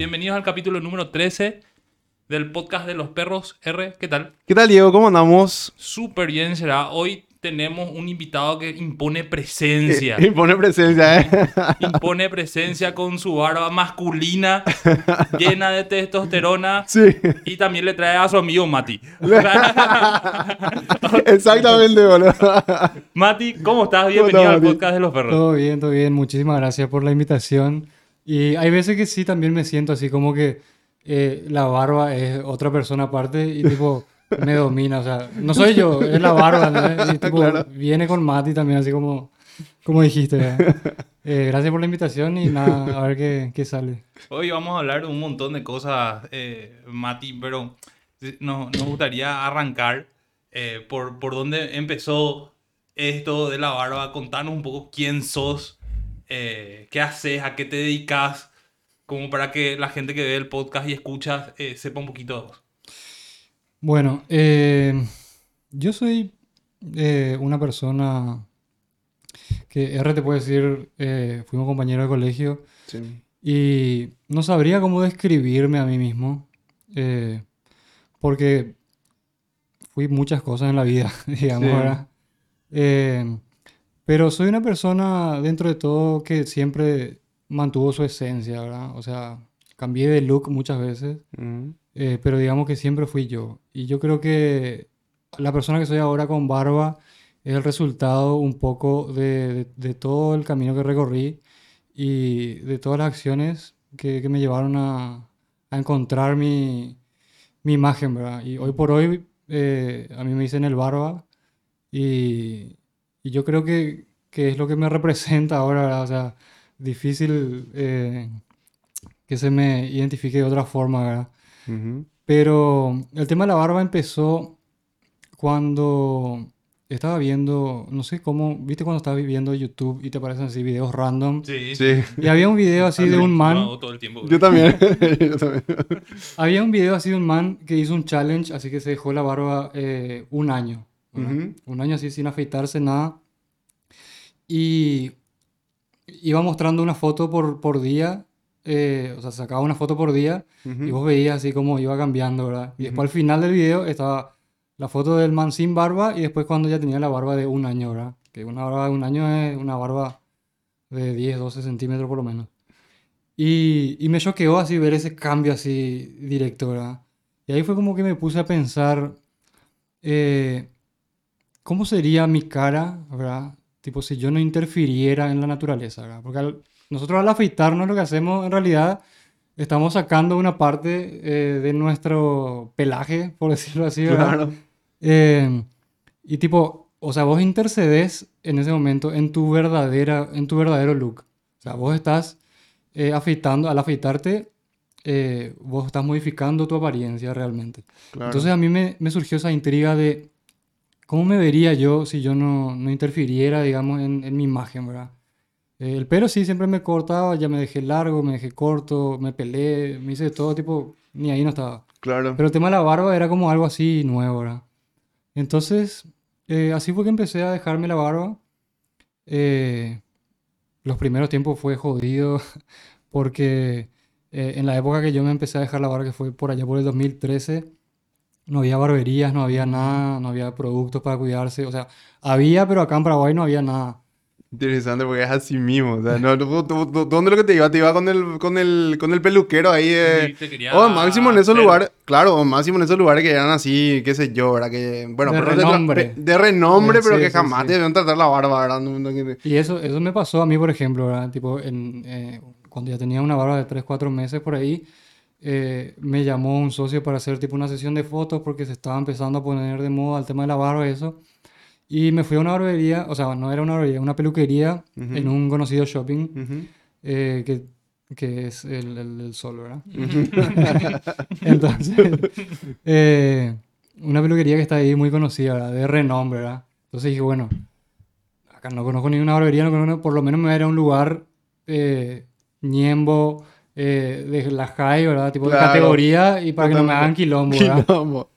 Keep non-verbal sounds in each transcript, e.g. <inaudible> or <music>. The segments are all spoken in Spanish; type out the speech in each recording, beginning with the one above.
bienvenidos al capítulo número 13 del podcast de los perros R. ¿Qué tal? ¿Qué tal, Diego? ¿Cómo andamos? Súper bien será. Hoy tenemos un invitado que impone presencia. <laughs> Impone presencia, ¿eh? <laughs> impone presencia con su barba masculina, <laughs> llena de testosterona. Sí. Y también le trae a su amigo Mati. Exactamente, boludo. Mati, ¿cómo estás? Bienvenido al podcast de los perros. Todo bien, todo bien. Muchísimas gracias por la invitación. Y hay veces que sí, también me siento así como que eh, la barba es otra persona aparte y tipo <laughs> me domina. O sea, no soy yo, es la barba. ¿no? Y tipo <laughs> Claro. viene con Mati también, así como, como dijiste. ¿eh? Eh, gracias por la invitación y nada, a ver qué, qué sale. Hoy vamos a hablar de un montón de cosas, eh, Mati, pero nos, nos gustaría arrancar eh, por, por dónde empezó esto de la barba. Contanos un poco quién sos, eh, qué haces, a qué te dedicas, como para que la gente que ve el podcast y escucha eh, sepa un poquito de vos. Bueno, eh, yo soy eh, una persona que R te puede decir, eh, fuimos compañeros de colegio. Sí. Y no sabría cómo describirme a mí mismo, eh, porque fui muchas cosas en la vida, <laughs> digamos, Sí. ¿verdad? Eh, pero soy una persona, dentro de todo, que siempre mantuvo su esencia, ¿verdad? O sea, cambié de look muchas veces, Mm. eh, pero digamos que siempre fui yo. Y yo creo que la persona que soy ahora con barba es el resultado un poco de, de- de todo el camino que recorrí y de todas las acciones que, que me llevaron a, a encontrar mi, mi imagen, ¿verdad? Y hoy por hoy eh, a mí me dicen el barba y, y yo creo que, que es lo que me <laughs> representa ahora, ¿verdad? O sea, difícil eh, que se me identifique de otra forma, ¿verdad? Ujú. Pero el tema de la barba empezó cuando estaba viendo, no sé cómo, viste cuando estabas viendo YouTube y te aparecen así videos random. Sí, Sí. Y había un video así de un man, todo el tiempo. Yo también. <laughs> <laughs> Yo también. había un video así de un man que hizo un challenge, así que se dejó la barba eh, un año. ¿Verdad? Ujú. Un año así sin afeitarse nada. Y iba mostrando una foto por, por día, eh, o sea, sacaba una foto por día Ujú. Y vos veías así como iba cambiando, ¿verdad? Y después al final del video estaba la foto del man sin barba y después cuando ya tenía la barba de un año, ¿verdad? Que una barba de un año es una barba de 10, 12 centímetros por lo menos. Y, y me choqueó así ver ese cambio así directo, ¿verdad? Y ahí fue como que me puse a pensar, eh, ¿cómo sería mi cara, ¿verdad? Tipo, si yo no interfiriera en la naturaleza, ¿verdad? Porque al- nosotros al afeitarnos lo que hacemos en realidad estamos sacando una parte eh, de nuestro pelaje, por <laughs> decirlo así, ¿verdad? Claro. Eh, y tipo, o sea, vos intercedes en ese momento en tu verdadera, en tu verdadero look. O sea, vos estás eh, afeitando, al afeitarte, eh, vos estás modificando tu apariencia realmente. Claro. Entonces a mí me, me surgió esa intriga de cómo me vería yo si yo no, no interfiriera, digamos, en, en mi imagen, ¿verdad? Eh, el pelo sí, siempre me cortaba, ya me dejé largo, me dejé corto, me pelé, me hice todo, tipo, ni ahí no estaba. Claro. Pero el tema de la barba era como algo así nuevo, ¿verdad? Entonces, eh, así fue que empecé a dejarme la barba. Eh, los primeros tiempos fue jodido <laughs> porque eh, en la época que yo me empecé a dejar la barba, que fue por allá por el 2013, no había barberías, no había nada, no había productos para cuidarse. O sea, había, pero acá en Paraguay no había nada. Interesante porque es así mismo. O sea, no, tú- tú- tú- ¿dónde lo que te iba? Te iba con el, con el, con el peluquero ahí. eh, Sí, quería O máximo en esos hacer- lugares, claro, o máximo en esos lugares que eran así, qué sé yo, ¿verdad? Que, bueno, De pero renombre. De, de renombre, Eh, pero sí, que sí, jamás sí. te deben tratar la barba, ¿verdad? No- no- que- Y eso, eso me pasó a mí, por ejemplo, ¿verdad? Tipo, en, eh, cuando ya tenía una barba de 3, 4 meses por ahí, eh, me llamó un socio para hacer tipo una sesión de fotos porque se estaba empezando a poner de moda el tema de la barba y eso. Y me fui a una barbería, o sea, no era una barbería, una peluquería Ujú. en un conocido shopping Ujú. eh, que, que es el, el, el Sol, ¿verdad? <laughs> Entonces, eh, una peluquería que está ahí muy conocida, ¿verdad? De renombre, ¿verdad? Entonces dije, bueno, acá no conozco ninguna barbería, no conozco, por lo menos me voy a ir a un lugar eh, ñembo, eh, de la high, ¿verdad? Tipo Claro. de categoría y para que no me hagan quilombo, ¿verdad? Quilombo.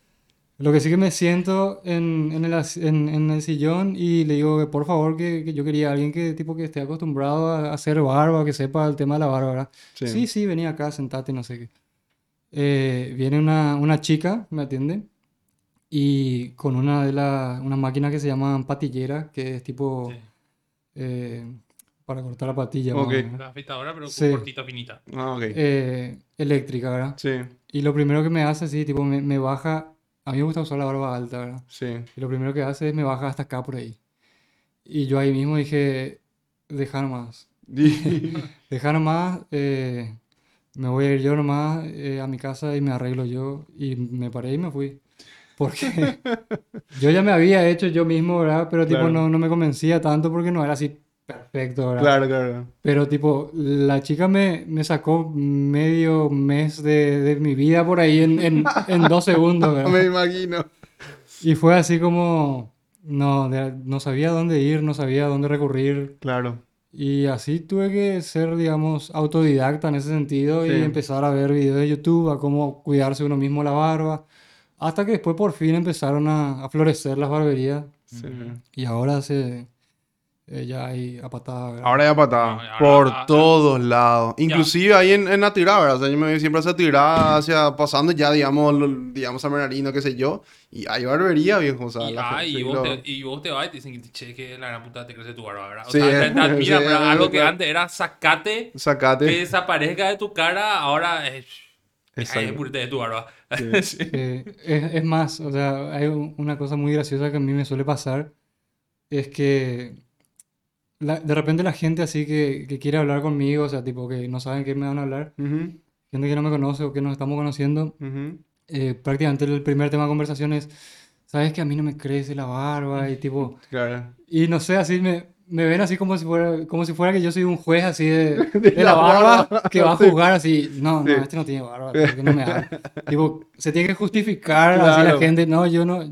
Lo que sí que me siento en, en el, en, en el sillón y le digo que por favor que, que yo quería alguien que tipo que esté acostumbrado a hacer barba, que sepa el tema de la barba, ¿verdad? Sí. Sí, sí, venía acá, sentate, no sé qué. Eh, viene una, una chica, me atiende, y con una de las, una máquina que se llama patillera, que es tipo Sí. eh, para cortar la patilla, más o Ok. La afeitadora, pero Sí. cortita, finita. Ah, ok. Eh, eléctrica, ¿verdad? Sí, Y lo primero que me hace, sí, tipo, me, me baja. A mí me gusta usar la barba alta, ¿verdad? sí. Y lo primero que hace es me baja hasta acá por ahí. Y yo ahí mismo dije, deja nomás. Y- <laughs> <laughs> Deja nomás, eh, me voy a ir yo nomás eh, a mi casa y me arreglo yo. Y me paré y me fui. Porque <laughs> yo ya me había hecho yo mismo, ¿verdad? Pero tipo Claro. no, no me convencía tanto porque no era así perfecto, ¿verdad? Claro, claro. Pero tipo, la chica me, me sacó medio mes de, de mi vida por ahí en, en, en dos <laughs> segundos, ¿verdad? Me imagino. Y fue así como, no, de- no sabía dónde ir, no sabía dónde recurrir. Claro. Y así tuve que ser, digamos, autodidacta en ese sentido Sí. y empezar a ver videos de YouTube, a cómo cuidarse uno mismo la barba. Hasta que después por fin empezaron a, a florecer las barberías. Sí. Y ahora se, eh, ya hay a patada, ¿verdad? Ahora ya patada. No, ahora- por ah, todos lados. Inclusive ahí en, en la tirada, ¿verdad? O sea, yo me voy siempre hacia tirada, hacia pasando ya, digamos, lo- digamos, a Menarino, qué sé yo. Y hay barbería, viejo. O sea, Y, la ah, gente- y, vos lo- te, y vos te vas y te dicen que che, que la gran puta te crece tu barba, ¿verdad? O Sí, sea, te, te admiran, sí, ¿verdad? Algo que claro. antes era sacate, que Sacate. desaparezca de tu cara, ahora es. Es Exacto. de tu barba. Sí. <laughs> Sí. Eh, es, es más, o sea, hay un- una cosa muy graciosa que a mí me suele pasar, es que la- de repente la gente así que, que quiere hablar conmigo, o sea, tipo que no saben qué me van a hablar, Ujú, gente que no me conoce o que nos estamos conociendo, ujú. eh, prácticamente el primer tema de conversación es, sabes que a mí no me crece la barba y tipo, Claro. y no sé, así me, me ven así como si fuera, como si fuera que yo soy un juez así de, <laughs> De de la barba barba, que va a juzgar así, no, no, Sí. este no tiene barba, ¿por qué no me habla? <laughs> Tipo, se tiene que justificar así la Claro. gente, no, yo no,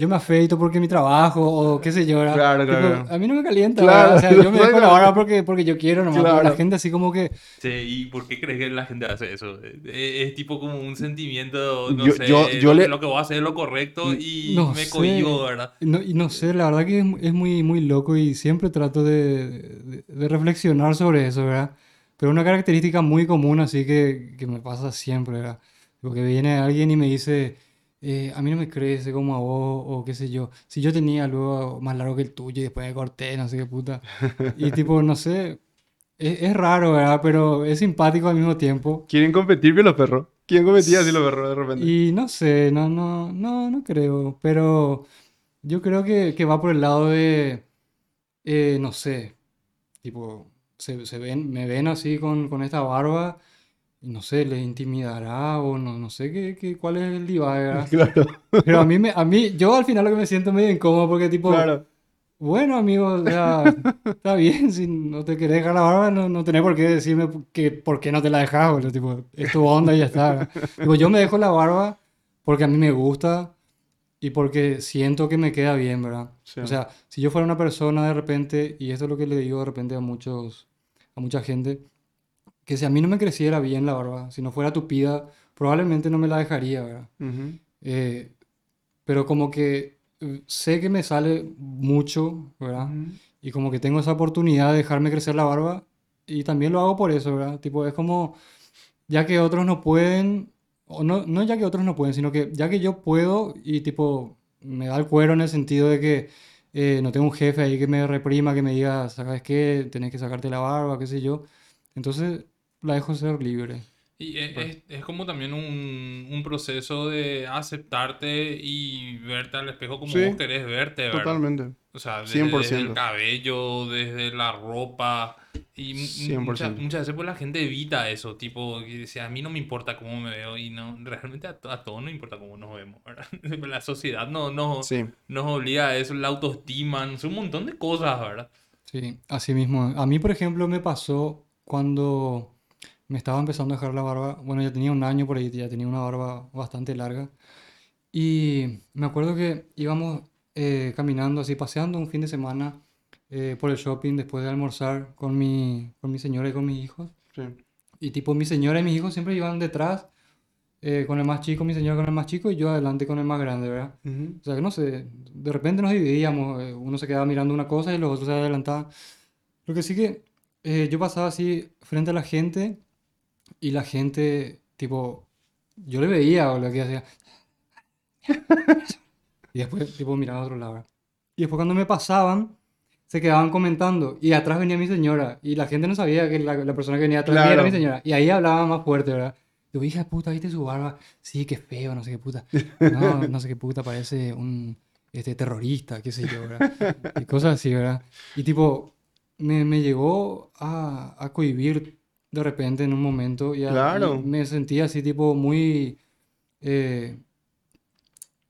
yo me afeito porque mi trabajo o qué sé yo. Claro, Tipo, claro. a mí no me calienta, Claro. O sea, yo me <laughs> dejo la claro. barba porque, porque yo quiero nomás, pero la Claro. gente así como que, Sí, ¿y por qué crees que la gente hace eso? Es, es tipo como un sentimiento, no Yo- sé, yo- yo lo, le- que- lo que voy a hacer es lo correcto y No me sé. cohibo, ¿verdad? No, y no sé, la verdad que es, es muy, muy loco y siempre trato de, de- de reflexionar sobre eso, ¿verdad? Pero una característica muy común así que, que me pasa siempre, ¿verdad? Porque viene alguien y me dice, eh, a mí no me crece como a vos o qué sé yo. Si yo tenía algo más largo que el tuyo y después me corté, no sé qué puta. Y <laughs> tipo, no sé, es, es raro, ¿verdad? Pero es simpático al mismo tiempo. ¿Quieren competir bien los perros? ¿Quién competía así los perros de repente? Y no sé, no, no, no, no creo, pero yo creo que, que va por el lado de, eh, no sé, tipo, se, se ven, me ven así con, con esta barba, no sé, les intimidará o no, no sé qué, qué, cuál es el divague. <laughs> Claro, Pero a mí, me, a mí, yo al final lo que me siento medio incómodo porque tipo, claro. bueno, amigo, o sea, está bien, si no te querés dejar la barba, no, no tenés por qué decirme que, por qué no te la dejas, boludo, tipo, es tu onda y ya está. Digo, yo me dejo la barba porque a mí me gusta y porque siento que me queda bien, ¿verdad? Sí. O sea, si yo fuera una persona de repente, y esto es lo que le digo de repente a muchos, a mucha gente, que si a mí no me creciera bien la barba, si no fuera tupida, probablemente no me la dejaría, ¿verdad? Ujú. Eh, pero como que eh, sé que me sale mucho, ¿verdad? Ujú. Y como que tengo esa oportunidad de dejarme crecer la barba y también lo hago por eso, ¿verdad? Tipo, es como, ya que otros no pueden, o no, no ya que otros no pueden, sino que ya que yo puedo y tipo, me da el cuero en el sentido de que eh, no tengo un jefe ahí que me reprima, que me diga, ¿sabes qué? Tenés que sacarte la barba, qué sé yo. Entonces, la dejo ser libre. Y es, es- es como también un, un proceso de aceptarte y verte al espejo como Sí, vos querés verte, ¿verdad? Totalmente. O sea, desde, desde el 100%. cabello, desde la ropa. Y mu- 100%. muchas, muchas veces pues la gente evita eso, tipo, que dice, a mí no me importa cómo me veo y no, realmente a, a todos no importa cómo nos vemos, ¿verdad? <laughs> La sociedad no, no, Sí. nos obliga a eso, la autoestima, no sé, un montón de cosas, ¿verdad? Sí, así mismo. A mí, por ejemplo, me pasó cuando me estaba empezando a dejar la barba. Bueno, ya tenía un año por ahí, ya tenía una barba bastante larga. Y me acuerdo que íbamos eh, caminando, así paseando un fin de semana eh, por el shopping después de almorzar con mi, con mi señora y con mis hijos. Sí. Y tipo, mi señora y mis hijos siempre iban detrás eh, con el más chico, mi señora con el más chico y yo adelante con el más grande, ¿verdad? Ujú. O sea, que no sé, de repente nos dividíamos, eh, uno se quedaba mirando una cosa y los otros se adelantaban. Lo que sí que eh, yo pasaba así frente a la gente y la gente, tipo, yo le veía o lo que hacía. Y después, tipo, miraba a otro lado. Y después cuando me pasaban, se quedaban comentando y atrás venía mi señora y la gente no sabía que la, la persona que venía atrás mí era Claro. mi señora. Y ahí hablaba más fuerte, ¿verdad? Yo, hija puta, ¿viste su barba? Sí, qué feo, no sé qué puta. No, no sé qué puta, parece un este, terrorista, qué sé yo, ¿verdad? Y cosas así, ¿verdad? Y tipo, me, me llegó a, a cohibir de repente en un momento y, a- Claro. me sentía así tipo muy eh,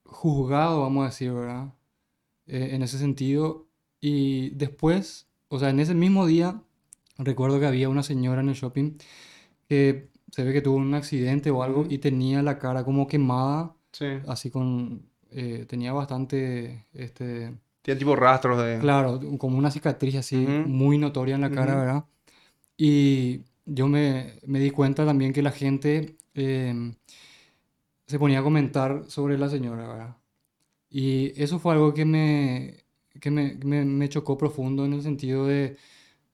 juzgado, vamos a decir, ¿verdad? Eh, en ese sentido. Y después, o sea, en ese mismo día, recuerdo que había una señora en el shopping que se ve que tuvo un accidente o algo y tenía la cara como quemada, Sí. así con... eh, tenía bastante, este, Tiene tipo rastros de... claro, como una cicatriz así Ujú. muy notoria en la cara, Ujú. ¿verdad? Y yo me, me di cuenta también que la gente em, se ponía a comentar sobre la señora, ¿verdad? Y eso fue algo que me, que me, me, me chocó profundo en el sentido de,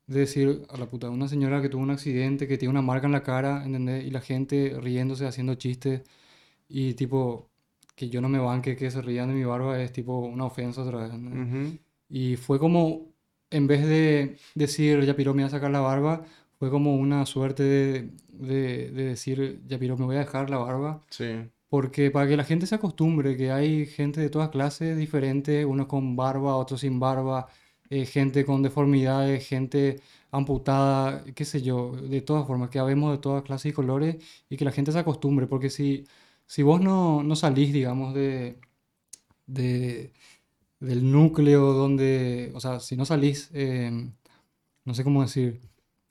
de decir, a la puta, una señora que tuvo un accidente, que tiene una marca en la cara, ¿entendés? Y la gente riéndose, haciendo chistes, y tipo, que yo no me banque que se rían de mi barba es tipo una ofensa otra vez. Y fue como, en vez de decir, Yapiro me voy a sacar la barba, fue como una suerte de, de, de decir, Yapiro me voy a dejar la barba. Sí. Porque para que la gente se acostumbre, que hay gente de todas clases diferentes, unos con barba, otros sin barba, eh, gente con deformidades, gente amputada, qué sé yo, de todas formas, que habemos de todas clases y colores y que la gente se acostumbre, porque si, si vos no, no salís, digamos, de, de, del núcleo donde, o sea, si no salís, eh, no sé cómo decir,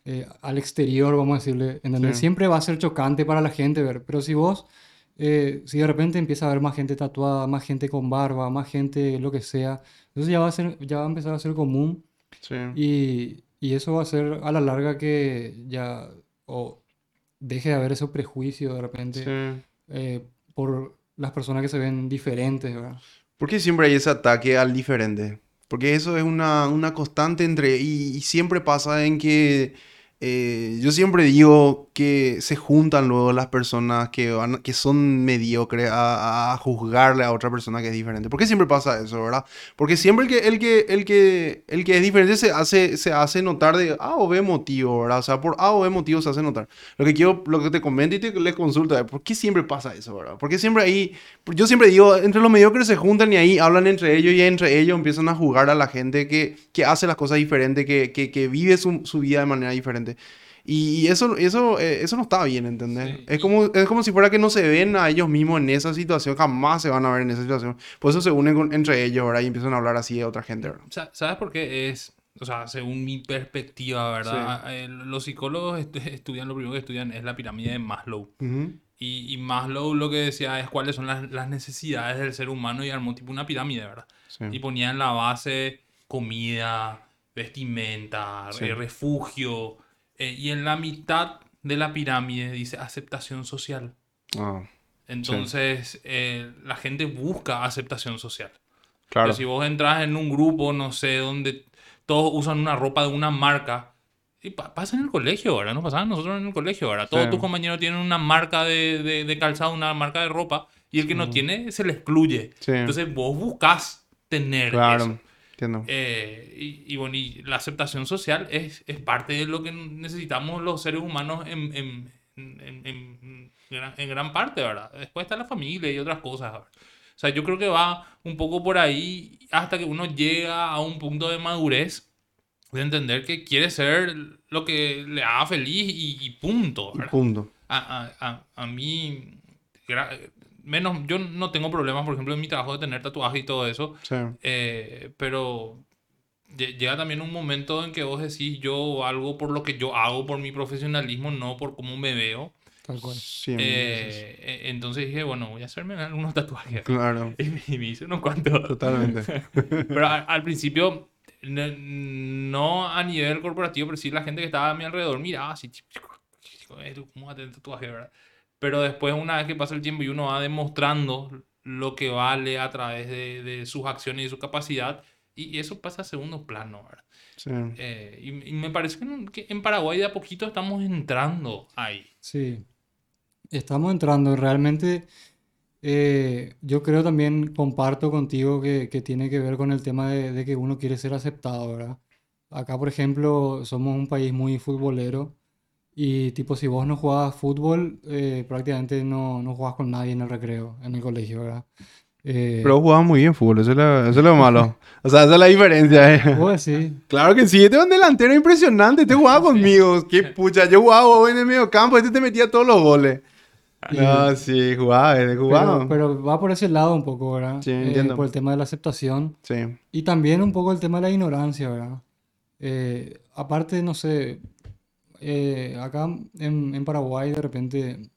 eh, al exterior, vamos a decirle, ¿entendés? Sí. Siempre va a ser chocante para la gente ver, pero si vos, eh, si de repente empieza a haber más gente tatuada, más gente con barba, más gente lo que sea, entonces ya va a ser, ya va a empezar a ser común Sí. y, y eso va a ser a la larga que ya, o deje de haber ese prejuicio de repente Sí. eh, por las personas que se ven diferentes, ¿verdad? ¿Por qué siempre hay ese ataque al diferente? Porque eso es una, una constante entre... Y, y siempre pasa en que... eh, yo siempre digo que se juntan luego las personas que, que son mediocres a, a juzgarle a otra persona que es diferente. ¿Por qué siempre pasa eso, verdad? Porque siempre el que, el que, el que, el que es diferente se hace, se hace notar de A o B motivo, ¿verdad? O sea, por A o B motivo se hace notar. Lo que quiero, lo que te comento y te les consulta ¿por qué siempre pasa eso, verdad? Porque siempre ahí, yo siempre digo, entre los mediocres se juntan y ahí hablan entre ellos y entre ellos empiezan a jugar a la gente que, que hace las cosas diferentes, que, que, que vive su, su vida de manera diferente. Y, eso, eso, eh, eso no está bien, ¿entendés? Sí, Es, como, es como si fuera que no se ven a ellos mismos en esa situación, jamás se van a ver en esa situación. Por eso se unen con- entre ellos, ¿verdad? Y empiezan a hablar así de otra gente, ¿verdad? Sa- ¿Sabes por qué es? O sea, según mi perspectiva, ¿verdad? Sí. Eh, Los psicólogos estu- estudian, lo primero que estudian es la pirámide de Maslow. Ujú. Y, y Maslow lo que decía es cuáles son las, las necesidades del ser humano y armó tipo una pirámide, ¿verdad? Sí. Y ponía en la base comida, vestimenta, eh, refugio. Eh, y en la mitad de la pirámide dice aceptación social. Ah, Entonces, eh, la gente busca aceptación social. claro. Pero si vos entras en un grupo, no sé, donde todos usan una ropa de una marca, y pa- pasa en el colegio, ¿verdad? No pasaba nosotros en el colegio, ¿verdad? Todos Sí. tus compañeros tienen una marca de, de, de calzado, una marca de ropa, y el que no tiene se le excluye. Sí. Entonces vos buscas tener Claro. eso. Eh, y, y bueno, y la aceptación social es, es parte de lo que necesitamos los seres humanos en, en, en- en- gran, parte, ¿verdad? Después está la familia y otras cosas, ¿verdad? O sea, yo creo que va un poco por ahí hasta que uno llega a un punto de madurez de entender que quiere ser lo que le haga feliz y, y punto, Y ¿verdad? punto. a, a, a, a mí, menos, yo no tengo problemas, por ejemplo, en mi trabajo de tener tatuajes y todo eso, Sí. eh, pero lle- llega también un momento en que vos decís yo algo por lo que yo hago, por mi profesionalismo, no por cómo me veo. Tal cual. Eh, eh, entonces dije, bueno, voy a hacerme algunos tatuajes. Claro. <laughs> Y me, hice unos cuantos. Totalmente. <laughs> Pero a- al principio, no, a nivel corporativo, pero sí la gente que estaba a mi alrededor miraba así, tipo, chico, chico, eh, ¿tú ¿cómo vas a tener tatuaje, verdad? Pero después una vez que pasa el tiempo y uno va demostrando lo que vale a través de, de sus acciones y su capacidad, y eso pasa a segundo plano, ¿verdad? Sí. Eh, y, y me parece que en, que en Paraguay de a poquito estamos entrando ahí. Sí, estamos entrando. Realmente, eh, yo creo también, comparto contigo que, que tiene que ver con el tema de, de que uno quiere ser aceptado, ¿verdad? Acá, por ejemplo, somos un país muy futbolero y tipo, si vos no jugabas fútbol, eh, prácticamente no, no jugabas con nadie en el recreo, en el colegio, ¿verdad? Eh, Pero jugaba muy bien fútbol, eso es lo, eso es lo malo. <laughs> O sea, esa es la diferencia. eh. <laughs> vos decís, Claro que sí, este es un delantero impresionante, este jugaba <laughs> conmigo. Qué pucha, yo jugaba en el medio campo, este te metía todos los goles. No, sí, jugaba, eh, jugaba. pero, pero va por ese lado un poco, ¿verdad? Sí, Eh, entiendo. por el tema de la aceptación. Sí, Y también un poco el tema de la ignorancia, ¿verdad? Eh, aparte, no sé, eh, acá en, en Paraguay de repente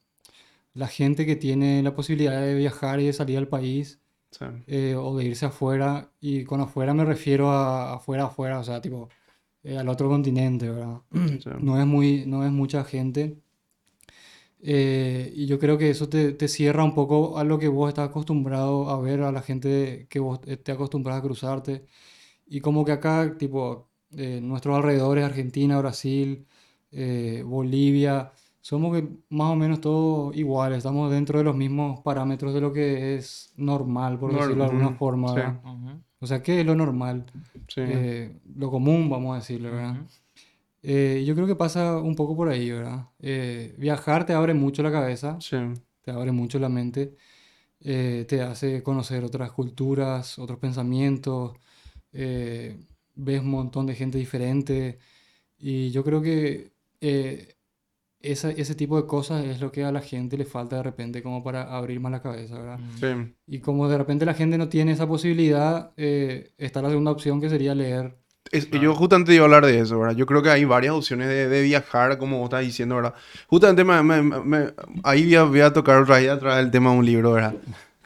la gente que tiene la posibilidad de viajar y de salir al país sí. eh, o de irse afuera, y con afuera me refiero a afuera, afuera, o sea, tipo eh, al otro continente, ¿verdad? <clears throat> sí. No es muy, no es mucha gente. Eh, y yo creo que eso te, te cierra un poco a lo que vos estás acostumbrado a ver, a la gente que vos te acostumbras a cruzarte. Y como que acá, tipo, eh, nuestros alrededores, Argentina, Brasil, eh, Bolivia, somos más o menos todos iguales, estamos dentro de los mismos parámetros de lo que es normal, por Nor- decirlo de alguna forma, sí. O sea, ¿qué es lo normal? Sí. Eh, lo común, vamos a decirlo, ¿verdad? Eh, yo creo que pasa un poco por ahí, ¿verdad? Eh, viajar te abre mucho la cabeza, Sí. te abre mucho la mente, eh, te hace conocer otras culturas, otros pensamientos, eh, ves un montón de gente diferente y yo creo que eh, esa- ese tipo de cosas es lo que a la gente le falta de repente como para abrir más la cabeza, ¿verdad? Sí. Y como de repente la gente no tiene esa posibilidad, eh, está la segunda opción que sería leer. Es- Yo justamente iba a hablar de eso, ¿verdad? Yo creo que hay varias opciones de, de viajar, como vos estás diciendo, ¿verdad? Justamente me- me- me- ahí voy a, voy a tocar otra vez atrás el tema de un libro, ¿verdad?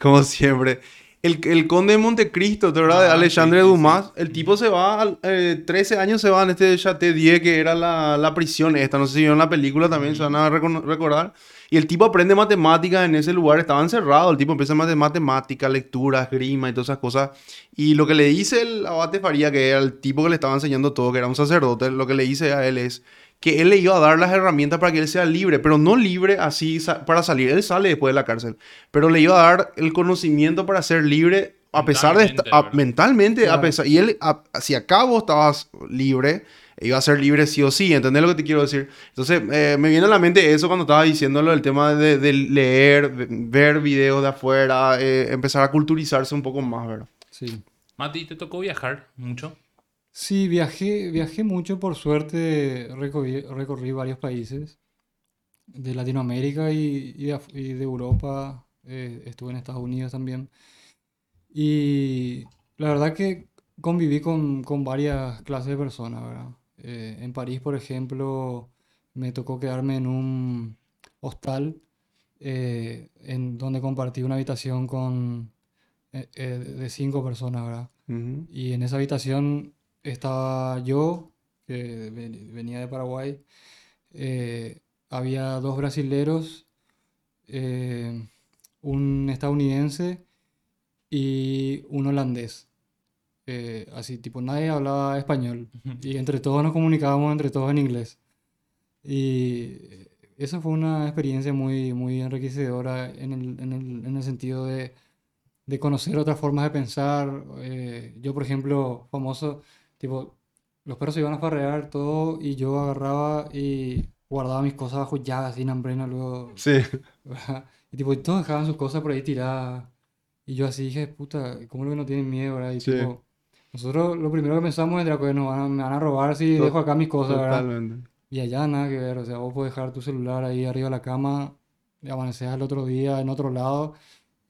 Como siempre. El, el Conde de Montecristo, ¿verdad? de Ah, Alexandre sí, sí, Dumas. El tipo se va, al- eh, 13 años se va en este Château 10, que era la, la prisión esta. No sé si vieron la película también, se van a recordar. Y el tipo aprende matemáticas en ese lugar, estaba encerrado. El tipo empieza a hacer matemáticas, lectura, esgrima y todas esas cosas. Y lo que le dice el abate Faría, que era el tipo que le estaba enseñando todo, que era un sacerdote, lo que le dice a él es que él le iba a dar las herramientas para que él sea libre, pero no libre así sa- para salir. Él sale después de la cárcel, pero le iba a dar el conocimiento para ser libre a pesar de a- mentalmente, a pesar y él a- si a cabo estabas libre, iba a ser libre sí o sí, ¿entendés lo que te quiero decir? Entonces, eh, me viene a la mente eso cuando estaba diciéndolo, el tema de, de leer, de- ver videos de afuera, eh, empezar a culturizarse un poco más, ¿verdad? Sí. Mati, ¿te tocó viajar mucho? Sí, viajé, viajé mucho, por suerte recorrí, recorrí varios países de Latinoamérica y, y de, af- y de Europa, eh, estuve en Estados Unidos también. Y la verdad que conviví con, con varias clases de personas, ¿verdad? Eh, en París, por ejemplo, me tocó quedarme en un hostal eh, en donde compartí una habitación con eh, de cinco personas, ¿verdad? Y en esa habitación estaba yo, que ven- venía de Paraguay, eh, había dos brasileros, eh, un estadounidense y un holandés. Eh, así, tipo, nadie hablaba español. Y entre todos nos comunicábamos, entre todos en inglés. Y esa fue una experiencia muy, muy enriquecedora en el, en el, en el sentido de, de conocer otras formas de pensar. Eh, yo, por ejemplo, famoso, tipo, los perros se iban a farrear todo y yo agarraba y guardaba mis cosas bajo llave, sin hambrena, luego, Sí, ¿verdad? <laughs> Y tipo, y todos dejaban sus cosas por ahí tiradas. Y yo así dije, puta, ¿cómo lo que no tienen miedo, verdad? Y Sí. tipo, nosotros lo primero que pensamos era que nos van a, me van a robar si dejo acá mis cosas, ¿verdad? totalmente. Y allá nada que ver, o sea, vos podés dejar tu celular ahí arriba de la cama, y amaneces al otro día en otro lado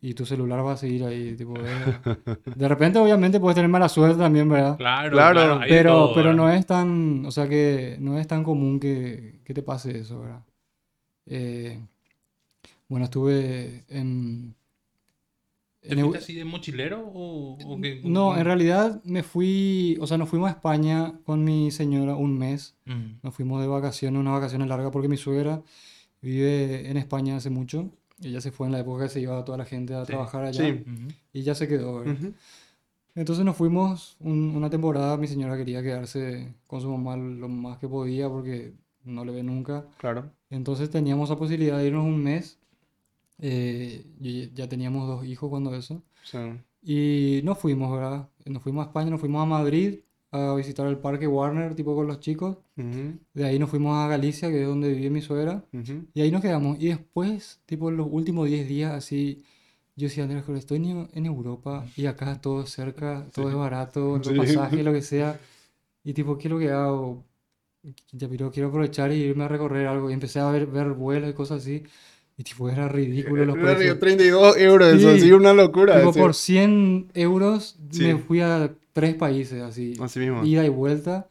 y tu celular va a seguir ahí, tipo, eh. De repente obviamente puedes tener mala suerte también, ¿verdad? Claro, Claro, Pero, todo, pero no es tan, o sea que no es tan común que, que te pase eso, ¿verdad? Eh, bueno, estuve en... ¿Te en fuiste así de mochilero o, o qué? No, en realidad me fui, o sea, nos fuimos a España con mi señora un mes. Mm. Nos fuimos de vacaciones, unas vacaciones largas porque mi suegra vive en España hace mucho. Ella se fue en la época que se iba toda la gente a trabajar allá. Sí. Y ya se quedó, ¿verdad? Ujú. Entonces nos fuimos un- una temporada. Mi señora quería quedarse con su mamá lo más que podía porque no le ve nunca. Claro. Entonces teníamos la posibilidad de irnos un mes. Eh, y ya teníamos dos hijos cuando eso. Sí. Y nos fuimos, ¿verdad? Nos fuimos a España, nos fuimos a Madrid a visitar el parque Warner, tipo con los chicos. Ujú. De ahí nos fuimos a Galicia, que es donde vive mi suegra. Ujú. Y ahí nos quedamos. Y después, tipo los últimos 10 días, así, yo decía, Andrés, pero estoy en, Europa y acá todo es cerca, todo es barato, los Sí. pasajes, lo que sea. <laughs> Y tipo, ¿qué es lo que hago? Ya, pero quiero aprovechar y irme a recorrer algo. Y empecé a ver, ver vuelos y cosas así. Y tipo, era ridículo los Era precios. 32 euros, eso Sí. sí, una locura. Tipo, por 100 euros Sí. me fui a tres países, así, Así mismo. ida y vuelta.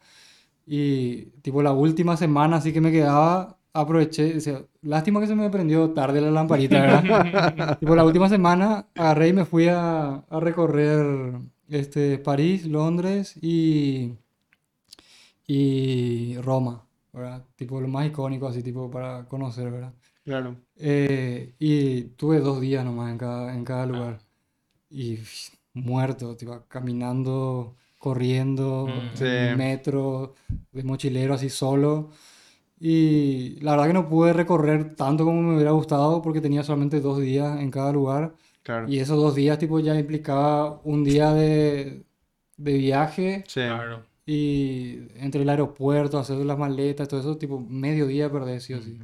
Y tipo, la última semana así que me quedaba, aproveché. O sea, lástima que se me prendió tarde la lamparita, ¿verdad? <laughs> tipo, la última semana agarré y me fui a, a recorrer este, París, Londres y, y Roma, ¿verdad? Tipo, lo más icónico, así, tipo, para conocer, ¿verdad? Claro. Eh, y tuve dos días nomás en cada, en cada lugar. Y pff, muerto, tipo, caminando, corriendo, Mm. Sí. en metro, de mochilero así solo. Y la verdad que no pude recorrer tanto como me hubiera gustado porque tenía solamente dos días en cada lugar. Claro. Y esos dos días tipo ya implicaba un día de, de viaje Sí. Claro. y entre el aeropuerto, hacer las maletas, todo eso, tipo medio día perdí, sí o sí.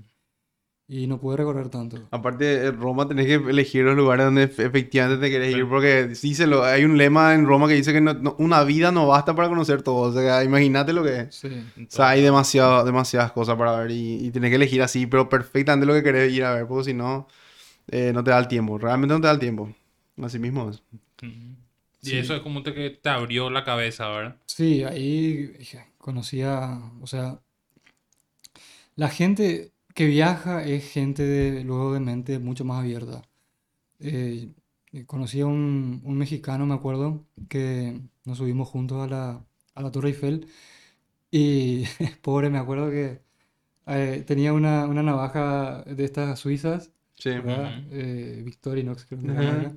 Y no pude recorrer tanto. Aparte, en Roma tenés que elegir los lugares donde efe- efectivamente te querés ir, porque dice lo, hay un lema en Roma que dice que no- no- una vida no basta para conocer todo. O sea, imagínate lo que es. Sí. O sea, hay demasiado, demasiadas cosas para ver y, y tenés que elegir así, pero perfectamente lo que querés ir a ver, porque si no, eh, no te da el tiempo. Realmente no te da el tiempo. Así mismo es. Y Sí. eso es como te, que te abrió la cabeza, ¿verdad? Sí, ahí conocía, o sea, la gente que viaja es gente de, luego de mente mucho más abierta. Eh, conocí a un, un mexicano, me acuerdo, que nos subimos juntos a la, a la Torre Eiffel y <laughs> pobre, me acuerdo que eh, tenía una, una navaja de estas suizas, Sí. ¿verdad? Ujú. Eh, Victorinox, creo que Ajá. marca.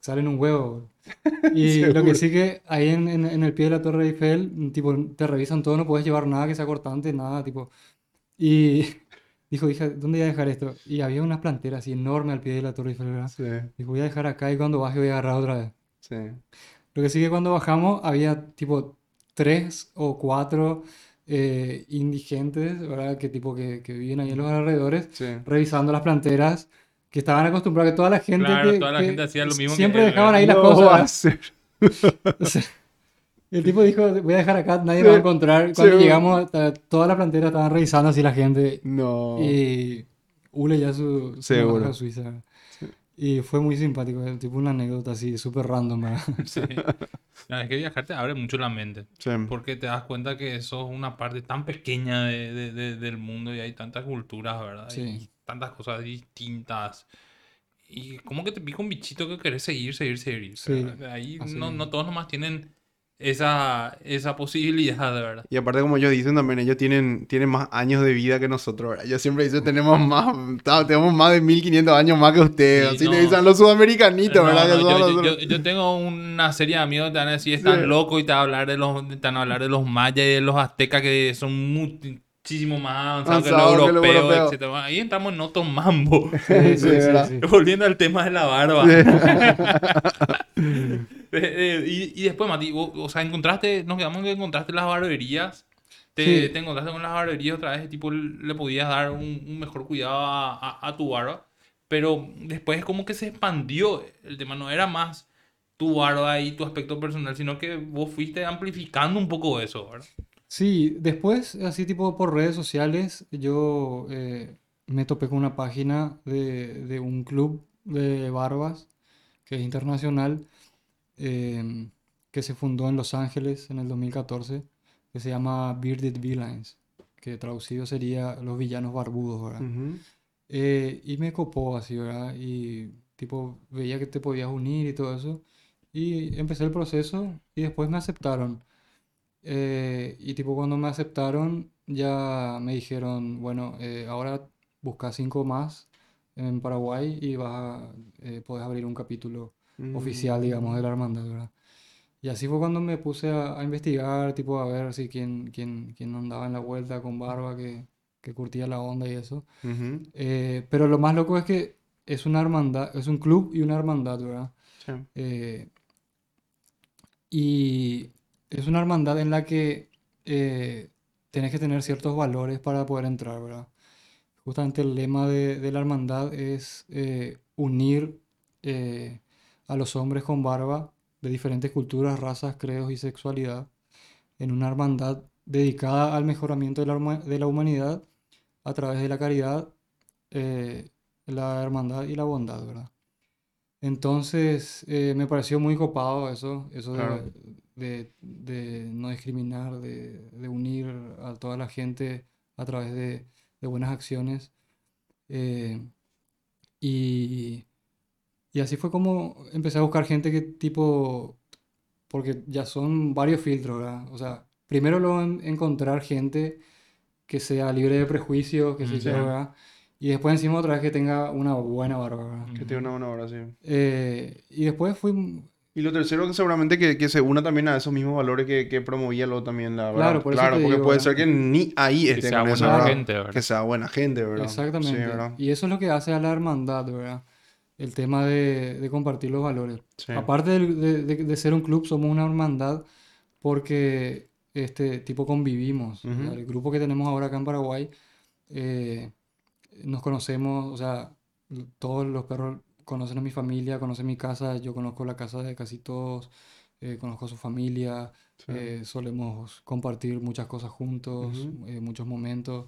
Salen un huevo. <laughs> Y lo que sí que ahí en, en- en el pie de la Torre Eiffel, tipo, te revisan todo, no puedes llevar nada que sea cortante, nada, tipo. Y dijo, hija, ¿dónde voy a dejar esto? Y había unas planteras así enormes al pie de la Torre Eiffel, ¿verdad? Sí. Dijo, voy a dejar acá y cuando baje voy a agarrar otra vez. Sí. Lo que sí que cuando bajamos había tipo tres o cuatro eh, indigentes, ¿verdad? Que tipo que, que viven ahí en los alrededores Sí. revisando las planteras, que estaban acostumbrados que toda la gente Claro, que, toda la que gente hacía lo mismo que siempre él, dejaban ¿verdad? ahí las No cosas. <laughs> O sea, el tipo dijo, voy a dejar acá, nadie Sí. va a encontrar. Cuando Sí. llegamos, toda la plantera estaban revisando así la gente. No. Y Ule ya su, Seguro. suiza. Y fue muy simpático, tipo una anécdota así, súper random, ¿verdad? Sí. No, es que viajar te abre mucho la mente. Sí. Porque te das cuenta que eso es una parte tan pequeña de- de- de- del mundo y hay tantas culturas, ¿verdad? Sí. Y tantas cosas distintas. Y como que te pica un bichito que querés seguir, seguir, seguir. Sí. Ahí no, no todos nomás tienen esa, esa posibilidad, de verdad. Y aparte, como ellos dicen también, ellos tienen, tienen más años de vida que nosotros, ¿verdad? Ellos siempre dicen, tenemos más, tenemos más de 1500 años más que ustedes. Sí, Así no. le dicen los sudamericanitos, No, ¿verdad? no, yo, yo- yo- yo tengo una serie de amigos que te van a decir, están Sí. locos y te van a hablar de los, te van a hablar de los mayas y de los aztecas que son muchísimo más avanzados que los Avanzados que europeos, europeos. etcétera. Ahí entramos en otro mambo. Sí, sí, sí. <laughs> Volviendo al tema de la barba. <laughs> <laughs> Eh, eh, y, y después, Mati, vos, o sea, encontraste, nos quedamos que encontraste las barberías. Te, Sí. te encontraste con las barberías otra vez, tipo, le podías dar un, un mejor cuidado a, a- a tu barba. Pero después como que se expandió el tema, no era más tu barba y tu aspecto personal, sino que vos fuiste amplificando un poco eso, ¿verdad? Sí, después, así tipo por redes sociales, yo eh, me topé con una página de, de un club de barbas que es internacional, eh, que se fundó en Los Ángeles en el 2014, que se llama Bearded Villains, que traducido sería Los Villanos Barbudos, ¿verdad? Ujú. Eh, y me copó así, ¿verdad? Y tipo, veía que te podías unir y todo eso. Y empecé el proceso y después me aceptaron. Eh, y tipo, cuando me aceptaron, ya me dijeron, bueno, eh, ahora buscas cinco más en Paraguay y vas a, eh, podés abrir un capítulo oficial, digamos, de la hermandad, ¿verdad? Y así fue cuando me puse a, a investigar, tipo, a ver si quién, quién, quién andaba en la vuelta con barba, que, que curtía la onda y eso. Ujú. Eh, pero lo más loco es que es una hermandad, es un club y una hermandad, ¿verdad? Sí. Eh, y es una hermandad en la que eh, tenés que tener ciertos valores para poder entrar, ¿verdad? Justamente el lema de, de la hermandad es eh, unir eh, a los hombres con barba de diferentes culturas, razas, credos y sexualidad en una hermandad dedicada al mejoramiento de la, de la humanidad a través de la caridad, eh, la hermandad y la bondad, ¿verdad? Entonces, eh, me pareció muy copado eso, eso de, Claro. de- de no discriminar, de, de unir a toda la gente a través de, de buenas acciones. Eh, y, y así fue como empecé a buscar gente que tipo, porque ya son varios filtros, ¿verdad? O sea, primero luego en- encontrar gente que sea libre de prejuicios, que Mm, yo, sí. ¿verdad? Y después encima otra vez que tenga una buena barba, ¿verdad? Que tiene una buena hora, sí. Eh, y después fui, Y lo tercero, que seguramente que, que se una también a esos mismos valores que, que promovía luego también la Claro, verdad. por eso Claro, te porque digo, puede ¿verdad? ser que ni ahí Que esté sea buena gente, ¿verdad? Que sea buena gente, ¿verdad? Exactamente. Sí, ¿verdad? Y eso es lo que hace a la hermandad, ¿verdad? El tema de, de compartir los valores. Sí. Aparte de, de- de ser un club, somos una hermandad porque este tipo convivimos. Ujú. ¿verdad? El grupo que tenemos ahora acá en Paraguay, eh, nos conocemos, o sea, todos los perros conocen a mi familia, conocen mi casa, yo conozco la casa de casi todos, eh, conozco a su familia, Sí. eh, solemos compartir muchas cosas juntos, Ujú. eh, muchos momentos.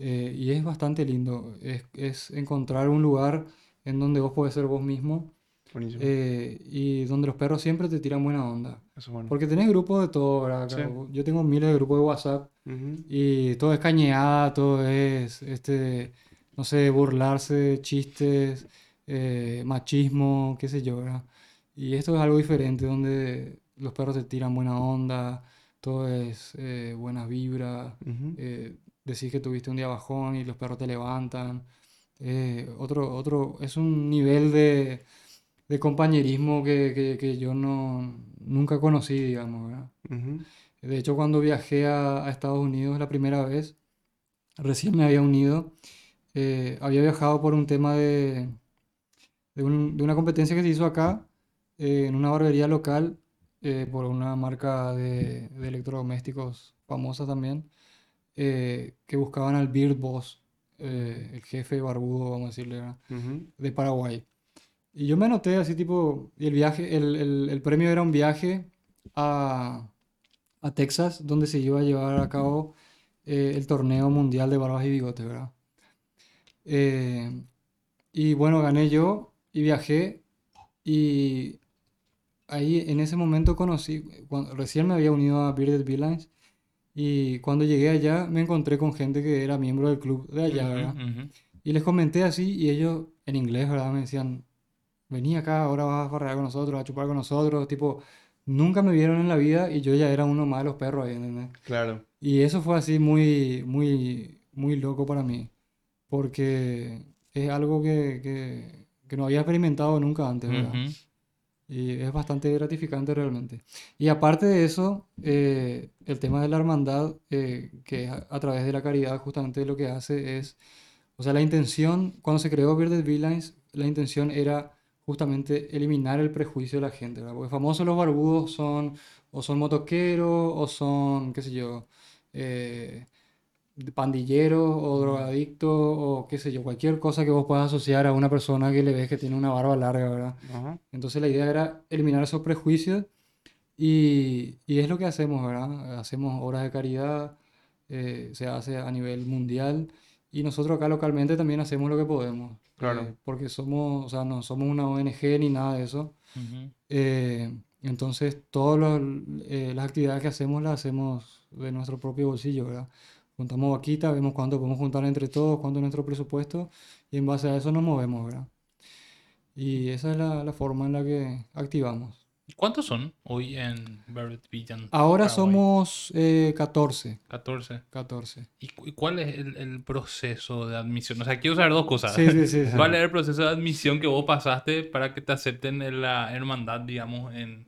eh, y es bastante lindo. Es, es encontrar un lugar en donde vos podés ser vos mismo Buenísimo. eh, y donde los perros siempre te tiran buena onda. Eso es bueno. Porque tenés grupos de todo, ¿verdad? Sí. Yo tengo miles de grupos de WhatsApp Ujú. y todo es cañeada, todo es, este, no sé, burlarse, chistes, eh, machismo, qué sé yo, ¿verdad? Y esto es algo diferente, donde los perros te tiran buena onda, todo es eh, buenas vibras, Ujú. eh, decís que tuviste un día bajón y los perros te levantan. Eh, otro, otro, es un nivel de, de compañerismo que, que, que yo no, nunca conocí, digamos. De hecho, cuando viajé a, a Estados Unidos la primera vez, recién me había unido, eh, había viajado por un tema de, de, un- de una competencia que se hizo acá, eh, en una barbería local, eh, por una marca de, de electrodomésticos famosa también, que buscaban al Beard Boss, eh, el jefe barbudo, vamos a decirle, de Paraguay. Y yo me anoté así tipo, y el viaje, el, el- el premio era un viaje a, a Texas, donde se iba a llevar a cabo eh, el torneo mundial de barbas y bigotes, ¿verdad? Eh, y bueno, gané yo y viajé y ahí en ese momento conocí, cuando, recién me había unido a Bearded Villains y cuando llegué allá me encontré con gente que era miembro del club de allá, ¿verdad? Y les comenté así y ellos en inglés, ¿verdad? Me decían, vení acá, ahora vas a farrear con nosotros, a chupar con nosotros. Tipo, nunca me vieron en la vida y yo ya era uno más de los perros ahí, ¿entendés? Claro. Y eso fue así muy, muy, muy loco para mí. Porque es algo que, que, que no había experimentado nunca antes, ¿verdad? Ujú. Y es bastante gratificante realmente. Y aparte de eso, eh, el tema de la hermandad, eh, que a, a través de la caridad justamente lo que hace es, o sea, la intención, cuando se creó Bearded Villains, la intención era justamente eliminar el prejuicio de la gente, ¿verdad? Porque famosos los barbudos son, o son motoqueros, o son, qué sé yo, eh, pandilleros, o drogadictos, o qué sé yo, cualquier cosa que vos puedas asociar a una persona que le ves que tiene una barba larga, ¿verdad? Ajá. Entonces la idea era eliminar esos prejuicios y, y es lo que hacemos, ¿verdad? Hacemos obras de caridad, eh, se hace a nivel mundial y nosotros acá localmente también hacemos lo que podemos. Claro. eh, porque somos, o sea, no somos una ONG ni nada de eso. Ujú. Eh, entonces todas las actividades que hacemos las hacemos de nuestro propio bolsillo, ¿verdad? Juntamos vaquita, vemos cuánto podemos juntar entre todos, cuánto es nuestro presupuesto y en base a eso nos movemos, ¿verdad? Y esa es la, la forma en la que activamos. ¿Cuántos son hoy en Barrett Villan? Ahora Paraguay? somos eh, 14. 14. 14. ¿Y, cu- cuál es el, el proceso de admisión? O sea, quiero saber dos cosas. Sí, sí. sí. ¿Cuál es el proceso de admisión que vos pasaste para que te acepten en la hermandad, digamos, en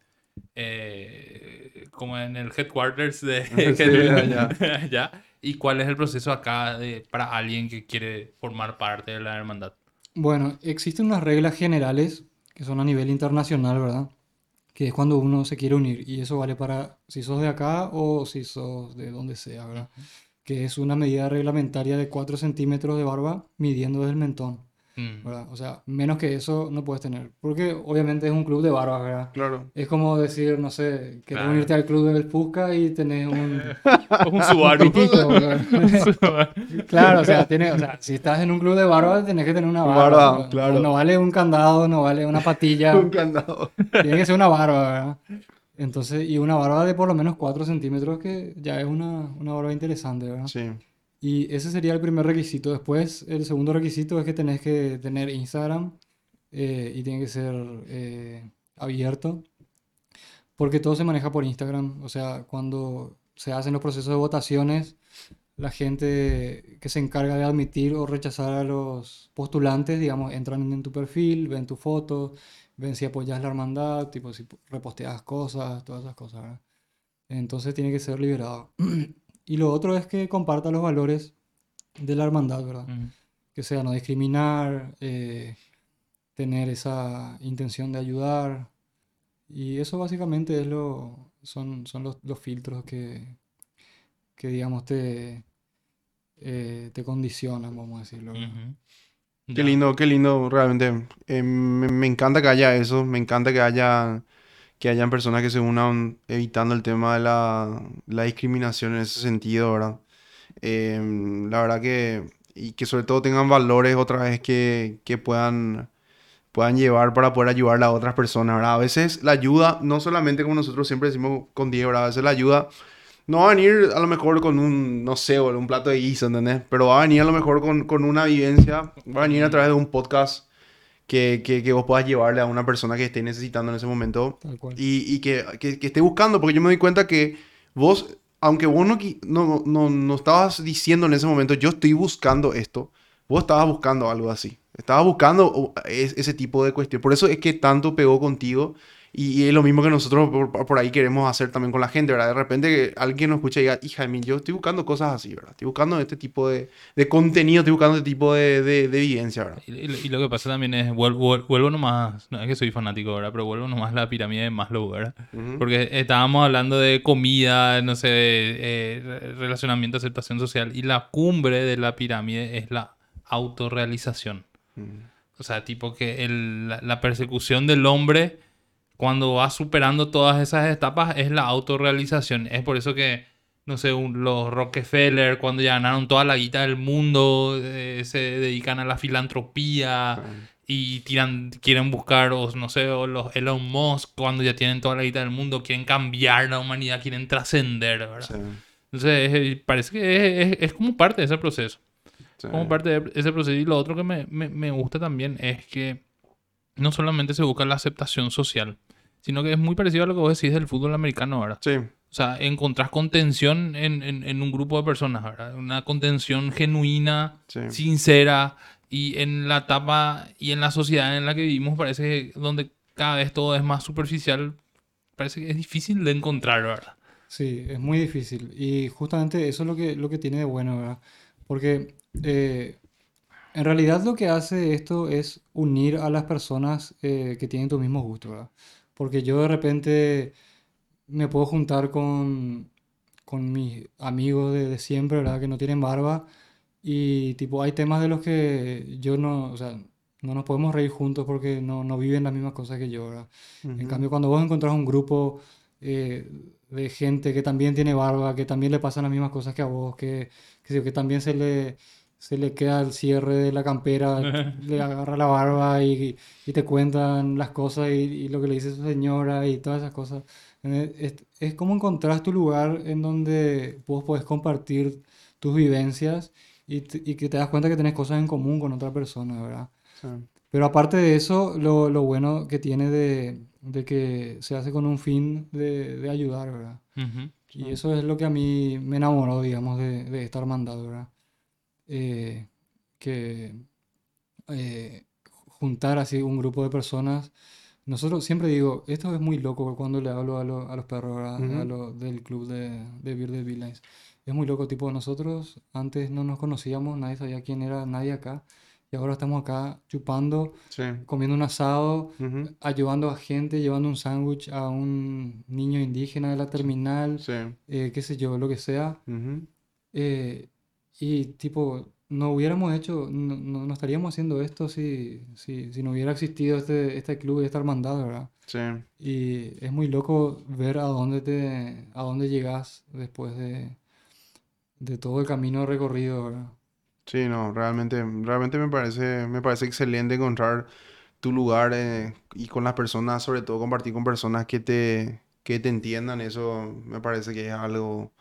eh, como en el headquarters de <laughs> Sí, allá. <laughs> allá? ¿Y cuál es el proceso acá de, para alguien que quiere formar parte de la hermandad? Bueno, existen unas reglas generales que son a nivel internacional, ¿verdad? Que es cuando uno se quiere unir. Y eso vale para si sos de acá o si sos de donde sea, ¿verdad? Que es una medida reglamentaria de 4 centímetros de barba midiendo desde el mentón, Mm. ¿verdad? O sea, menos que eso no puedes tener. Porque obviamente es un club de barba, ¿verdad? Claro. Es como decir, no sé, querés Claro. unirte al club de Belpusca y tenés un <laughs> un Subaru. pitito, <laughs> ¿verdad? Claro, o sea, tiene, o sea, si estás en un club de barba, tenés que tener una Barba, barba. ¿no? claro. No vale un candado, no vale una patilla. <laughs> Un candado. Tiene que ser una barba, ¿verdad? Entonces, y una barba de por lo menos 4 centímetros, que ya es una, una barba interesante, ¿verdad? Sí. Y ese sería el primer requisito. Después, el segundo requisito es que tenés que tener Instagram eh, y tiene que ser eh, abierto, porque todo se maneja por Instagram. O sea, cuando se hacen los procesos de votaciones, la gente que se encarga de admitir o rechazar a los postulantes, digamos, entran en tu perfil, ven tu foto, ven si apoyas la hermandad, tipo si reposteas cosas, todas esas cosas, ¿verdad? Entonces tiene que ser liberado. <clears throat> Y lo otro es que comparta los valores de la hermandad, ¿verdad? Mm. Que sea no discriminar, eh, tener esa intención de ayudar. Y eso básicamente es lo, son, son los, los filtros que, que digamos, te, eh, te condicionan, vamos a decirlo. Qué lindo, qué lindo, realmente. Eh, me, me encanta que haya eso, me encanta que haya que hayan personas que se unan evitando el tema de la, discriminación en ese sentido, ¿verdad? Eh, la verdad que, y que sobre todo tengan valores otra vez que, puedan, puedan llevar para poder ayudar a otras personas, ¿verdad? A veces la ayuda, no solamente como nosotros siempre decimos con Diego, ¿verdad? A veces la ayuda no va a venir a lo mejor con un, no sé, un plato de guiso, ¿entendés? Pero va a venir a lo mejor con, con una vivencia, va a venir a través de un podcast que, que, que vos puedas llevarle a una persona que esté necesitando en ese momento y, y que, que, esté buscando, porque yo me doy cuenta que vos, aunque vos no, no, no, no estabas diciendo en ese momento, yo estoy buscando esto, vos estabas buscando algo así. Estabas buscando es- ese tipo de cuestión. Por eso es que tanto pegó contigo. Y, es lo mismo que nosotros por, por ahí queremos hacer también con la gente, ¿verdad? De repente alguien nos escucha y diga, hija de mí, yo estoy buscando cosas así, ¿verdad? Estoy buscando este tipo de, de contenido, estoy buscando este tipo de, de, de evidencia, ¿verdad? Y, lo que pasa también es, vuel- vuel- vuelvo, nomás, no es que soy fanático, ¿verdad? Pero vuelvo nomás a la pirámide de Maslow, ¿verdad? Porque estábamos hablando de comida, no sé, eh, re- relacionamiento, aceptación social, y la cumbre de la pirámide es la autorrealización. Mm. O sea, tipo que el- la, la persecución del hombre, cuando va superando todas esas etapas, es la autorrealización. Es por eso que, no sé, un- los Rockefeller, cuando ya ganaron toda la guita del mundo, eh, se dedican a la filantropía y tiran, quieren buscar, o no sé, o los Elon Musk, cuando ya tienen toda la guita del mundo, quieren cambiar la humanidad, quieren trascender, ¿verdad? Sí, Entonces, es- parece que es, es- es como parte de ese proceso sí. como parte de ese proceso. Y lo otro que me, me- me gusta también es que no solamente se busca la aceptación social, sino que es muy parecido a lo que vos decís del fútbol americano, ¿verdad? Sí, O sea, encontrás contención en, en- en un grupo de personas, ¿verdad? Una contención genuina, sí. sincera, y en la etapa y en la sociedad en la que vivimos parece que donde cada vez todo es más superficial, parece que es difícil de encontrar, ¿verdad? Sí, es muy difícil. Y justamente eso es lo que, lo que tiene de bueno, ¿verdad? Porque eh, en realidad lo que hace esto es unir a las personas eh, que tienen tus mismos gustos, ¿verdad? Porque yo de repente me puedo juntar con, con mis amigos de, de siempre, ¿verdad? Que no tienen barba. Y tipo, hay temas de los que yo no, o sea, no nos podemos reír juntos porque no, no viven las mismas cosas que yo, ¿verdad? En Ujú. cambio, cuando vos encontrás un grupo eh, de gente que también tiene barba, que también le pasan las mismas cosas que a vos, que, que, que también se le, se le queda el cierre de la campera, <laughs> le agarra la barba y, y te cuentan las cosas y, y lo que le dice su señora y todas esas cosas. Eh, Es, es como encontrás tu lugar en donde vos podés compartir tus vivencias y, y que te das cuenta que tenés cosas en común con otra persona, ¿verdad? Sí. Pero aparte de eso, lo, lo bueno que tiene de, de que se hace con un fin de, de ayudar, ¿verdad? Y eso es lo que a mí me enamoró, digamos, de, de esta hermandad, ¿verdad? Eh, que eh, juntar así un grupo de personas. Nosotros siempre digo, esto es muy loco cuando le hablo a, lo- a los perros, ¿verdad? A Ujú. lo- del club de, de Bearded Villains. Es muy loco, tipo, nosotros antes no nos conocíamos, nadie sabía quién era nadie acá. Y ahora estamos acá chupando, Sí. comiendo un asado, Ujú. ayudando a gente, llevando un sándwich a un niño indígena de la terminal Sí. eh, qué sé yo, lo que sea. Ujú. eh, y tipo, no hubiéramos hecho, no, no- no estaríamos haciendo esto si, si, si no hubiera existido este, este club y esta hermandad, ¿verdad? Sí. Y es muy loco ver a dónde te, a dónde llegas después de, de todo el camino recorrido, ¿verdad? Sí, no, realmente, realmente me parece, me parece excelente encontrar tu lugar eh, y con las personas, sobre todo compartir con personas que te, que te entiendan, eso me parece que es algo,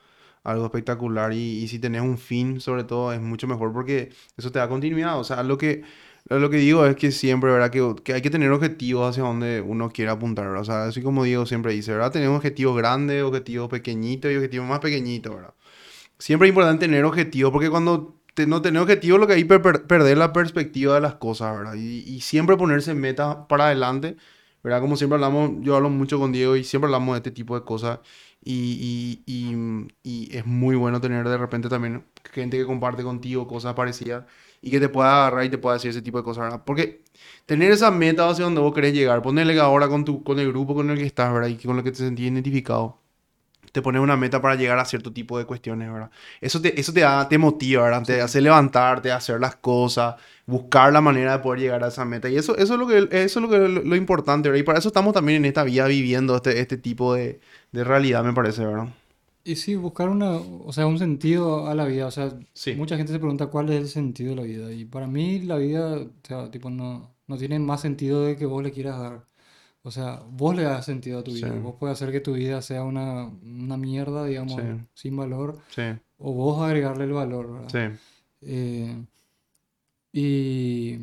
algo espectacular y, y si tenés un fin, sobre todo, es mucho mejor porque eso te da continuidad, o sea, lo que, lo que digo es que siempre, ¿verdad? Que, que hay que tener objetivos hacia donde uno quiera apuntar, ¿verdad? O sea, así como Diego siempre dice, ¿verdad? Tenemos objetivos grandes, objetivos pequeñitos y objetivos más pequeñitos, ¿verdad? Siempre es importante tener objetivos, porque cuando te- no tenés objetivos, lo que hay es per- perder la perspectiva de las cosas, ¿verdad? Y, y siempre ponerse metas para adelante, ¿verdad? Como siempre hablamos, yo hablo mucho con Diego y siempre hablamos de este tipo de cosas. Y, y, y- y es muy bueno tener de repente también gente que comparte contigo cosas parecidas y que te pueda agarrar y te pueda decir ese tipo de cosas. Porque tener esa meta hacia donde vos querés llegar, ponerle ahora con, tu, con el grupo con el que estás, ¿verdad? Y con lo que te sentís identificado te pones una meta para llegar a cierto tipo de cuestiones, ¿verdad? Eso te, eso te, da, te motiva, ¿verdad? Te hace levantarte, hacer las cosas, buscar la manera de poder llegar a esa meta. Y eso, eso es lo que, eso es lo, que, lo, lo importante, ¿verdad? Y para eso estamos también en esta vida viviendo este, este tipo de, de realidad, me parece, ¿verdad? Y sí, buscar una, o sea, un sentido a la vida. O sea, Sí. mucha gente se pregunta cuál es el sentido de la vida. Y para mí la vida, o sea, tipo, no, no tiene más sentido de que vos le quieras dar. O sea, vos le das sentido a tu vida. Sí. Vos puedes hacer que tu vida sea una, una mierda, digamos, Sí. sin valor. Sí, O vos agregarle el valor, ¿verdad? sí, Eh, y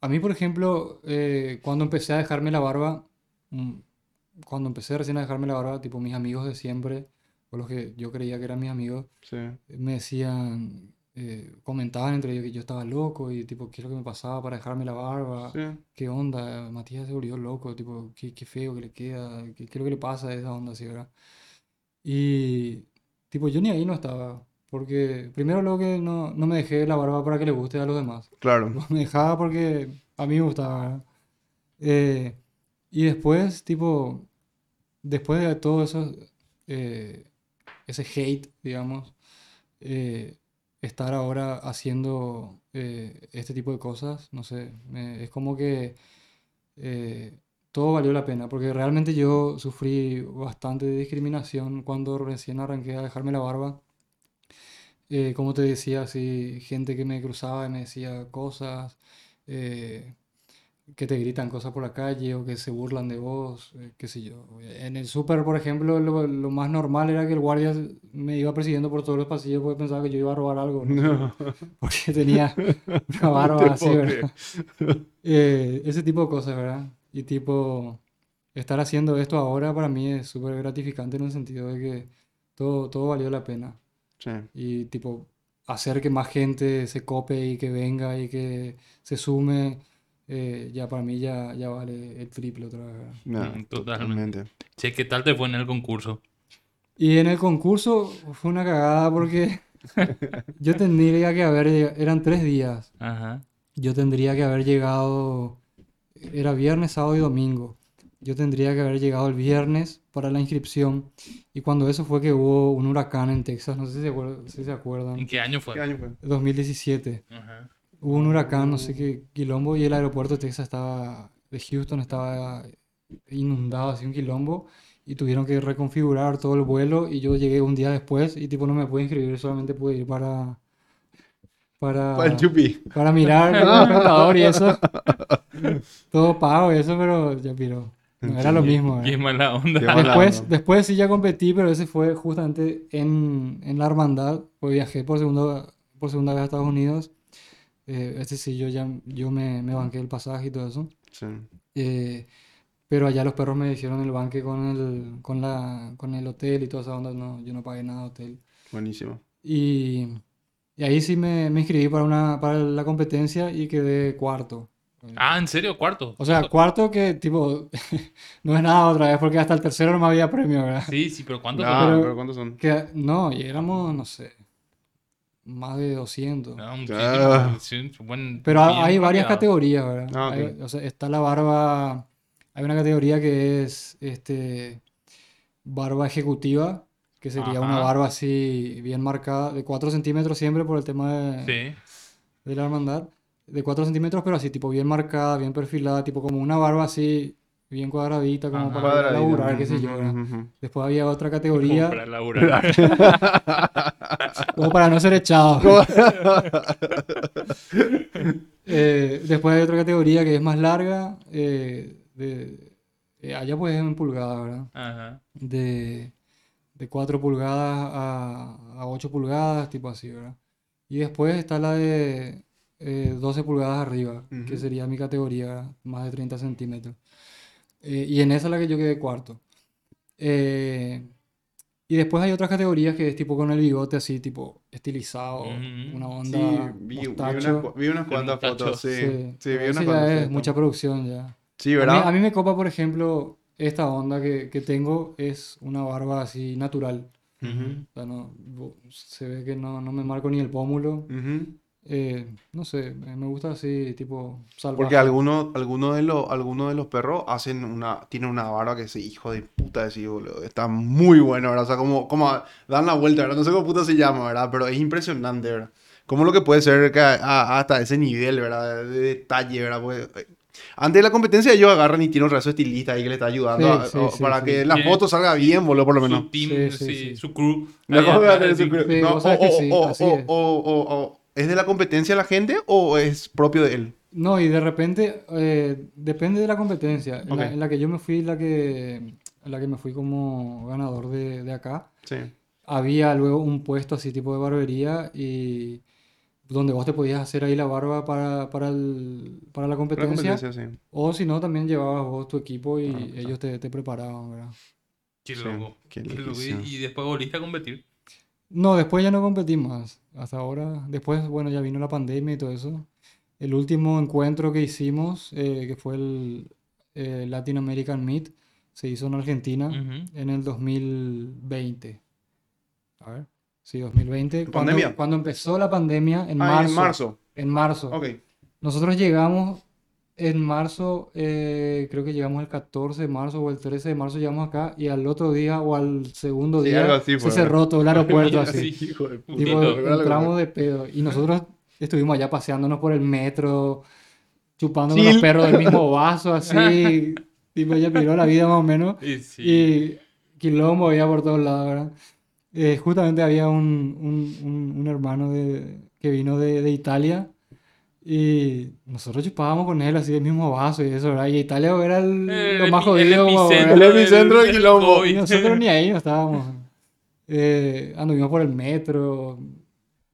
a mí, por ejemplo, eh, cuando empecé a dejarme la barba, mm, cuando empecé recién a dejarme la barba, tipo mis amigos de siempre, o los que yo creía que eran mis amigos, me decían, eh, comentaban entre ellos que yo estaba loco y tipo, ¿qué es lo que me pasaba para dejarme la barba? sí, ¿Qué onda? Matías se volvió loco, tipo, qué, qué feo que le queda, qué, qué es lo que le pasa a esa onda así, ¿verdad? Y tipo, yo ni ahí no estaba, porque primero lo que no, no me dejé la barba para que le guste a los demás, claro. me dejaba porque a mí me gustaba, ¿verdad? Eh, y después, tipo, después de todo eso, eh, ese hate, digamos, eh, estar ahora haciendo eh, este tipo de cosas, no sé, me- es como que eh, todo valió la pena, porque realmente yo sufrí bastante de discriminación cuando recién arranqué a dejarme la barba. Eh, como te decía, así, gente que me cruzaba y me decía cosas, eh, que te gritan cosas por la calle o que se burlan de vos, eh, qué sé yo. En el súper, por ejemplo, lo, lo más normal era que el guardia me iba persiguiendo por todos los pasillos porque pensaba que yo iba a robar algo, ¿no? <laughs> Porque tenía una <laughs> barba te así, ¿verdad? <laughs> Eh, ese tipo de cosas, ¿verdad? Y tipo, estar haciendo esto ahora para mí es súper gratificante en el sentido de que todo, todo valió la pena. Sí, Y tipo, hacer que más gente se cope y que venga y que se sume, eh, ya para mí ya, ya vale el triple otra vez. nah, Mm, totalmente. Che, ¿qué tal te fue en el concurso? Y en el concurso fue una cagada porque <laughs> yo tendría que haber, eran tres días. Ajá. Yo tendría que haber llegado, era viernes, sábado y domingo. Yo tendría que haber llegado el viernes para la inscripción. Y cuando eso fue que hubo un huracán en Texas, no sé si se acuerdan. Si se acuerdan ¿En qué año fue? ¿Qué año fue? 2017. Ajá. Hubo un huracán, no sé qué quilombo, y el aeropuerto de Texas estaba, de Houston estaba inundado, así un quilombo, y tuvieron que reconfigurar todo el vuelo, y yo llegué un día después, y tipo no me pude inscribir, solamente pude ir para, para, Para el chupi. para mirar el <laughs> espectador y eso. <laughs> Todo pago y eso, pero ya piró. No era lo mismo. Qué ¿verdad? mala onda. Qué mala Después, onda. después sí ya competí, pero ese fue justamente en, en la hermandad, pues viajé por segunda, por segunda vez a Estados Unidos. Eh, este sí, yo ya yo me, me banqué el pasaje y todo eso. Sí, Eh, Pero allá los perros me hicieron el banque con el, con la, con el hotel y toda esa onda. No, yo no pagué nada de hotel. Buenísimo. Y, y ahí sí me, me inscribí para, una, para la competencia y quedé cuarto. Ah, ¿en serio? ¿Cuarto? O sea, cuarto que tipo <laughs> no es nada otra vez porque hasta el tercero no me había premio, ¿verdad? Sí, sí, pero ¿cuánto? Ah, pero- pero ¿cuántos son? Que, no, y éramos, no sé, más de 200. No, un Ah. buen- Pero bien hay varias categorías, ¿verdad? Ah. Hay- o sea, está la barba, hay una categoría que es este barba ejecutiva, que sería una barba así bien marcada, de 4 centímetros siempre por el tema de, Sí. de la hermandad, de 4 centímetros, pero así tipo bien marcada, bien perfilada, tipo como una barba así bien cuadradita, como Ajá. para laburar, qué sé yo. Después había otra Como categoría, para laburar. <laughs> como para no ser echado. <laughs> Eh, después hay otra categoría que es más larga, eh, de, eh, allá pues es en pulgadas, ¿verdad? Ajá. De, de 4 pulgadas a, a 8 pulgadas, tipo así, ¿verdad? Y después está la de eh, 12 pulgadas arriba, que sería mi categoría, ¿verdad? más de 30 centímetros. Eh, y en esa es la que yo quedé cuarto. Eh, y después hay otras categorías que es tipo con el bigote así, tipo estilizado, Ujú. una Sí, onda vi, vi unas, cu- vi unas cuantas fotos, sí. Sí, Sí, vi unas cuantas. sí, es mucha producción ya. Sí, A mí, ¿verdad? a mí me copa, por ejemplo, esta onda que, que tengo es una barba así natural. Ujú, O sea, no, se ve que no, no me marco ni el pómulo. ujú. Eh, no sé, me gusta así, tipo salvaje. Porque algunos alguno de, los algunos de los perros hacen una, tienen una barba que se hijo de puta decir, boludo. Está muy bueno, ¿verdad? O sea, como, como dan la vuelta, ¿verdad? No sé cómo puta se llama, ¿verdad? Pero es impresionante, ¿verdad? Como lo que puede ser que a- a- hasta ese nivel, ¿verdad? De detalle, ¿verdad? Porque, eh, antes de la competencia ellos agarran y tienen un resto estilista ahí que le está ayudando Sí, a- sí, o- sí, para sí. que la foto salga bien, boludo, por lo menos. Su team, Sí, sí, sí, sí. su crew. O- o- es. o- o- o- ¿Es de la competencia la gente o es propio de él? No, y de repente, eh, depende de la competencia. En, la, en la que yo me fui, la que, en la que me fui como ganador de, de acá, Sí. había luego un puesto así tipo de barbería y donde vos te podías hacer ahí la barba para, para, el- para la La competencia. competencia, sí. O si no, también llevabas vos tu equipo y Ah, está. ellos te, te preparaban, ¿verdad? Qué Sí, loco. qué Qué loco. Y, y después volviste a competir. No, después ya no competí más. Hasta ahora, después, bueno, ya vino la pandemia y todo eso. El último encuentro que hicimos, eh, que fue el eh, Latin American Meet, se hizo en Argentina en el 2020. A ver, sí, 2020. Cuando, ¿Pandemia? cuando empezó la pandemia, en Ah, marzo. en marzo. En marzo. Ok. Nosotros llegamos en marzo, eh, creo que llegamos el 14 de marzo o el 13 de marzo, llegamos acá y al otro día o al segundo Sí, día así se cerró todo el aeropuerto <laughs> así. Sí, hijo de Tipo, entramos de pedo. Y nosotros estuvimos allá paseándonos por el metro, chupando con los perros del mismo <laughs> vaso, así. tipo, ya piró la vida más o menos. Y sí. Y quilombo había por todos lados, ¿verdad? Eh, justamente había un, un, un- un hermano de, que vino de, de Italia y nosotros chupábamos con él así del mismo vaso y eso, ¿verdad? Y Italia era el, El lo más el jodido, como, epicentro. El epicentro del quilombo. Y nosotros ni ahí no estábamos. Eh, anduvimos por el metro,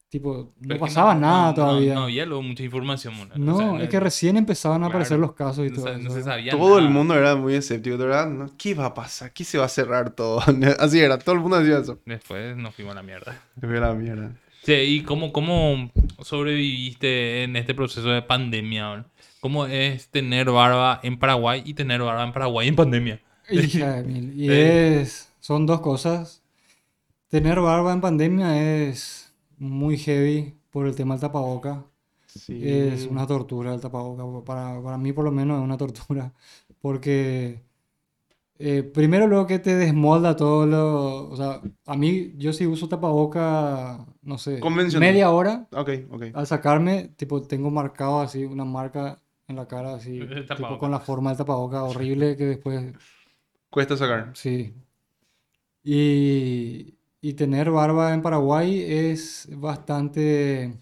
tipo, Pero no pasaba nada no- todavía. No, había luego mucha información. mona. O No, sea, es que recién empezaban a aparecer los casos y no, todo sa- eso, no se sabía Todo el nada. mundo era muy escéptico, de verdad. ¿no? ¿Qué va a pasar? ¿Qué se va a cerrar todo? <laughs> Así era, todo el mundo decía eso. Después nos fuimos a la mierda. Me fui a la mierda. Sí, ¿y cómo, cómo sobreviviste en este proceso de pandemia? ¿Cómo es tener barba en Paraguay y tener barba en Paraguay en pandemia? Hija <laughs> de mil. Y Eh. es, son dos cosas. Tener barba en pandemia es muy heavy por el tema del tapaboca. Sí. Es una tortura el tapaboca. Para, para mí por lo menos es una tortura. Porque eh, primero luego que te desmolda todo lo... O sea, a mí yo sí uso tapaboca, no sé, Convencional. media hora. Ok, ok. Al sacarme, tipo, tengo marcado así una marca en la cara, así, <laughs> El tipo, con la forma del tapaboca horrible que después Cuesta sacar. Sí. Y, y tener barba en Paraguay es bastante...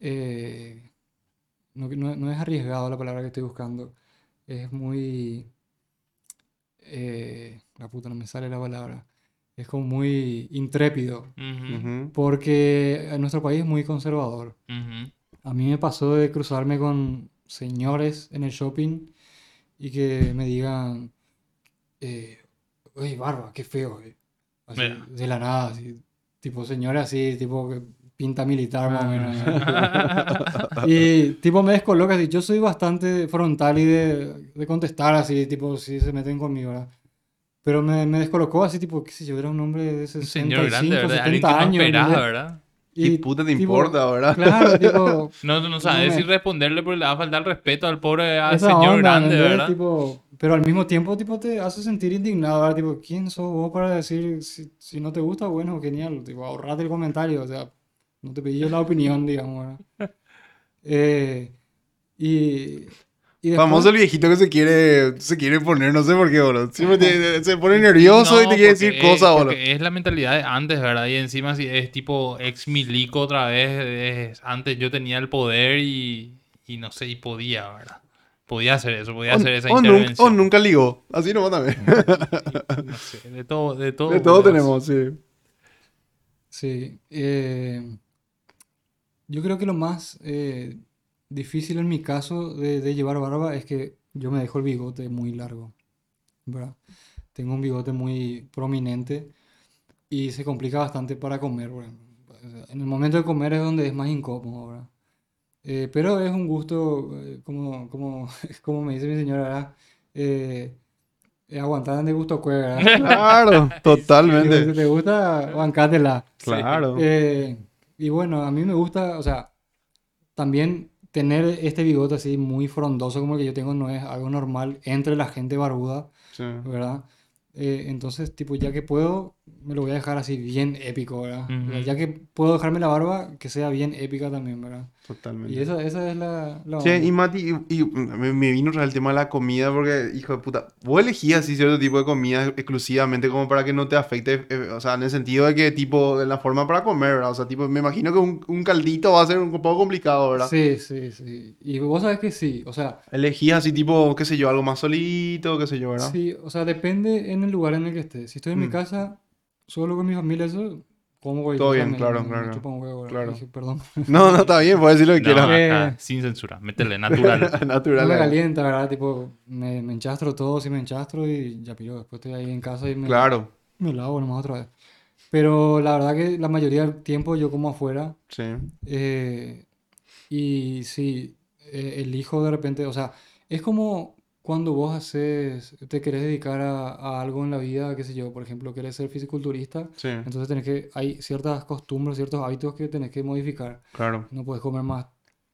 eh, no, no- no es arriesgado la palabra que estoy buscando. Es muy... eh, la puta, no me sale la palabra. Es como muy intrépido. Ujú. Porque en nuestro país es muy conservador. A mí me pasó de cruzarme con señores en el shopping y que me digan, eh, oye, barba, qué feo, eh". Así, de la nada, así, tipo señora así, tipo que pinta militar más o menos. <laughs> y tipo me descoloca así, yo soy bastante frontal y de, de contestar así, tipo si se meten conmigo, ¿verdad? Pero me, me descolocó así, tipo, qué sé yo, era un hombre de Un 65, señor grande, ¿verdad? Alguien 70 que no años. ¿verdad? ¿Qué Y, puta te tipo, importa, verdad? Claro, tipo, <laughs> No, no sabes si responderle porque le va a faltar el respeto al pobre al señor onda, grande, ¿entendés? ¿verdad? Tipo, pero al mismo tiempo, tipo, te hace sentir indignado, ¿verdad? Tipo, ¿quién sos vos para decir si, si no te gusta, bueno, genial, tipo, ahorrate el comentario, o sea, no te pedí yo la opinión, <laughs> digamos, ¿verdad? Eh, y, y después- Famoso el viejito que se quiere, se quiere poner, no sé por qué, boludo. Siempre te- se pone nervioso y te quiere decir es- cosas, boludo. es la mentalidad de antes, ¿verdad? Y encima si es tipo ex milico otra vez, es- antes yo tenía el poder y, y no sé, y podía, ¿verdad? Podía hacer eso, podía O, hacer esa o nunca, intervención. o nunca ligó. Así nomás también. No sé, de todo, de todo. <laughs> De todo tenemos, sí. Sí, eh, yo creo que lo más eh, difícil en mi caso de, de llevar barba es que yo me dejo el bigote muy largo, ¿verdad? Tengo un bigote muy prominente y se complica bastante para comer, ¿verdad? En el momento de comer es donde es más incómodo, ¿verdad? Eh, pero es un gusto, eh, como, como, <laughs> como me dice mi señora. Eh, aguantar de gusto, cue, ¿verdad? <laughs> Claro, Digo, <laughs> si totalmente. te gusta, bancátela. Claro. Eh, y bueno, a mí me gusta, o sea, también tener este bigote así muy frondoso como el que yo tengo no es algo normal entre la gente barbuda, Sí. ¿verdad? Eh, entonces, tipo, ya que puedo, me lo voy a dejar así bien épico, ¿verdad? Ya que puedo dejarme la barba, que sea bien épica también, ¿verdad? Totalmente. Y esa, esa es la, la onda. y Mati, y, y me, me vino vez el tema de la comida porque, hijo de puta, vos elegías así cierto tipo de comida exclusivamente como para que no te afecte, eh, o sea, en el sentido de que tipo, en la forma para comer, ¿verdad? O sea, tipo, me imagino que un, un caldito va a ser un poco complicado, ¿verdad? Sí, sí, sí. Y vos sabes que sí, o sea, Elegías así tipo, qué sé yo, algo más solito, qué sé yo, ¿verdad? Sí, o sea, depende en el lugar en el que esté. Si estoy en mi Mm. casa, solo con mi familia, eso, como cualquier Todo bien, me- claro, me- me claro, chupa un huevo, ¿verdad? claro. Dije, perdón. No, no, está bien, puedes decir lo que No, quieras. acá, Eh. sin censura, métele, natural. <laughs> No Natural. me calienta, ¿verdad? Tipo, me, me enchastro todo, sí me enchastro y ya piro. Después estoy ahí en casa y me, Claro, me lavo nomás otra vez. Pero la verdad que la mayoría del tiempo yo como afuera. sí. eh, y sí, eh, elijo de repente, o sea, es como cuando vos haces, te querés dedicar a, a algo en la vida, qué sé yo, por ejemplo, querés ser fisiculturista. Sí, Entonces tenés que, hay ciertas costumbres, ciertos hábitos que tenés que modificar. claro. No puedes comer más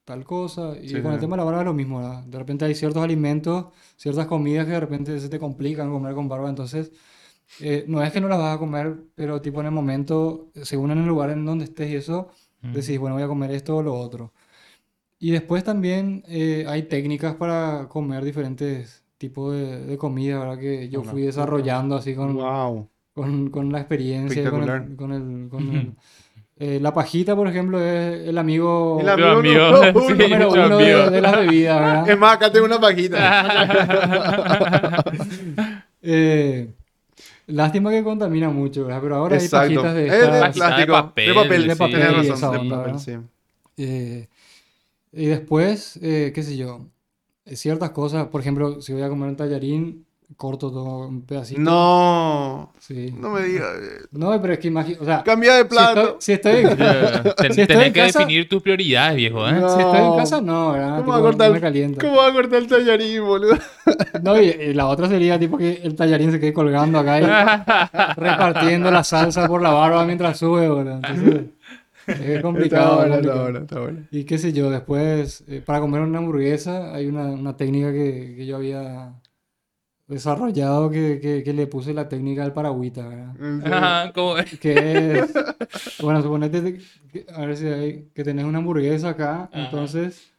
tal cosa. Y Sí, con el sí. tema de la barba es lo mismo, ¿verdad? De repente hay ciertos alimentos, ciertas comidas que de repente se te complican comer con barba. Entonces, eh, no es que no las vas a comer, pero tipo en el momento, según en el lugar en donde estés y eso, Mm. decís, bueno, voy a comer esto o lo otro. Y después también eh, hay técnicas para comer diferentes tipos de, de comida, ¿verdad? Que yo Hola. fui desarrollando así con, Wow. con, con la experiencia, con el, Espectacular. con el, con el- <laughs> eh, la pajita, por ejemplo, es el amigo, El amigo amigo, número sí, uno. número uno de, amigo. de las bebidas, ¿verdad? Es más, acá tengo una pajita. <laughs> Eh, lástima que contamina mucho, ¿verdad? Pero ahora hay Exacto. pajitas de Es de estas, Pajita de plástico. papel, de papel. de sí. papel y razón, esa de papel, sí. Eh, y después, eh, qué sé yo, ciertas cosas, por ejemplo, si voy a comer un tallarín, corto todo un pedacito. No, Sí. no me digas. No, pero es que imagino, o sea, Cambia de si estoy, plato. si estoy, Eh, <laughs> <laughs> ten- Si estoy tenés en que casa- definir tus prioridades, viejo, ¿eh? No. si estoy en casa, no, ¿verdad? ¿Cómo Tipo, va a cortar me el- calienta. ¿Cómo va a cortar el tallarín, boludo? <laughs> No, y, y la otra sería tipo que el tallarín se quede colgando acá y repartiendo la salsa por la barba mientras sube, boludo. Entonces, es Está complicado. bueno, está complicado. bueno, está bueno. Y qué sé yo, después, eh, para comer una hamburguesa, hay una, una técnica que, que yo había desarrollado que, que, que le puse la técnica del paragüita, ¿verdad? Ajá, como- Que es, bueno, suponete que- a ver si hay, que tenés una hamburguesa acá, Ajá. entonces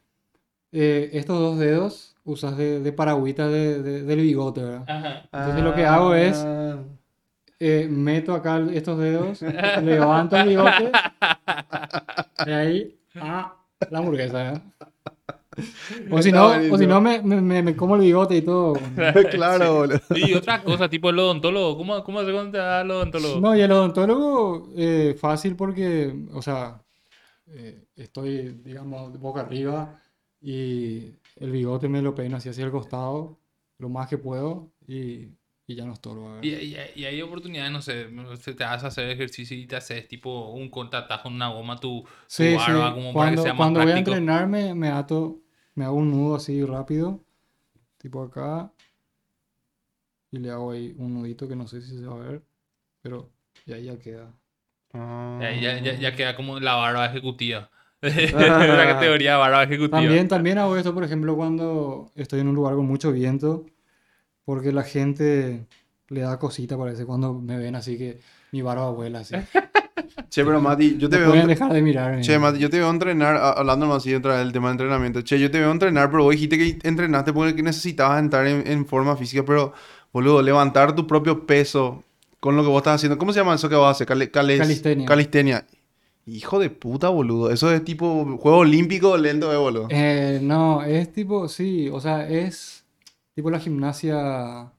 eh, estos dos dedos usas de, de paragüita de, de- del bigote, ¿verdad? Ajá. Entonces lo que hago es, Ah. Eh, meto acá estos dedos, levanto el bigote y ahí, ah, la hamburguesa, ¿verdad? O si no, o si no me, me, me- como el bigote y todo. <laughs> claro, boludo. Y otra cosa, tipo el odontólogo. ¿Cómo, cómo se da el odontólogo? No, y el odontólogo, eh, fácil porque, o sea, eh, estoy, digamos, boca arriba y el bigote me lo peino así hacia el costado lo más que puedo y, y ya no estorbo. ¿verdad? Y, y- y hay oportunidades, no sé, te haces hacer ejercicio y te haces tipo un contratajo en una goma tu, tu Sí, sí. barba como para que Cuando, sea más cuando voy a práctico. entrenar me, me ato, me hago un nudo así rápido, tipo acá, y le hago ahí un nudito que no sé si se va a ver, pero y ahí ya queda. Ah. Ya, ya, ya, ya queda como la barba ejecutiva. <laughs> la categoría de barba ejecutiva. También, también hago esto, por ejemplo, cuando estoy en un lugar con mucho viento, porque la gente le da cosita, parece, cuando me ven así que mi barba vuela así. <laughs> Che, pero Mati, yo te No veo. pueden dejar de mirarme. Che, Mati, yo te veo entrenar, a- hablando más así vez del tema de entrenamiento. Che, yo te veo entrenar, pero vos dijiste que entrenaste porque necesitabas entrar en, en forma física, pero, boludo, levantar tu propio peso con lo que vos estás haciendo. ¿Cómo se llama eso que haces? Cale- cales- Calistenia. Calistenia. Hijo de puta, boludo. Eso es tipo juego olímpico lento, eh, boludo. Eh, no, es tipo, sí, o sea, es tipo la gimnasia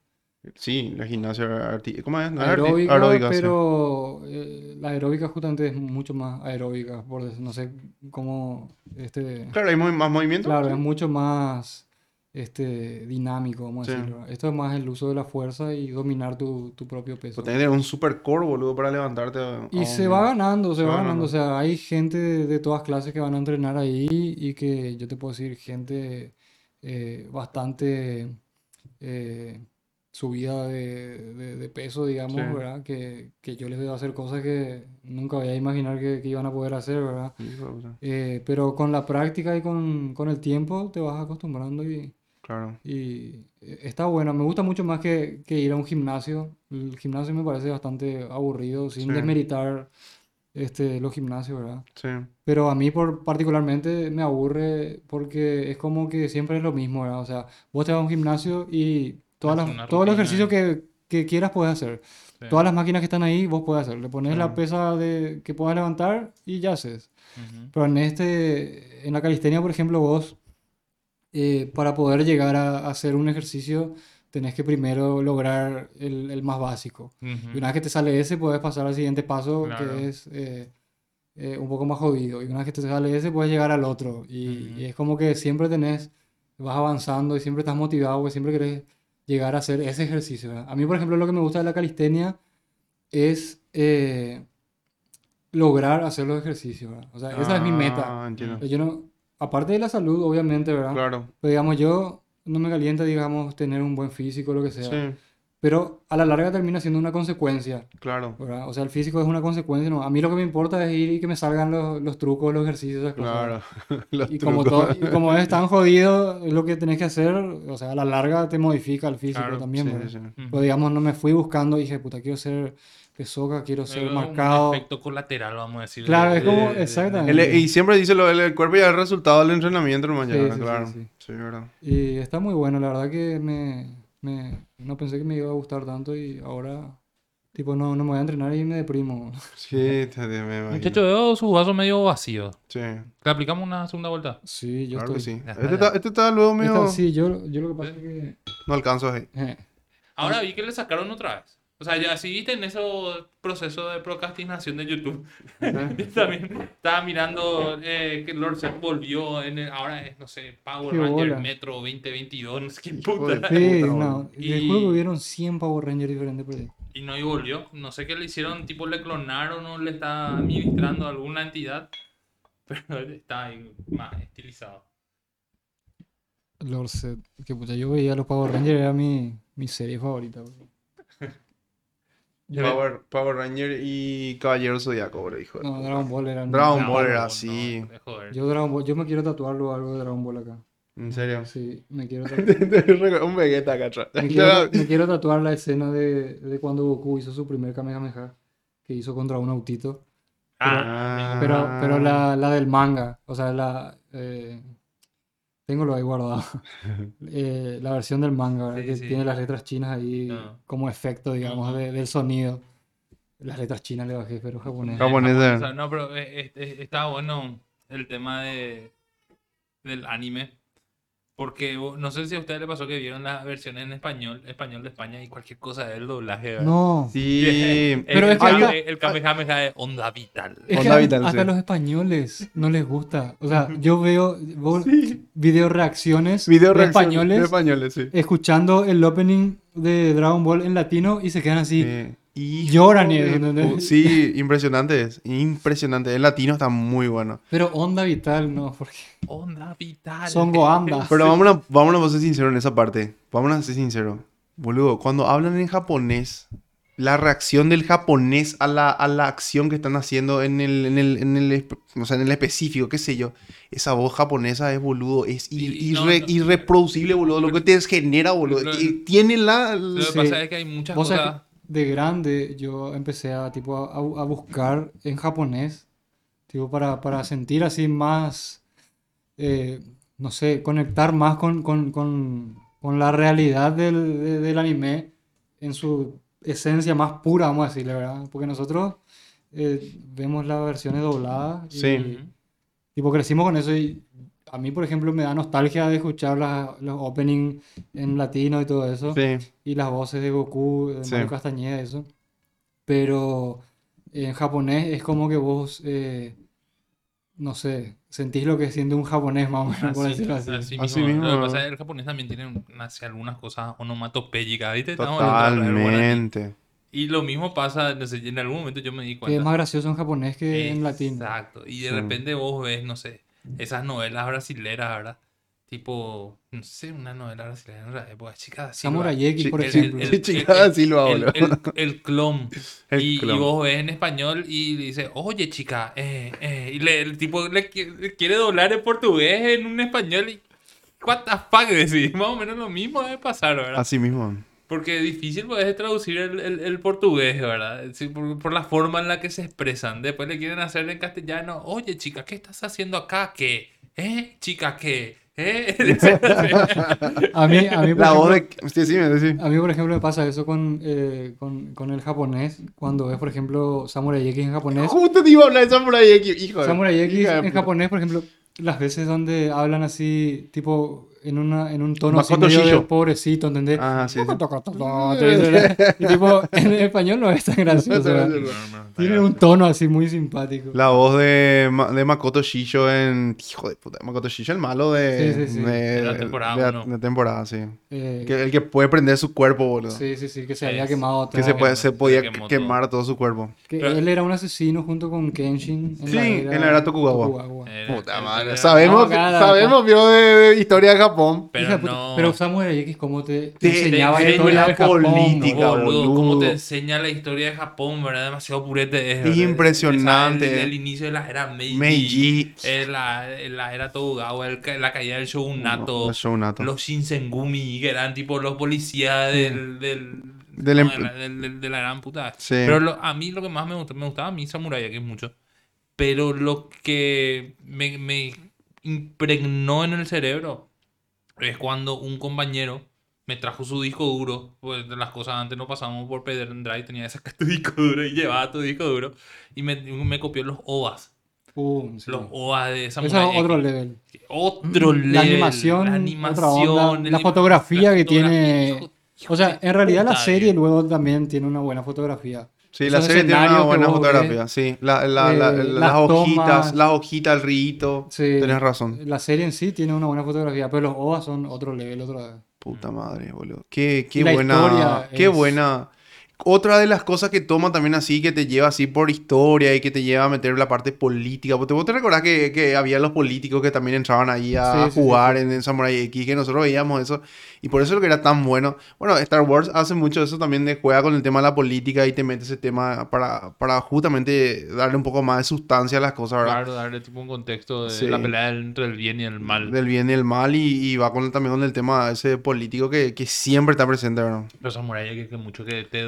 Sí, la gimnasia ¿Cómo es? No aeróbica, pero eh, la aeróbica justamente es mucho más aeróbica, por no sé cómo, este, Claro, hay más movimiento. claro, sí. es mucho más este, dinámico, vamos a Sí. decirlo. Esto es más el uso de la fuerza y dominar tu, tu propio peso. Pues tenés un super core, boludo, para levantarte. a- Y se va ganando, se se va ganando. O sea, hay gente de, de todas clases que van a entrenar ahí y que yo te puedo decir, gente eh, bastante eh, subida de, de- de peso, digamos, Sí. ¿verdad? Que, que yo les veo hacer cosas que nunca voy a imaginar que, que iban a poder hacer, ¿verdad? Eh, pero con la práctica y con, con el tiempo te vas acostumbrando y, Claro. y eh, está bueno. Me gusta mucho más que, que ir a un gimnasio. El gimnasio me parece bastante aburrido, sin Sí. desmeritar este, los gimnasios, ¿verdad? Sí. Pero a mí por, particularmente me aburre porque es como que siempre es lo mismo, ¿verdad? O sea, vos te vas a un gimnasio y todas las, todos los ejercicios que, que quieras puedes hacer. Sí. Todas las máquinas que están ahí vos puedes hacer. Le pones la Claro. pesa de, que puedas levantar y ya haces. Ujú. Pero en este, en la calistenia, por ejemplo, vos, eh, para poder llegar a, a hacer un ejercicio, tenés que primero lograr el, el más básico. Y Ujú. una vez que te sale ese, puedes pasar al siguiente paso, Claro. que es eh, eh, un poco más jodido. Y una vez que te sale ese, puedes llegar al otro. Y, Ujú. y es como que siempre tenés, vas avanzando y siempre estás motivado, porque siempre querés llegar a hacer ese ejercicio. ¿verdad? A mí, por ejemplo, lo que me gusta de la calistenia es eh, lograr hacer los ejercicios. ¿verdad? O sea, esa es mi meta. Ah, entiendo. Yo no, aparte de la salud, obviamente, ¿verdad? Claro. Pero digamos, yo no me calienta, digamos, tener un buen físico, lo que sea. Sí, Pero a la larga termina siendo una consecuencia, claro. ¿verdad? O sea, el físico es una consecuencia, ¿no? A mí lo que me importa es ir y que me salgan los, los trucos, los ejercicios, esas cosas. Claro. <laughs> Los Y como, trucos. todo, y como es tan jodido lo que tenés que hacer, o sea, a la larga te modifica el físico Claro, también, Sí, sí, sí. Pues digamos, no me fui buscando y dije, puta, quiero ser pesoca, quiero ser Luego, marcado. Un efecto colateral, vamos a decir. Claro, de- es como- de- exactamente. El- y siempre dice lo, el, el cuerpo es el resultado del entrenamiento, ya, sí, sí, claro. sí. Sí, verdad. Y está muy bueno, la verdad que me, me- no pensé que me iba a gustar tanto y ahora, tipo, no, no me voy a entrenar y me deprimo. Sí, te, me imagino. Muchacho, veo su vaso medio vacío. Sí, ¿Le aplicamos una segunda vuelta? Sí, yo claro que estoy... sí. Ya está, Este está, este está luego medio... Esta- sí, yo, yo lo que pasa es que... No alcanzo ahí. eh, Ahora vi que le sacaron otra vez. O sea, ya si viste en ese proceso de procrastinación de YouTube. <laughs> Yo también estaba mirando eh, que Lord Set volvió en el- ahora es, no sé, Power Ranger. Metro 2022, no sé qué puta. sí, no, Y- que hubieron 100 Power Rangers diferentes por ahí. Y no y volvió. No sé qué le hicieron, tipo le clonaron o le está administrando alguna entidad. <laughs> Pero está ahí más estilizado. Lord Set, que puta, yo veía los Power Rangers, era mi, mi serie favorita. bro. Yo- Power, Power Ranger y Caballero Zodíaco, bro, hijo de No. Dragon Ball era mi- Dragon Ball era así. no. Yo, Dragon Ball, yo me quiero tatuarlo algo de Dragon Ball acá. ¿En serio? Sí, me quiero <laughs> tatuar. Un Vegeta acá atrás. Me quiero, <laughs> me quiero tatuar la escena de, de cuando Goku hizo su primer Kamehameha, que hizo contra un autito. Ah, Pero, pero la, la del manga, o sea, la... Eh, tengo lo ahí guardado. <laughs> Eh, la versión del manga, ¿verdad? Sí, que sí. tiene las letras chinas ahí Ah. como efecto, digamos, de- del sonido. Las letras chinas le bajé, pero japonés. Japonés. japonés, eh. no, pero eh, eh, eh, estaba bueno el tema de del anime. Porque no sé si a ustedes les pasó que vieron la versión en español, español de España y cualquier cosa del doblaje. ¿verdad? No. Sí. <laughs> El, Pero el, es que el Kamehameha de onda vital. Es Onda a- vital, hasta sí. los españoles no les gusta. O sea, yo veo vos- video reacciones Video de reacción españoles De españoles, sí. escuchando el opening de Dragon Ball en latino y se quedan así. Y Lloran y. Sí, impresionante es. Impresionante. El latino está muy bueno. Pero onda vital, no, porque Onda vital. son goanda. Pero vámonos, vámonos a ser sinceros en esa parte. Vámonos a ser sinceros. Boludo, cuando hablan en japonés, la reacción del japonés a la, a la acción que están haciendo en el, en el, en el, o sea, en el específico, qué sé yo. Esa voz japonesa es, boludo, es ir- Y- no, irre- no. irreproducible, boludo. Lo que te genera, boludo. Tiene la... Lo que Sí. pasa es que hay muchas cosas. que de grande yo empecé a, tipo, a, a buscar en japonés, tipo, para, para sentir así más, eh, no sé, conectar más con, con, con, con la realidad del, de- del anime en su esencia más pura, vamos a decirle, ¿verdad? Porque nosotros eh, vemos las versiones dobladas y, Sí. tipo, crecimos con eso y a mí, por ejemplo, me da nostalgia de escuchar las- los openings en latino y todo eso Sí. y las voces de Goku, de Sí. Mario Castañeda, eso. Pero en japonés es como que vos, eh, no sé, sentís lo que siente un japonés más o menos, por Así, decirlo así. así Así mismo. mismo. Lo que pasa es que el japonés también tiene hace algunas cosas onomatopéyicas, ¿viste? Totalmente. Y lo mismo pasa, no sé, en algún momento yo me di Que es cuenta. más gracioso en japonés que en latino. Exacto. Y de Sí. repente vos ves, no sé, esas novelas brasileras, ¿verdad? Tipo, no sé, una novela brasileña en la época, Samurai ¿verdad? X, por el- ejemplo. el- Chica Silva, el, boludo. el, el clon. El y, vos ves en español y le dice, oye chica, eh, eh", y le- el tipo le, le quiere doblar en portugués en un español y what the fuck <laughs> decís, más o menos lo mismo debe pasar, ¿verdad? Así mismo. Porque es difícil pues, traducir el, el- el portugués, ¿verdad? Sí, por, por la forma en la que se expresan. Después le quieren hacer en castellano, oye chica, ¿qué estás haciendo acá? ¿Qué? ¿Eh? Chica, ¿qué? ¿Eh? <laughs> A mí, a mí, por La voz ejemplo, de... Sí, sí, me decís. a mí, por ejemplo, me pasa eso con, eh, con, con el japonés. Cuando ves, por ejemplo, Samurai X en japonés. <laughs> Justo te iba a hablar de Samurai X, hijo de... Samurai X en japonés, por ejemplo, las veces donde hablan así, tipo, en, una, en un tono así medio de pobrecito, ¿entendés? Ah, sí, sí. Y tipo, en español no es tan gracioso. ¿verdad? Tiene un tono así muy simpático. La voz de, de Makoto Shisho en... Hijo de puta, Makoto Shisho, el malo de... Sí, sí, sí. De, De la temporada de la- uno. de temporada, sí. Eh, Que, el que puede prender su cuerpo, boludo. sí, sí, sí, que se había quemado Que todo. se, puede, Se se podía todo. quemar todo su cuerpo. Que Pero- él era un asesino junto con Kenshin. Sí, en la era Tokugawa. Era- Puta era- madre. era- Sabemos, No, sabemos, vio de, de historia de Japón. De Pero no. Pero Samurai X, ¿cómo te, Te enseñaba la enseña historia la de Japón? política, no? boludo, boludo. cómo te enseña la historia de Japón, ¿verdad? Demasiado purete es. Es impresionante. Esa- El, el inicio de la era Meiji. Meiji. eh, la, la era Tokugawa, la caída del shogunato. Los shogunato. Los Shinsengumi, que eran tipo los policías del... del Del no, em- de, la, del- de la gran puta. Sí. Pero lo- a mí lo que más me gusta, me gustaba a mí Samurai, que es mucho. Pero lo que me, me impregnó en el cerebro es cuando un compañero me trajo su disco duro. Pues las cosas antes no pasábamos por pendrive, tenía que sacar tu disco duro y llevaba tu disco duro. Y me, me copió los OVAs. Sí. Los OVAs de Eso Samurai. es otro X. level. Otro level. La animación, la animación, el- la fotografía que tiene- hijo- hijo O sea, en realidad la serie eh. luego también tiene una buena fotografía. Sí, la serie tiene una buena fotografía, ves, sí. La, la, la- eh, la- las las hojitas, tomas. las hojitas, el rito. Sí. Tenés razón. La serie en sí tiene una buena fotografía, pero los OVA son otro level, otro... Puta madre, boludo. Qué, qué buena. Qué es- buena. Otra de las cosas que toma también así, que te lleva así por historia y que te lleva a meter la parte política. ¿Vos te, vos te recordás que, que había los políticos que también entraban ahí a Sí, sí, jugar En, en Samurai X? Que nosotros veíamos eso. Y por eso es lo que era tan bueno. Bueno, Star Wars hace mucho eso también de juega con el tema de la política y te mete ese tema para, para justamente darle un poco más de sustancia a las cosas, ¿verdad? Claro, darle tipo un contexto de Sí. la pelea entre el bien y el mal. Del bien y el mal y, y va con, también con el tema ese político que, que siempre está presente, ¿verdad? Los samuráis que, que mucho que te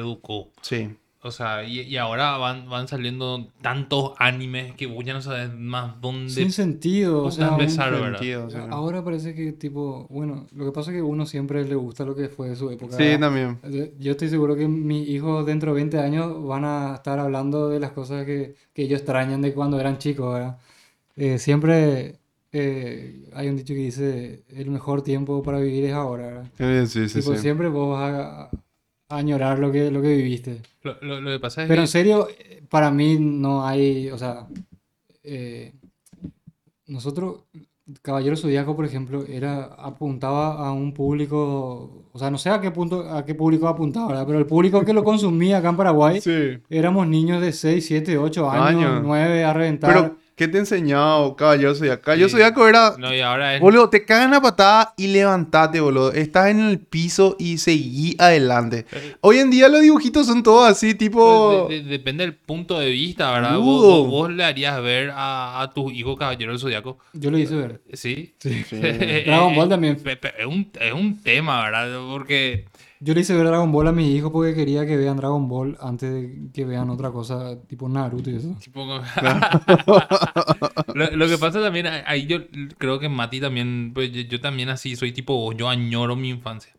Sí. O sea, y, y ahora van, van saliendo tantos animes que vos ya no sabes más dónde Sin sentido, o sea... empezar, sentido, sí. Ahora parece que tipo, bueno, lo que pasa es que uno siempre le gusta lo que fue de su época. Sí, también. Yo- estoy seguro que mis hijos dentro de 20 años van a estar hablando de las cosas que, que ellos extrañan de cuando eran chicos, ¿verdad? Eh, siempre eh, hay un dicho que dice, el mejor tiempo para vivir es ahora, ¿verdad? Eh, sí, sí, Tipo, sí. siempre vos vas a añorar lo que, lo que viviste. Lo, lo- lo que pasa es Pero en serio, eh, para mí no hay, o sea, eh, nosotros, Caballero Zodíaco, por ejemplo, era, apuntaba a un público, o sea, no sé a qué punto, a qué público apuntaba, ¿verdad? Pero el público que lo consumía acá en Paraguay, <laughs> Sí. éramos niños de 6, 7, 8 años, Años. 9 a reventar. Pero, ¿qué te he enseñado, Caballero Zodíaco? Caballero Sí. Zodíaco era... No, y ahora es... Boludo, te cagan a patada y levantate, boludo. Estás en el piso y seguí adelante. Hoy en día los dibujitos son todos así, tipo... De- de- depende del punto de vista, ¿verdad? Vos, Boludo. vos- vos le harías ver a, a tus hijos Caballero del Zodiaco. Yo lo hice ver. ¿Sí? Sí. Sí. <laughs> Dragon Ball también. Es un, es un tema, ¿verdad? Porque... Yo le hice ver Dragon Ball a mis hijos porque quería que vean Dragon Ball antes de que vean otra cosa tipo Naruto y eso. tipo, <laughs> lo, lo que pasa también, ahí- yo creo que Mati también, pues yo, yo también así soy tipo vos, yo añoro mi infancia.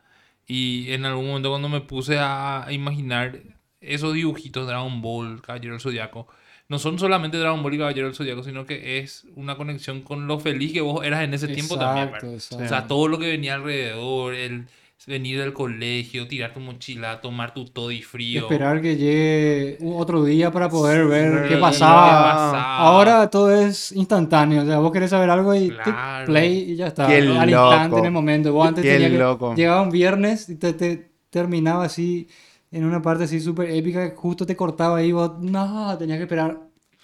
Y en algún momento cuando me puse a imaginar esos dibujitos Dragon Ball, Caballero del Zodiaco, no son solamente Dragon Ball y Caballero del Zodiaco, sino que es una conexión con lo feliz que vos eras en ese tiempo también, Exacto, exacto. O sea, todo lo que venía alrededor, el venir del colegio, tirar tu mochila, tomar tu toddy frío. Esperar que llegue otro día para poder ver qué pasaba. Ahora todo es instantáneo. O sea, vos querés saber algo y Claro. play y ya está. Qué Al loco. instante, en el momento. Vos antes Qué tenías que- loco. Llegaba un viernes y te, te terminaba así en una parte así súper épica. que Justo te cortaba ahí. Vos, no, tenías que esperar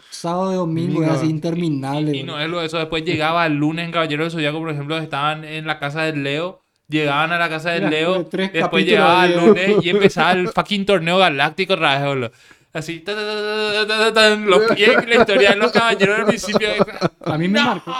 sábado y domingo. Era así interminable. Y no es lo de eso. Después llegaba el lunes en Caballero del Zodiaco, por ejemplo, estaban en la casa del Leo. Llegaban a la casa del Leo. tres Después llegaba el lunes y empezaba el fucking torneo galáctico otra. Así, ta, ta, ta, ta, ta, ta, ta, los pies, <laughs> la historia de los caballeros del principio. A mí me ¡No! marcó.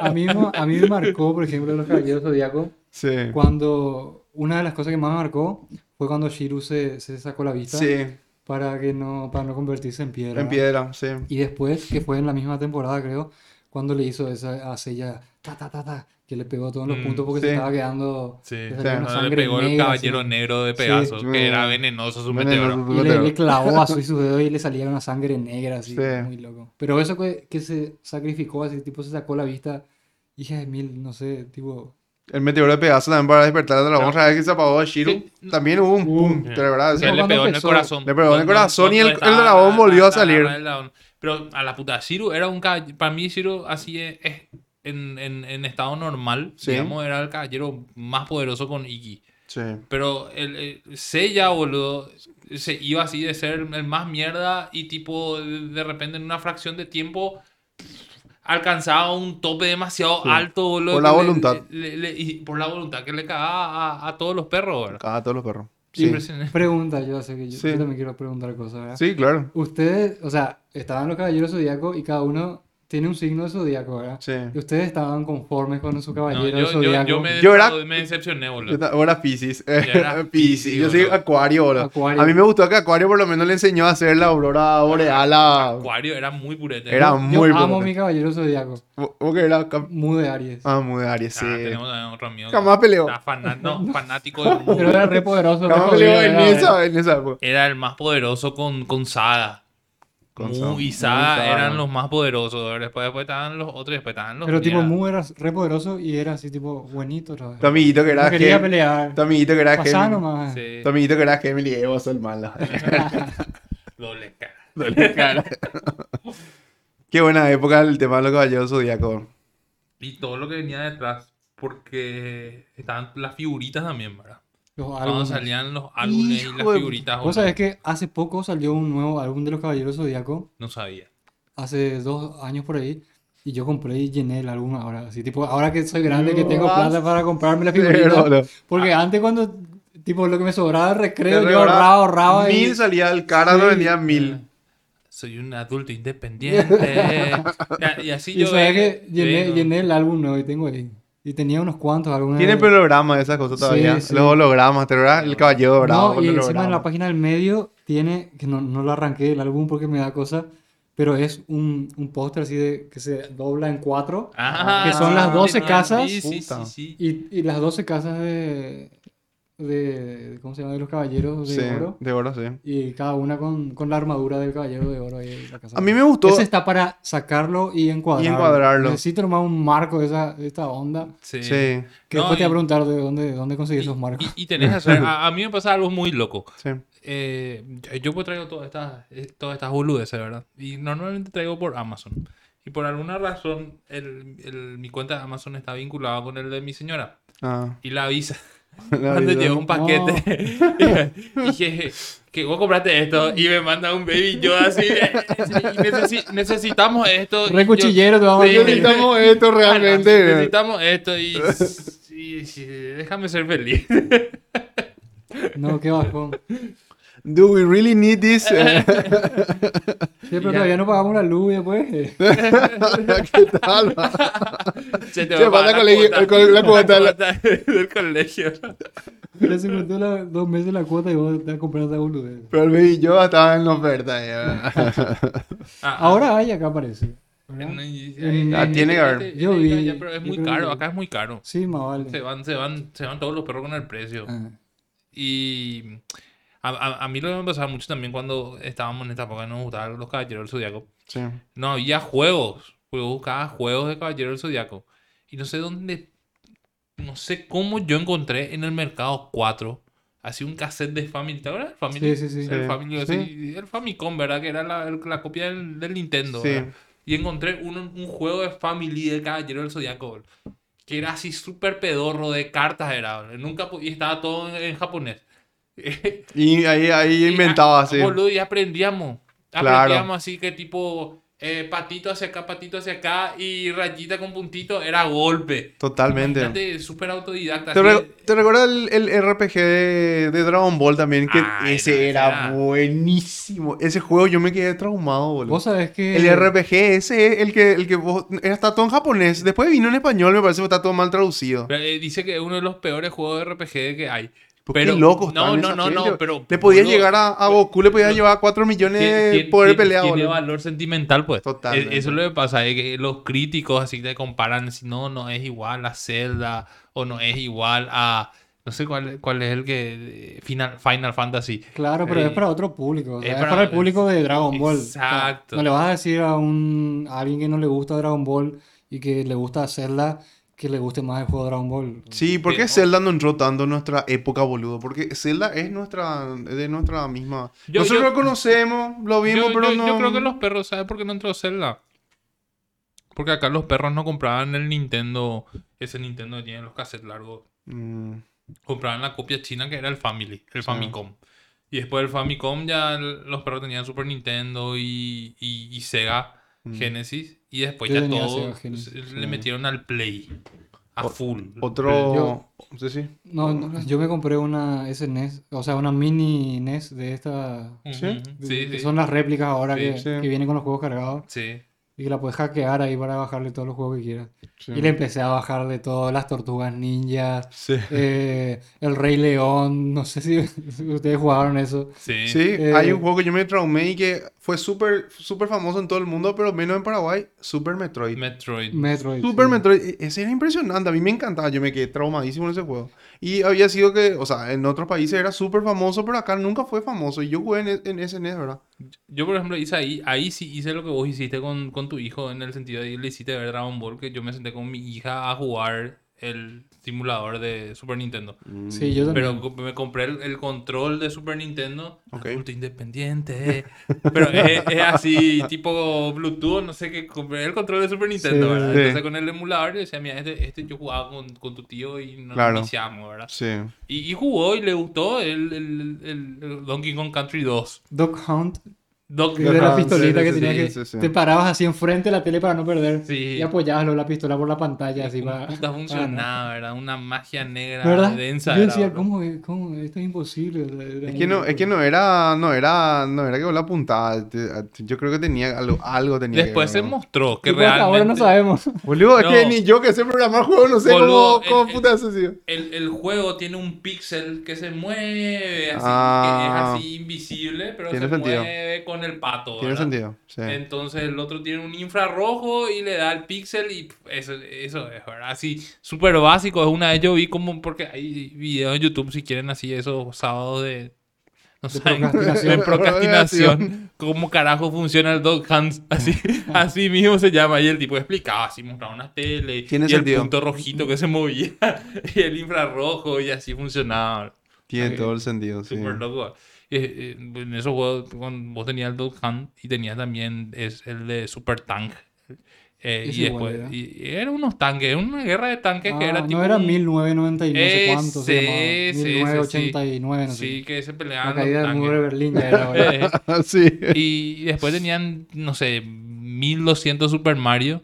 A mí, a mí me marcó, por ejemplo, los Caballeros Zodíaco. Sí. Cuando una de las cosas que más me marcó fue cuando Shiru se, se sacó la vista Sí. para que no para no convertirse en piedra. En piedra, sí. Y después, que fue en la misma temporada, creo, cuando le hizo esa a Seiya, ta ta ta ta, que le pegó todos los Mm, puntos porque sí. se estaba quedando Sí, o sea, una no, le sangre pegó el negra, caballero así. negro de Pegaso, Sí. que era venenoso su Venenoso. meteoro. Y le, le clavó a su, su <laughs> dedo y le salía una sangre negra, así, Sí. muy loco. Pero eso que, que se sacrificó, así, tipo, se sacó la vista, hija de mil, no sé, tipo, El meteoro de Pegaso también para despertar al dragón. Claro. Otra vez que se apagó Shiru, Sí. también hubo un pum, de verdad. O sea, le pegó en el corazón. Le pegó en el corazón y el- el dragón volvió a salir. el. Pero a la puta, Shiro era un caballero. Para mí, Shiro, así es, es- en, en, en estado normal, Sí. digamos, era el caballero más poderoso con Iki. Sí. Pero el, el Seiya, boludo, se iba así de ser el más mierda y tipo, de repente en una fracción de tiempo alcanzaba un tope demasiado Sí. alto, boludo. Por la le- voluntad. le- le- y por la voluntad que le cagaba a, a todos los perros, ¿verdad? Cada todos los perros. Sí. Pregunta, yo sé que yo, Sí. yo también quiero preguntar cosas, ¿verdad? Sí, claro. Ustedes, o sea, estaban los caballeros zodíacos y cada uno tiene un signo de zodíaco, ¿verdad? Sí. Y ustedes estaban conformes con su No, caballero yo, yo, zodíaco. yo me, Yo era- me decepcioné, Yo boludo. ta- Ahora Pisces. era Pisces. <laughs> Piscis, Yo soy. Acuario, boludo. Acuario. A mí me gustó que Acuario por lo menos le enseñó a hacer la aurora boreal a... Acuario era muy purete. Era Yo muy amo potente. mi caballero zodíaco, ¿Vos que era muy de Aries. Ah, muy de Aries, Ah, sí. tenemos también otro amigo. Jamás peleó. No, <laughs> fanático del mundo. Pero era re poderoso. Jamás peleó en era- esa, en esa época. Era el más poderoso con, con Saga. Con Mu y Mu eran los más poderosos. Después, después estaban los otros y después estaban los Pero tipo. Mu era re poderoso y era así tipo buenito otra vez. Tu amiguito que era No quería pelear. Tu amiguito que era Pasá nomás. Sí. Tu amiguito que era Gemini y vos sos el malo. <laughs> Doble cara. <laughs> Dale, cara. Qué buena época el tema de los caballeros zodíacos. Y todo lo que venía detrás. Porque estaban las figuritas también, ¿verdad? Los Cuando salían los álbumes Hijo y las de- figuritas. Vos sabés que hace poco salió un nuevo álbum de los Caballeros Zodíaco, No sabía. hace dos años por ahí, y yo compré y llené el álbum ahora. Así, tipo, ahora que soy grande, que tengo No, plata para comprarme la Pero, figurita. no. Porque antes cuando, tipo, lo que me sobraba de recreo, yo ahorraba, ahorraba y... Mil salía el cara, no Sí. vendía mil. <laughs> Soy un adulto independiente. <laughs> y, así Y yo. eh, que llené, llené el álbum nuevo y tengo ahí. Y tenía unos cuantos álbumes. Tiene programa esas cosas todavía. sí. Los hologramas, ¿te acuerdas? El caballero dorado. No, y encima en la página del medio tiene, que no, no lo arranqué el álbum porque me da cosa, pero es un, un póster así de que se dobla en cuatro. Ah, que son las 12 sí, casas. Sí, sí, sí, Puta. sí. Y, y las 12 casas de, de, ¿cómo se llama? De los caballeros de Sí, oro. de oro, sí. Y cada una con, con la armadura del caballero de oro ahí en la casa. A mí me gustó. Ese está para sacarlo y encuadrarlo. encuadrarlo. Necesito nomás un marco de, esa, de esta onda. Sí. Sí, Que No, después te voy a y- preguntar de dónde, de dónde conseguí Y, esos marcos. y- y tenés. <laughs> A, a mí me pasa algo muy loco. sí. Eh, yo pues traigo todas estas, eh, todas estas boludeces, ¿verdad? Y normalmente traigo por Amazon. Y por alguna razón, el, el- mi cuenta de Amazon está vinculada con el de mi señora. Ah, Y la avisa. <laughs> Cuando llegó un paquete. <laughs> y dije, que vos compraste esto. Y me manda un baby yo así. eh, necesi- necesitamos esto. te vamos a. Necesitamos esto <laughs> Ah, realmente. Necesitamos esto y, y- y- déjame ser feliz. No, qué bajón. Do we really need this? Sí, pero Ya. todavía no pagamos la luz y después. eh. ¿Qué tal? Se te va a falta pagar colegio- cuota- el co- <laughs> la cuota, la- cuota del colegio. Pero se cortó la- dos meses la cuota y vos te vas a comprar esa boludez. Pero el baby yo estaba en la oferta. ya. Ah, <laughs> Ahora hay, acá parece. Ah, tiene que haber. Yo vi- ya, pero es muy caro. que- Acá es muy caro. Sí, más vale. Se van, se van, se van todos los perros con el precio. Ah. Y a, a- a mí lo que me pasaba mucho también cuando estábamos en esta época, nos gustaban los caballeros del zodiaco. Sí. No había juegos. Yo buscaba juegos de Caballero del Zodiaco. Y no sé dónde. No sé cómo yo encontré en el mercado 4. Así un cassette de Family. ¿Te acuerdas? Family. Sí, sí, sí. El, Sí. Family, Sí. el Famicom, ¿verdad? Que era la, la copia del, del Nintendo. Sí. ¿verdad? Y encontré un, un juego de Family de Caballero del Zodiaco. Que era así súper pedorro de cartas. Era. Nunca, y estaba todo en, en japonés. Y ahí, ahí <laughs> Y, inventaba ah, así. Boludo, y aprendíamos. Claro. Aprendíamos así que tipo eh, patito hacia acá, patito hacia acá y rayita con puntito era golpe. Totalmente. Súper autodidacta. ¿Te, re- te recuerdas el, el RPG de, de Dragon Ball también? Que Ah, ese no, era era- buenísimo. Ese juego yo me quedé traumado, boludo. Vos sabés que. El RPG ese es el que, el que vos... Está todo en japonés. Después vino en español, me parece que está todo mal traducido. Pero, eh, dice que es uno de los peores juegos de RPG que hay. Pero, qué locos no, no, no, no, pero. Le podías boludo, llegar a, a Goku, le podías llevar 4 millones de poder tiene- pelear, Tiene boludo. valor sentimental, pues. Totalmente. Eh, Eso es lo que pasa, es que los críticos así te comparan, si no, no es igual a Zelda o no es igual a. No sé cuál, cuál es el que. Final, Final Fantasy. Claro, pero Eh, es para otro público. o sea, es es, para- el público de Dragon Ball. O sea, Exacto. no le vas a decir a, un, a alguien que no le gusta Dragon Ball y que le gusta hacerla que le guste más el juego Dragon Ball. Sí, ¿por qué Pero- Zelda no entró tanto en nuestra época, boludo? Porque Zelda es nuestra, es de nuestra misma... Yo- Nosotros yo- lo conocemos, lo vimos, yo, pero yo- no... yo creo que los perros, ¿sabes por qué no entró Zelda? Porque acá los perros no compraban el Nintendo, ese Nintendo que tiene los cassettes largos. Mm, Compraban la copia china que era el Family, el Famicom. Y después del Famicom ya los perros tenían Super Nintendo y, y- y Sega Mm. Genesis. Y después Yo ya todo le metieron al Play. A O- full. Otro... Yo- Sí, sí. No, no, yo me compré una SNES, o sea, una mini NES de esta. ¿Sí? de- Sí, que sí. son las réplicas ahora Sí, que, sí. que vienen con los juegos cargados Sí. Y que la puedes hackear ahí para bajarle todos los juegos que quieras. sí. Y le empecé a bajarle todas las tortugas ninjas, Sí. eh, el Rey León, no sé si <laughs> ustedes jugaron eso. Sí. Sí, Eh, hay un juego que yo me traumé y que fue súper súper famoso en todo el mundo, pero menos en Paraguay, Super Metroid. Metroid. Metroid. Super sí. Metroid, e- ese era impresionante, a mí me encantaba, yo me quedé traumadísimo en ese juego. Y había sido que, o sea, en otros países era súper famoso, pero acá nunca fue famoso. Y yo jugué en, e- en SNES, ¿verdad? Yo, por ejemplo, hice ahí, ahí sí hice lo que vos hiciste con, con tu hijo, en el sentido de que le hiciste ver Dragon Ball, que yo me senté con mi hija a jugar el simulador de Super Nintendo. Sí, yo también. Pero me compré el, el control de Super Nintendo, Ok. adulto independiente. Pero es, es así, tipo Bluetooth, no sé qué. Compré el control de Super Nintendo, Sí, ¿verdad? sí. Entonces con el emulador yo decía, mira, este, este yo jugaba con, con tu tío y nos Claro. iniciamos, ¿verdad? Sí. Y, y jugó y le gustó el, el, el- Donkey Kong Country 2. Dog Hunt, Doc- la pistolita sí, que sí, tenía sí, que sí, sí. te parabas así enfrente de la tele para no perder Sí. y apoyabas luego la pistola por la pantalla así para, Puta para funcionaba, ¿verdad? Una magia negra ¿Verdad? densa. Yo decía. ¿cómo, es- cómo? Esto es imposible. o sea, era Es que no, es que no era, no era, no era que la apuntabas. te- Yo creo que tenía algo, algo tenía que Después se mostró que hasta Ahora no realmente sabemos. Boludo, es que ni yo que sé programar juegos, no sé Boludo, cómo, cómo el- puta eso el, el juego tiene un pixel que se mueve así, Ah. que es así invisible, pero Tiene se sentido. mueve con con el pato. Tiene ¿verdad? sentido. Sí. Entonces el otro tiene un infrarrojo y le da el píxel y eso, eso es, ¿verdad? Así, súper básico. Es una vez yo vi como, porque hay videos en YouTube si quieren así esos sábados de... No De saben, procrastinación. de procrastinación. <laughs> <laughs> ¿Cómo carajo funciona el Dog Hands? Así, <laughs> así mismo se llama. Y el tipo explicaba así, mostraba unas tele. Tiene y sentido. el punto rojito que se movía. Y el infrarrojo y así funcionaba. Tiene todo el sentido, sí. Súper loco. Eh, eh, en esos juegos, vos tenías el Dog Hunt y tenías también es el de Super Tank. Eh, y después, era. y, eran unos tanques, una guerra de tanques que Ah, era no tipo. era un- 1990 y no sé cuánto se llamaba. Ese, ese, ese, sí. 1989, no sé. Sí, que se La peleaban caída los del muro de tanques. Berlín ya era. <laughs> Eh, sí. y después tenían, no sé, 1200 Super Mario.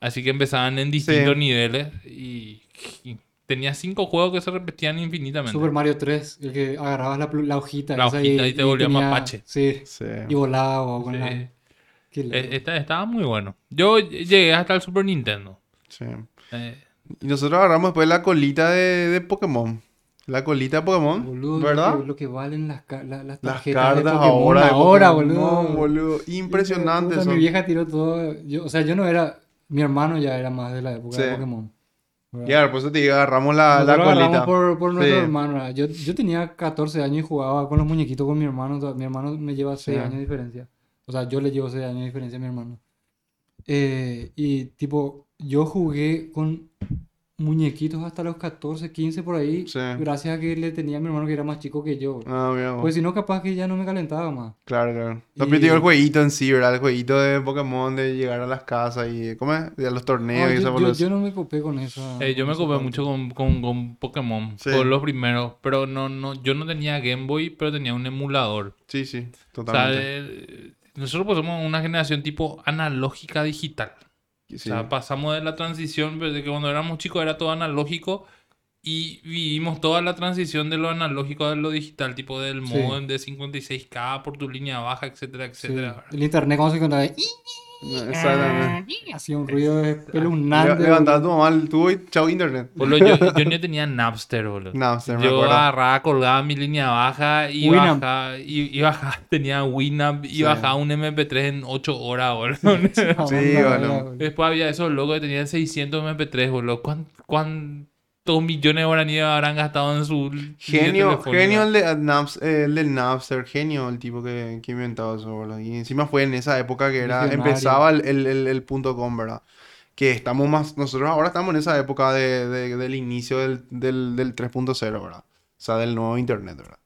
Así que empezaban en distintos Sí. niveles. Y, y tenía cinco juegos que se repetían infinitamente. Super Mario 3, el que agarrabas la, hojita. La esa hojita y te volvía tenía- mapache. Sí, Sí. y volaba con Sí. la... Eh, esta- estaba muy bueno. Yo llegué hasta el Super Nintendo. sí. Eh, Y nosotros agarramos después la colita de, de Pokémon. La colita de Pokémon. Boludo, ¿Verdad? Lo que, lo que valen las, la- las Las tarjetas de cartas Pokémon ahora. de ahora, Pokémon, boludo. boludo. Impresionante. Puta, son. Mi vieja tiró todo. Yo, o sea, yo no era. Mi hermano ya era más de la época de Sí. Pokémon. ¿Verdad? Y ahora, por eso te digo, agarramos la, la agarramos colita. por, por nuestro Sí. hermano. Yo, yo tenía 14 años y jugaba con los muñequitos con mi hermano. Mi hermano me lleva 6 Sí. años de diferencia. O sea, yo le llevo 6 años de diferencia a mi hermano. Eh, y tipo, yo jugué con muñequitos hasta los 14, 15 por ahí. Sí. Gracias a que le tenía a mi hermano que era más chico que yo. Ah, mira, Pues si no, capaz que ya no me calentaba más. Claro, claro. No, Y- digo el jueguito en sí, ¿verdad? El jueguito de Pokémon, de llegar a las casas y... ¿Cómo es? De los torneos No, y yo, esa yo- yo no me copé con eso. eh, yo me copé mucho con, con, con Pokémon. Sí. Con los primeros. Pero no, no, yo no tenía Game Boy, pero tenía un emulador. Sí, sí, O sea, totalmente. eh, nosotros pues somos una generación tipo analógica digital. Sí. O sea, pasamos de la transición, pues, de que cuando éramos chicos era todo analógico y vivimos toda la transición de lo analógico a lo digital, tipo del Sí. modem de 56K por tu línea baja, etcétera, Sí. etcétera. El internet cuando se contaba Hacía un ruido espeluznante. Le- Levantaba tu mamá el tubo y chao internet. Boludo, yo, yo no <laughs> tenía Napster, boludo. Me Yo acuerdo. agarraba, colgaba mi línea baja y Winamp. bajaba, y, y bajaba, <laughs> tenía Winamp y Sí. bajaba un MP3 en 8 horas, boludo. Ah, Sí, <laughs> boludo. Después había esos locos que tenían 600 MP3, boludo. ¿Cuán- ¿Cuántos millones de guaraníes habrán gastado en su Genio, genio el, de Naps- eh, el del Napster, genio el tipo que, que inventó eso, boludo. Y encima fue en esa época que era, empezaba el, el, el- el punto com, ¿verdad? Que estamos más, nosotros ahora estamos en esa época de, de- del inicio del, del, del 3.0, ¿verdad? O sea, del nuevo internet, ¿verdad?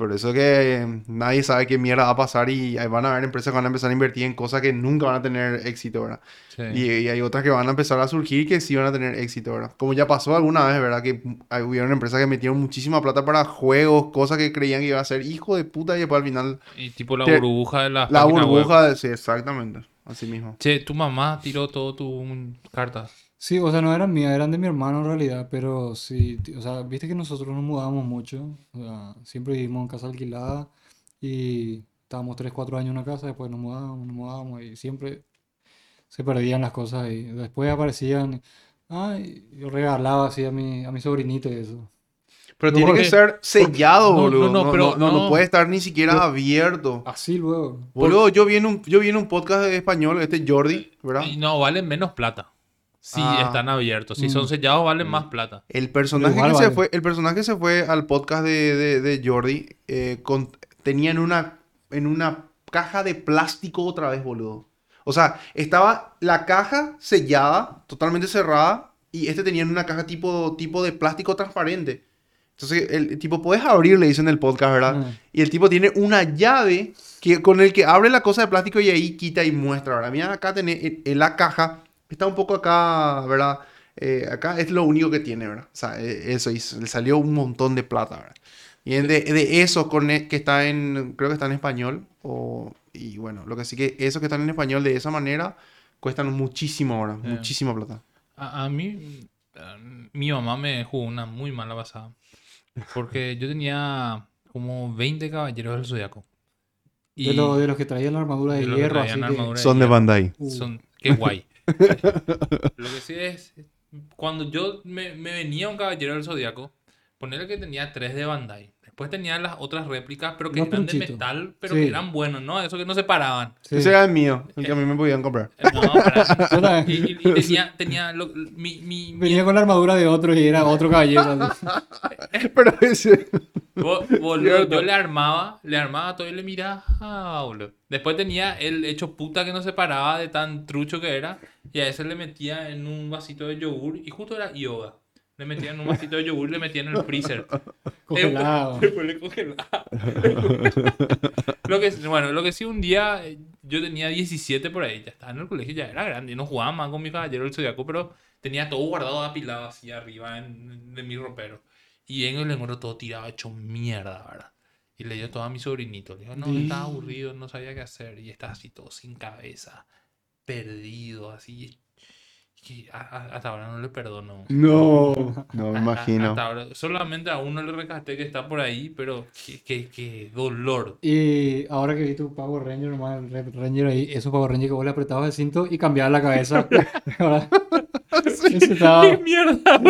Por eso que eh, nadie sabe qué mierda va a pasar y ahí van a haber empresas que van a empezar a invertir en cosas que nunca van a tener éxito, ¿verdad? Sí. Y, y hay otras que van a empezar a surgir que sí van a tener éxito, ¿verdad? Como ya pasó alguna vez, ¿verdad? Que hay- hubieron empresas que metieron muchísima plata para juegos, cosas que creían que iba a ser hijo de puta y después al final Y tipo la Te- burbuja de la la página web. burbuja, de- sí, exactamente, así mismo. Che, tu mamá tiró todo tus cartas. Sí, o sea, no eran mías, eran de mi hermano en realidad, pero sí, t- o sea, viste que nosotros nos mudábamos mucho, o sea, siempre vivimos en casa alquilada y estábamos 3, 4 años en una casa, después nos mudábamos, nos mudábamos y siempre se perdían las cosas y después aparecían, ay, yo regalaba así a mi, a mi sobrinito y eso. Pero No, tiene que porque- ser sellado, no, boludo. no, No, pero no, no no. puede estar ni siquiera abierto. Así luego. Boludo, yo vi, en un, yo vi en un podcast de español, este Jordi, ¿verdad? Y no, valen menos plata. Si Ah. están abiertos. Si Mm. son sellados, valen más plata. El personaje, igual que se fue, el personaje se fue al podcast de, de, de Jordi eh, con- tenía en una, en una caja de plástico otra vez, boludo. O sea, estaba la caja sellada, totalmente cerrada, y este tenía en una caja tipo, tipo de plástico transparente. Entonces, el, el tipo, puedes abrir, le dicen en el podcast, ¿verdad? Ah. Y el tipo tiene una llave que, con el que abre la cosa de plástico y ahí quita y muestra, ¿verdad? Mira, acá tenés en, en la caja, está un poco acá, ¿verdad? Eh, acá es lo único que tiene, ¿verdad? O sea, eh, eso, y le salió un montón de plata, ¿verdad? Y de, de eso con e- que está en, creo que está en español, o, y bueno, lo que sí que eso que están en español de esa manera cuestan muchísimo ahora, Eh. muchísima plata. A, a mí, eh, mi mamá me jugó una muy mala pasada. Porque yo tenía como 20 caballeros del zodiaco. De, lo- de los que traían la armadura de de hierro, que... Son de. Bandai. Uh. Son, qué guay. Lo que sí es, cuando yo me, venía un caballero del zodiaco, ponerle que tenía tres de Bandai. Después Después tenía las otras réplicas, pero que Los eran de metal, pero Sí. que eran buenos, ¿no? Eso que no se paraban. Sí. Ese era el mío, el que a mí me podían comprar. Eh, No, para- <laughs> Yo también. y, y- y tenía, tenía lo- mi, mi, mi- Venía con la armadura de otro y era otro caballero. <laughs> Pero ese... Bo- boludo, Cierto. yo le armaba, le armaba todo y le miraba, boludo. Después tenía el hecho puta que no se paraba de tan trucho que era, y a ese le metía en un vasito de yogur, y justo era yoga. Le metía en un vasito de yogur y le metía en el freezer. <laughs> Congelado. <laughs> Después le congelaba. lo que, bueno, lo que sí, un día eh, yo tenía 17 por ahí, ya estaba en el colegio, ya era grande, y no jugaba más con mi caballero el zodiaco, pero tenía todo guardado apilado así arriba en, en mi ropero. Y vengo y le encuentro todo tirado, hecho mierda, ¿verdad? Y le dio todo a mi sobrinito. Le dijo, no, estaba aburrido, no sabía qué hacer. Y estaba así todo sin cabeza, perdido, así. A- hasta ahora no le perdono. No, <laughs> no me a- imagino. Hasta ahora, solamente a uno le rescaté que está por ahí, pero qué, qué, qué dolor. Y ahora que vi tu Power Ranger, nomás el Red Ranger ahí, esos Power Ranger que vos le apretabas el cinto y cambiabas la cabeza. <laughs> <laughs> Estaba- ¡Qué mierda!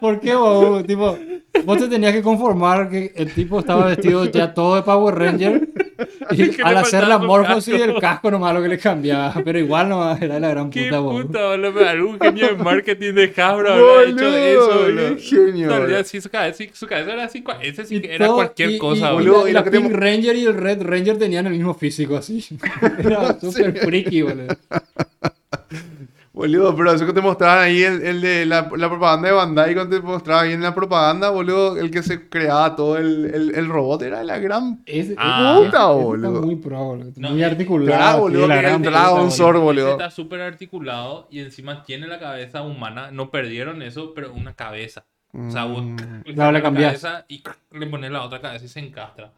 ¿Por qué vos? Tipo, vos te tenías que conformar que el tipo estaba vestido ya todo de Power Ranger. <laughs> Y al hacer la morfosis casco. el casco nomás lo que le cambiaba. Pero igual nomás era la gran ¡Qué puta, vos. puta, boludo! Algún genio de marketing de Hasbro habría hecho eso, boludo. genio. Boludo. sí, su cabeza, sí, su cabeza era así, ese sí que era todo- cualquier y- cosa, y, boludo. y la te- Pink Ranger y el Red Ranger tenían el mismo físico así. <laughs> Era <laughs> súper freaky, boludo. Boludo, pero eso que te mostraban ahí, el, el de la, la propaganda de Bandai, cuando te mostraban ahí en la propaganda, boludo, el que se creaba todo el, el, el robot era la gran Ese, Ah. ese- ese está boludo. muy pro, boludo. No, muy articulado. claro, boludo, la que gran el puta, Dragon boludo. Sword, boludo. está súper articulado y encima tiene la cabeza humana. No perdieron eso, pero una cabeza. O sea, vos Mm. <laughs> le la cabeza y le pones la otra cabeza y se encastra.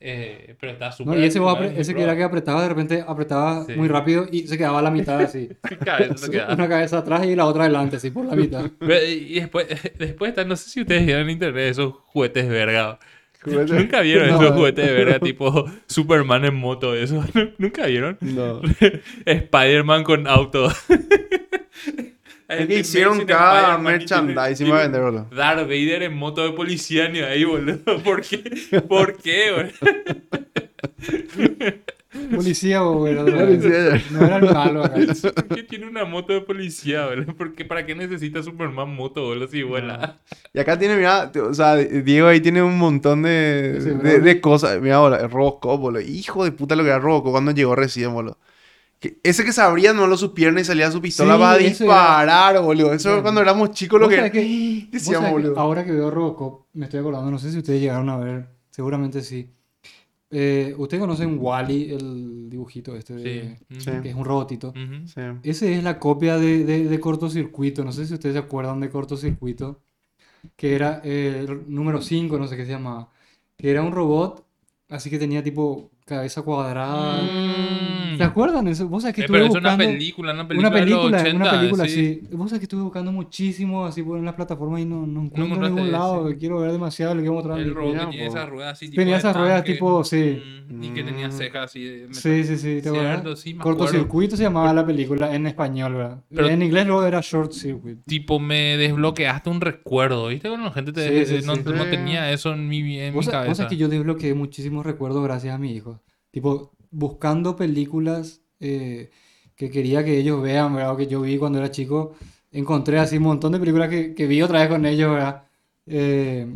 Eh, pero está No, súper y ese, ese que era que apretaba, de repente apretaba Sí. muy rápido y se quedaba a la mitad así. <laughs> Sí, cabeza. Una cabeza atrás y la otra adelante, así por la mitad. <laughs> Pero, Y después, <laughs> después está, no sé si ustedes vieron en internet esos juguetes verga. Juguete- Nunca vieron No, esos juguetes de verga tipo Superman en moto, eso. Nunca vieron. No. Spider-Man con auto. Es que hicieron cada merchandising para vender, boludo. Darth Vader en moto de policía ni ahí, boludo. <laughs> ¿Por qué? ¿Por qué, boludo? <laughs> Policía, boludo. Policía. No era el malo acá. <laughs> ¿Por qué tiene una moto de policía, boludo? ¿Por qué? ¿Para qué necesita Superman moto, boludo, si vuela? Y acá tiene, mira, o sea, Diego ahí tiene un montón de, de, de cosas. Mira, boludo, Robocop, boludo. Hijo de puta lo que era Robocop cuando llegó recién, boludo. Que ese que se abría no lo su pierna y salía su pistola Sí, eso era- disparar, boludo. Eso Bueno. cuando éramos chicos lo que... que- <gasps> Decíamos, que ahora que veo Robocop, me estoy acordando, no sé si ustedes llegaron a ver, seguramente sí. Eh, ¿Ustedes conocen Wally, el dibujito este? de- Sí. Sí. Que es un robotito. Sí. Ese es la copia de, de, de cortocircuito. No sé si ustedes se acuerdan de cortocircuito. Que era eh, el número 5, no sé qué se llamaba. Que era un robot, así que tenía tipo cabeza cuadrada. Mm. ¿Se acuerdan? Eso, vos sabés que Eh, estuve pero es una buscando. película, una película, Una película, de los 80, una película, sí. sí. Vos sabés que estuve buscando muchísimo así por en las plataformas y no, no encuentro en encontraste ningún lado. ese. Quiero ver demasiado, le quiero mostrar a El mi robot que po. esas ruedas así tipo Tenía esas ruedas tipo, sí. Mm, Y que tenía Mm. cejas así de. Sí, sí, sí, ¿te acuerdas? Sí. Cortocircuito se llamaba la película en español, ¿verdad? Pero- en inglés luego era Short Circuit. Tipo, me desbloqueaste un recuerdo, ¿viste? Cuando la gente te, Sí, sí, no, sí. no Sí. tenía eso en mi, en mi sa- vos cabeza. sabés que yo desbloqueé muchísimos recuerdos gracias a mi hijo. Tipo, buscando películas eh, que quería que ellos vean, ¿verdad? O que yo vi cuando era chico. Encontré así un montón de películas que, que vi otra vez con ellos, ¿verdad? Eh,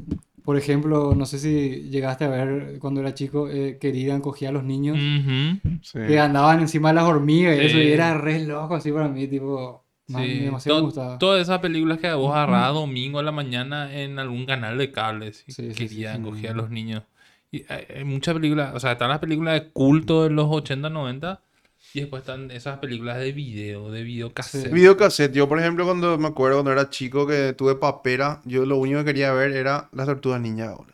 por ejemplo, no sé si llegaste a ver cuando era chico, eh, Querida encogía a los niños. Ujú. Sí. Que andaban encima de las hormigas y eso, y Sí. era re loco así para mí, tipo... man, Sí, demasiado me to- gustaba. todas esas películas que vos agarrabas domingo a la mañana en algún canal de cable, sí, Sí, sí, querían sí. coger a los niños. Y hay, hay muchas películas, o sea, están las películas de culto de los 80, 90 y después están esas películas de video, de videocassette. Videocassette. Yo, por ejemplo, cuando me acuerdo cuando era chico que tuve papera, yo lo único que quería ver era las tortugas ninja. Uh,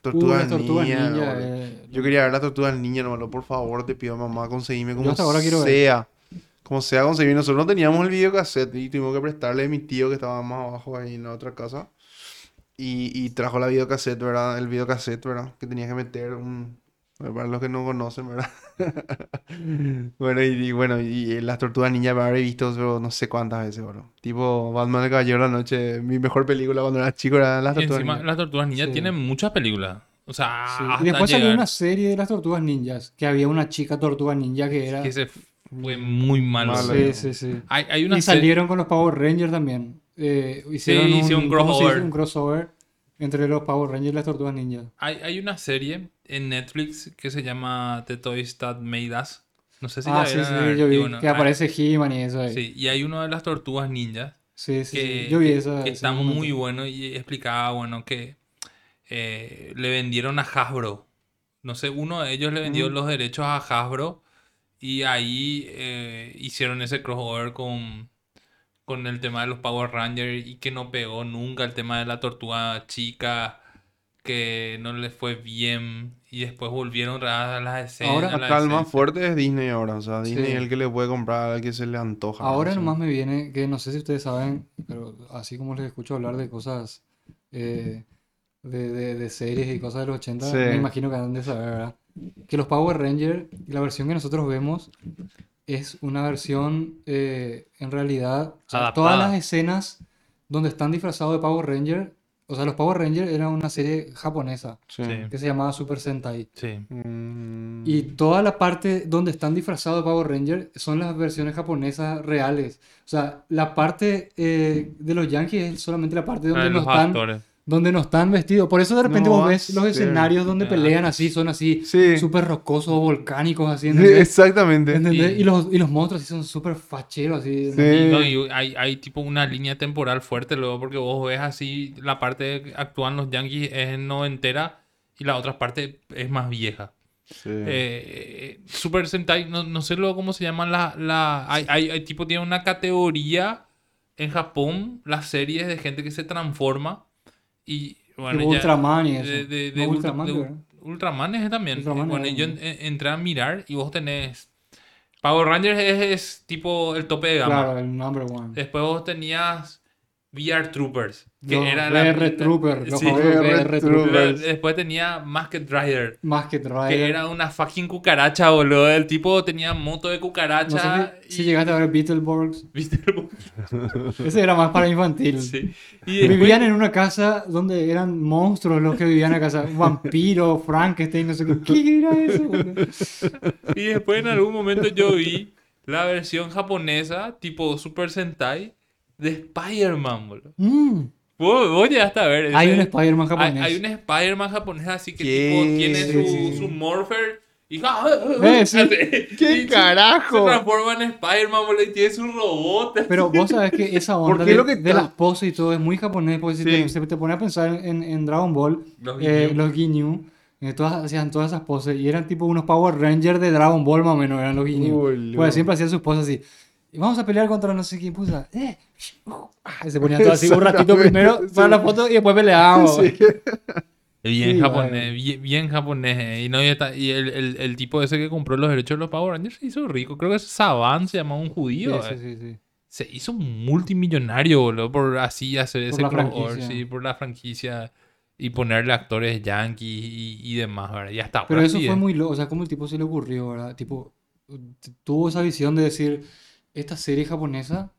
Tortugas las tortugas ninja, eh, Yo quería ver las tortugas ninja, hermano. Por favor, te pido, mamá, conseguime como ahora quiero ver. sea. Como sea, conseguir. Nosotros no teníamos el videocassette y tuvimos que prestarle a mi tío que estaba más abajo ahí en la otra casa. Y, y trajo la videocassette, ¿verdad? El videocassette, ¿verdad? Que tenía que meter un... Para los que no conocen, ¿verdad? <laughs> bueno, y, y bueno, y, las tortugas ninja me habré visto pero no sé cuántas veces, bro. Tipo, Batman el Caballero de la Noche, mi mejor película cuando era chico era las Y tortugas encima, ninja. las tortugas ninja Sí. tienen muchas películas. O sea, Sí. hasta Y después salió llegar. una serie de las tortugas ninjas, que había una chica tortuga ninja que era... Que ese fue muy malo. Malo. Sí, sí, sí. Hay, hay una Y serie- salieron con los Power Rangers también. Eh, hicieron un crossover. Un crossover entre los Power Rangers y las tortugas ninja. Hay, hay una serie en Netflix que se llama The Toys That Made Us. No sé si ah, la sí, sí, yo y vi. bueno, que hay- aparece He-Man y eso ahí. Sí, y hay una de las tortugas ninjas Sí, sí, que, sí. Yo vi esa. que está muy bueno y explicaba, bueno, que eh, le vendieron a Hasbro. No sé, uno de ellos le vendió Mm. los derechos a Hasbro y ahí eh, hicieron ese crossover con, con el tema de los Power Rangers y que no pegó nunca el tema de la tortuga chica, que no les fue bien y después volvieron a las escenas. Ahora- a la Acá el más fuerte es Disney ahora. O sea, Disney Sí. es el que le puede comprar al que se le antoja. Ahora ¿no? nomás me viene, que no sé si ustedes saben, pero así como les escucho hablar de cosas eh, de, de- de series y cosas de los 80, Sí. me imagino que han de saber, ¿verdad? Que los Power Rangers, la versión que nosotros vemos, es una versión, eh, en realidad, o sea, todas las escenas donde están disfrazados de Power Ranger, o sea, los Power Rangers era una serie japonesa Sí. Que se llamaba Super Sentai. Sí. Mm, Y toda la parte donde están disfrazados de Power Ranger son las versiones japonesas reales. O sea, la parte eh, de los Yankees es solamente la parte donde Ah, no los están, actores. Donde no están vestidos. Por eso de repente No vos ves los escenarios donde pelean así, son así, Sí. súper rocosos, volcánicos, así, Sí, <laughs> ¿entendés? exactamente. ¿Entendés? Y- Y los, y los monstruos así son súper facheros, así. Sí. Y, no, y hay, hay tipo una línea temporal fuerte luego porque vos ves así la parte que actúan los Yankees es noventera y la otra parte es más vieja. Sí. Eh, Super Sentai, no, no sé luego cómo se llama la... la hay, hay, hay tipo, tiene una categoría en Japón, las series de gente que se transforma y bueno, Tipo ya- Ultraman y eso. de, de, No, de Ultra- Ultraman, de. Ultraman es también. Ultraman bueno, es- yo en- en- entré a mirar y vos tenés... Power Rangers es, es tipo el tope de gama. Claro, el number one. Después vos tenías VR Troopers, que Los era VR Trooper, los Sí. VR VR Troopers. Después tenía Masked Rider, Más que que Rider. era una fucking cucaracha, boludo. El tipo tenía moto de No cucaracha. sé si, si y- llegaste a ver Beetleborgs. <laughs> ¿Viste? Ese era más para infantil. Sí. Y después, Vivían en una casa donde eran monstruos los que vivían en la casa. <laughs> Vampiro, Frankenstein, no sé qué. ¿Qué era eso? boludo? y después en algún momento yo vi la versión japonesa, tipo Super Sentai, de Spider-Man, boludo. Mm, Vos, vos llegaste a ver. Hay ese- un Spider-Man japonés. hay un Spider-Man japonés así que tiene su, su morpher y Eh, <laughs> sí. <laughs> ¿Qué Y carajo? Se transforma en Spider-Man boludo, y tiene su robot. Pero <laughs> vos sabés que esa onda de, lo que de está- las poses y todo es muy japonés. Porque si Sí. te, se te pone a pensar en, en Dragon Ball, Los eh, Ginyu. los Ginyu, eh, todas, hacían todas esas poses y eran tipo unos Power Rangers de Dragon Ball más o menos, eran los Ginyu. Uy. Pues siempre hacían sus poses así. Y vamos a pelear contra no sé quién puta. Eh, uh, ah, y se ponían todo así un ratito primero <laughs> sí. para la foto y después peleábamos. Sí. Bien Sí, japonés, bien, bien japonés. eh. Y, no, y, está- y el, el, el tipo ese que compró los derechos de los Power Rangers se hizo rico. Creo que es Saban, se llamaba un judío. sí, eh. sí, sí. Se hizo multimillonario, boludo, por así hacer ese crossover, sí, por la franquicia y ponerle actores yankees y, y demás, ¿verdad? Ya está. Pero ahora eso sí, fue eh. muy loco, o sea, como el tipo se le ocurrió, ¿verdad? Tipo, tuvo esa visión de decir, esta serie japonesa,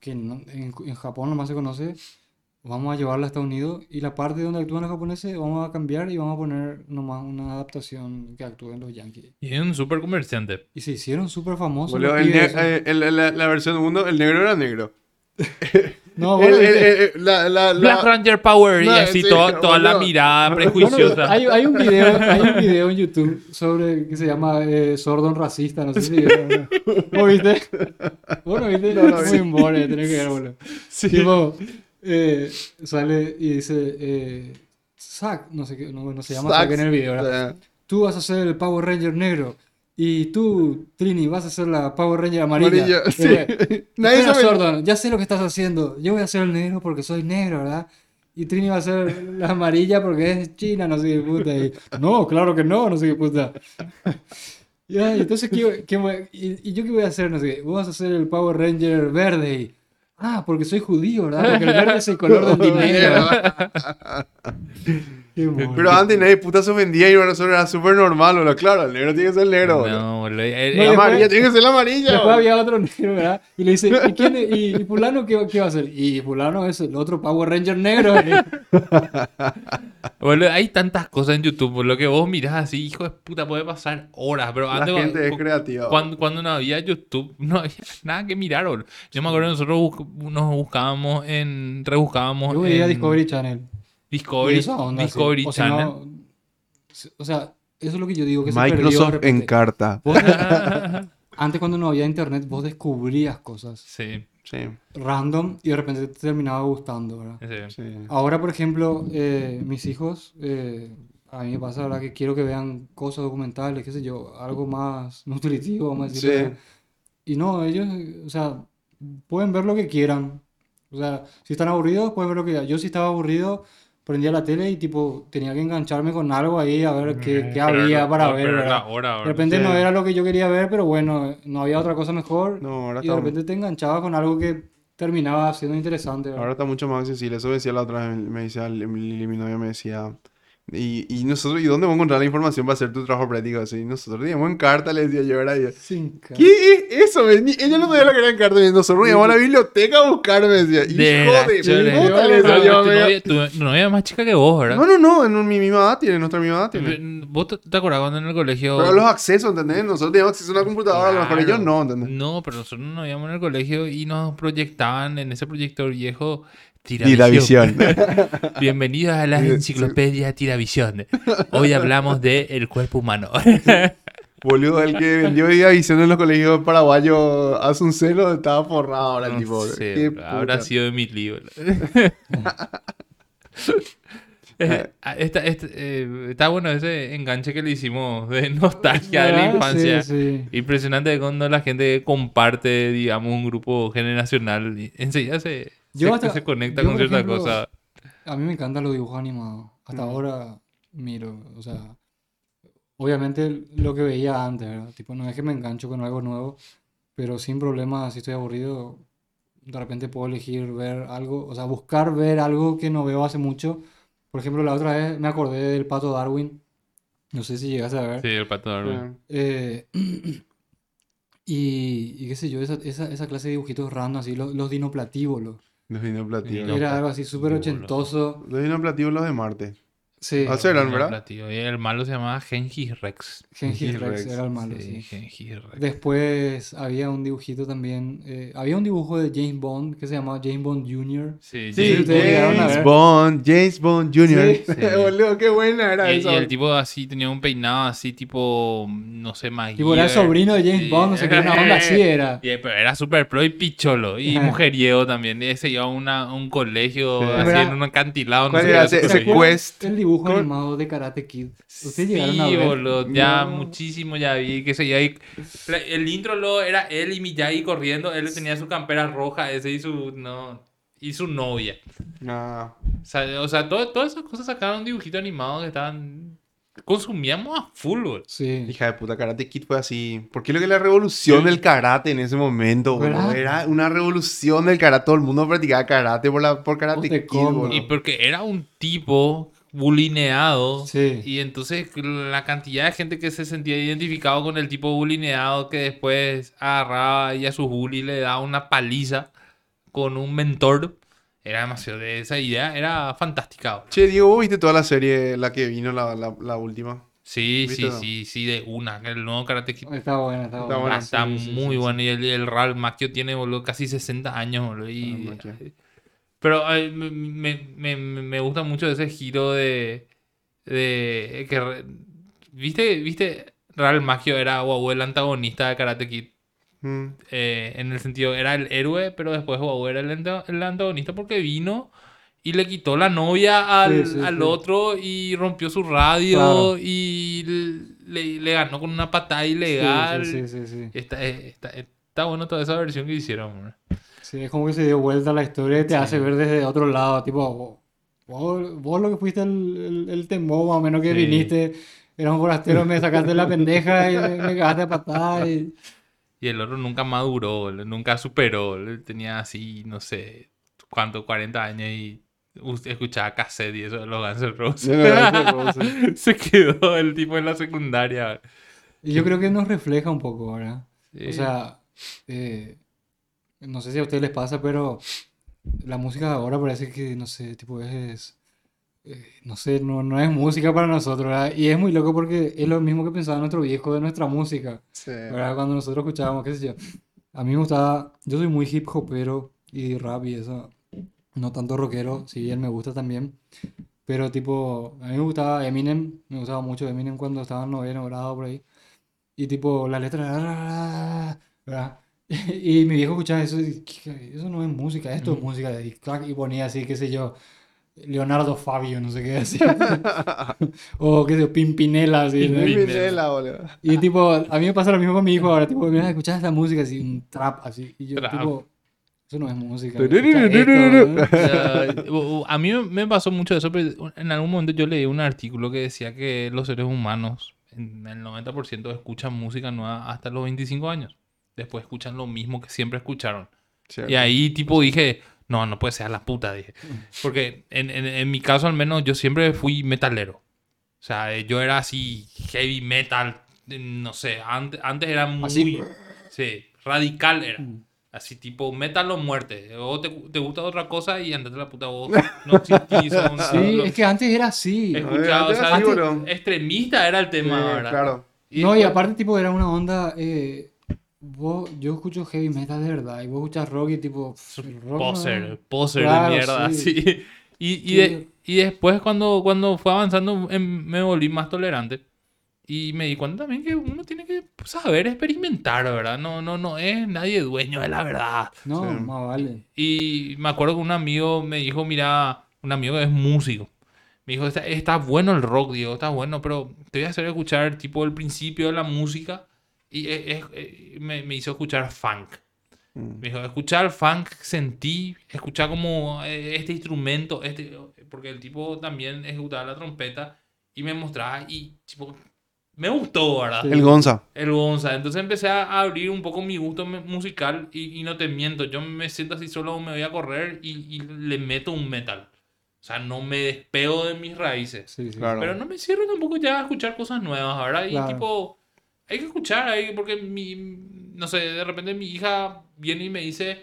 que no- en, en Japón nomás se conoce, vamos a llevarla a Estados Unidos y la parte donde actúan los japoneses vamos a cambiar y vamos a poner nomás una adaptación que actúen los yankees. Y es un súper comerciante. Y se hicieron súper famosos el eh, el- la, la versión 1, el negro era negro. <laughs> No, El- bueno, el- viste- el- la, la, la- Black Ranger Power y No, así sí, toda, toda la mirada Bueno, prejuiciosa. hay, hay un video, hay un video en YouTube sobre que se llama eh, Sordon Racista, no sé si. ¿Vos viste? ¿Vos no viste? No, no es muy embole, tenés que ver, boludo. Sí. Tipo, eh, sale y dice, eh, Zack, no sé qué, no, no se llama Zack, en el video, ¿verdad? eh, Tú vas a ser el Power Ranger negro y tú, Trini, vas a ser la Power Ranger amarilla. Amarilla, Y sí. <laughs> Nadie sabe- ya sé lo que estás haciendo. Yo voy a ser el negro porque soy negro, ¿verdad? Y Trini va a ser la amarilla porque es china, no sé qué puta. Y, no, claro que no, no sé qué puta. <laughs> Y entonces, ¿qué, y, y yo qué voy a hacer? No sé qué. Vos vas a ser el Power Ranger verde. Y, ah, porque soy judío, ¿verdad? Porque el verde es el color del <laughs> dinero. Pero antes nadie puta se ofendía y para nosotros era súper normal, boludo. Claro, el negro tiene que ser el negro, boludo. No, boludo. No, La eh, amarilla tiene que ser la amarilla. Después había otro negro, ¿verdad? Y le dice, ¿y, quién es? ¿Y, y <laughs> fulano qué, qué va a hacer? Y fulano es el otro Power Ranger negro. ¿eh? <laughs> boludo, hay tantas cosas en YouTube, por lo que vos mirás así, hijo de puta, puede pasar horas, pero La antes gente es creativa. cuando, cuando no había YouTube, <laughs> no había nada que mirar, boludo. Yo me acuerdo que nosotros bus- nos buscábamos en, rebuscábamos Yo veía en Discovery Channel. Discovery, sí. O sea, Channel. no- o sea, eso es lo que yo digo, que se perdió Microsoft encarta. Vos- <laughs> antes cuando no había internet, vos descubrías cosas Sí, Sí, random y de repente te terminaba gustando, ¿verdad? sí. sí. Ahora, por ejemplo, eh, mis hijos, eh, a mí me pasa ahora que quiero que vean cosas documentales, qué sé yo, algo más nutritivo, vamos a decirlo. Sí. Y no, ellos, o sea, pueden ver lo que quieran. O sea, si están aburridos, pueden ver lo que quieran. Yo si estaba aburrido, prendía la tele y tipo, tenía que engancharme con algo ahí a ver qué, qué había para ver, la ¿verdad? hora, De repente Sí. no era lo que yo quería ver, pero bueno, no había otra cosa mejor. No, ahora y de repente te enganchaba con algo que terminaba siendo interesante, ¿verdad? ahora está mucho más accesible. Eso decía la otra vez, me decía mi novia, me decía... Y, y nosotros, ¿y dónde vamos a encontrar la información para hacer tu trabajo práctico? Así, nosotros teníamos en carta, le decía yo, era yo. Sin ca- ¿Qué es eso? Ni- Ella no sabía lo que era en carta. y Nosotros íbamos a la biblioteca a buscar, me decía. De Hijo de puta, le decía yo. tu, novia, es más chica que vos, ¿verdad? No, no, no, en un- mi misma edad tiene, nuestra misma edad tiene. ¿Vos te, te acordás cuando en el colegio... Pero los accesos, ¿entendés? Nosotros teníamos acceso a una computadora, a lo mejor ellos Claro. no, ¿entendés? No, pero nosotros nos íbamos en el colegio y nos proyectaban en ese proyector viejo Tiravisión. <laughs> Bienvenidos a la enciclopedia Tiravisión. Hoy hablamos de el cuerpo humano. <laughs> Boludo, el que vendió Vidavisión en los colegios paraguayos hace un celo estaba forrado ahora No tipo. sé, habrá sido de mi libro. <laughs> Eh, está, está- eh, está bueno ese enganche que le hicimos de nostalgia de la ¿Verdad? infancia. Sí, sí. Impresionante cuando la gente comparte, digamos, un grupo generacional. y Enseguida se, Yo se, hasta- se conecta yo, con por cierta ejemplo, cosa. A mí me encantan los dibujos animados. Hasta ahora miro, o sea, obviamente lo que veía antes, ¿verdad? Tipo, no es que me engancho con algo nuevo, pero sin problema, si estoy aburrido, de repente puedo elegir ver algo, o sea, buscar ver algo que no veo hace mucho. Por ejemplo, la otra vez me acordé del Pato Darwin. No sé si llegaste a ver. Sí, el pato Darwin. Eh, <clears throat> y, y qué sé yo, esa, esa, esa clase de dibujitos random, así, los, los dinoplatíbulos. Los dinoplativos. Dino- Era algo así súper Platíbulos. ochentoso. Los dinoplativos los de Marte. Sí, Ah, sí, eran, ¿verdad? platillo. Y el malo se llamaba Gengis Rex. Gengis Rex Rex. era el malo, Sí, sí. Gengis Rex. Después había un dibujito también. eh, había un dibujo de James Bond que se llamaba James Bond Jr. Sí, James. Bond, James Bond Jr. Sí. Sí. <laughs> Boludo, qué buena era Y, esa. y el tipo así tenía un peinado así tipo, no sé, más. Tipo, era sobrino de James Bond, no sé qué, una onda así <laughs> era. Y, pero era super pro y picholo. Y mujeriego también. Y se iba a una, un colegio Sí. así Era- en un acantilado. No ¿Cuál sé era qué ese- ese colegio. Quest? El dibujo ¿Cómo? animado de Karate Kid. ¿Ustedes llegaron a Sí, ver? boludo, ya No. muchísimo ya vi que se y el intro lo era él y Miyagi corriendo, él tenía su campera roja ese y su no y su novia. Ah, O sea, o sea, todo- todas esas cosas sacaron dibujitos animados que estaban consumíamos a full. boludo. Sí. hija de puta, Karate Kid fue así. ¿Por qué lo que la revolución del karate en ese momento. Era una revolución del karate. Todo el mundo practicaba karate por, la, por Karate Kid. Y porque era un tipo bulineado. Sí. Y entonces la cantidad de gente que se sentía identificado con el tipo bulineado que después agarraba y a su bully le daba una paliza con un mentor. Era demasiado de esa idea, era fantástica. Che, Diego, ¿vos viste toda la serie, la que vino, la, la, la última? Sí, ¿Viste sí, sí, sí, de una. El nuevo Karate Kid Está buena, está Está buena. está Sí, sí, muy sí, bueno. Y el, el Ralph Macchio tiene, boludo, casi 60 años, boludo. y- Ralph Macchio. Pero ay, me, me, me, me gusta mucho ese giro de... de que, ¿Viste? ¿Viste? Ralph Macchio era wow, el antagonista de Karate Kid. Mm. eh, en el sentido, era el héroe, pero después wow, era el, el antagonista porque vino y le quitó la novia al, Sí, sí, al sí. otro y rompió su radio Claro. y le, le ganó con una patada ilegal. Sí, sí, sí, sí. Está, está, está bueno toda esa versión que hicieron. bro. Sí, es como que se dio vuelta la historia y te Sí. hace ver desde otro lado, tipo, vos, vos, lo que fuiste el, el, el tembo, más o menos que Sí. viniste, era un forastero, me sacaste la pendeja y me, me cagaste a patada y... <laughs> Y el otro nunca maduró, nunca superó. Tenía así, no sé, cuánto, 40 años y Usted escuchaba cassette y eso de los Guns N' Roses. De los Guns N' <laughs> Roses. Se quedó el tipo en la secundaria. Y yo creo que nos refleja un poco, ¿verdad? Sí. O sea, eh, no sé si a ustedes les pasa, pero la música de ahora parece que, no sé, tipo es, eh, no sé, no, no es música para nosotros, ¿verdad? Y es muy loco porque es lo mismo que pensaba nuestro viejo de nuestra música, Sí. ¿verdad? Cuando nosotros escuchábamos, qué sé yo. A mí me gustaba, yo soy muy hip hopero y rap y eso, no tanto rockero, si bien me gusta también. Pero tipo, a mí me gustaba Eminem, me gustaba mucho Eminem cuando estaba en noveno grado por ahí. Y tipo, la letra, ¿verdad? <laughs> Y mi viejo escuchaba eso y "¿Qué? eso no es música, esto es música. Y, clac, y ponía así, qué sé yo, Leonardo Fabio, no sé qué así. <laughs> o qué sé yo, Pimpinela, así. ¿no? Muy Pinela. Pinela, boludo. Y tipo, a mí me pasa lo mismo con mi hijo ahora, tipo, mira, escuchas esta música así, un trap así. Y yo, Trap. tipo, eso no es música. esto, a mí me pasó mucho eso, pero en algún momento yo leí un artículo que decía que los seres humanos, en el 90% escuchan música nueva hasta los 25 años. Después escuchan lo mismo que siempre escucharon. Cierto. Y ahí tipo dije, no, no puede ser a la puta, dije. <laughs> Porque en, en- en mi caso al menos yo siempre fui metalero. O sea, eh, yo era así heavy metal, eh, no sé, antes, antes era muy... Así. Sí, radical era. Mm. Así tipo metal o muerte. O te, te gusta otra cosa y andate a la puta vos. No existís. Sí, <laughs> es que antes era así. escuchaba, o antes sea, era así, extremista era el tema, Sí, ¿verdad? Claro. Y No, y después- aparte, tipo, era una onda. eh, vos, yo escucho heavy metal de verdad. Y vos escuchas rock y, tipo. rock no- Poser, poser Claro, de mierda, sí. sí. <laughs> Y, y, de- y después cuando, cuando fue avanzando em, me volví más tolerante. Y me di cuenta también que uno tiene que saber experimentar, ¿verdad? No, no, no es nadie dueño de la verdad. No, Sí. más vale. Y me acuerdo que un amigo me dijo, mira, un amigo que es músico. Me dijo, está, está bueno el rock, Diego, está bueno, pero te voy a hacer escuchar tipo el principio de la música. Y es- es- eh, me, me hizo escuchar funk. Mm. Me dijo, escuchar funk, sentí, escuchar como eh, este instrumento, este, porque el tipo también ejecutaba la trompeta y me mostraba y tipo, me gustó, ¿verdad? Sí. El Gonza. El Gonza. Entonces empecé a abrir un poco mi gusto mu- musical y, y no te miento, yo me siento así solo, me voy a correr y, y le meto un metal. O sea, no me despego de mis raíces. Sí, sí. Claro. Pero no me cierro tampoco ya a escuchar cosas nuevas, ¿verdad? Y Claro. tipo, hay que escuchar ahí, porque mi, no sé, de repente mi hija viene y me dice,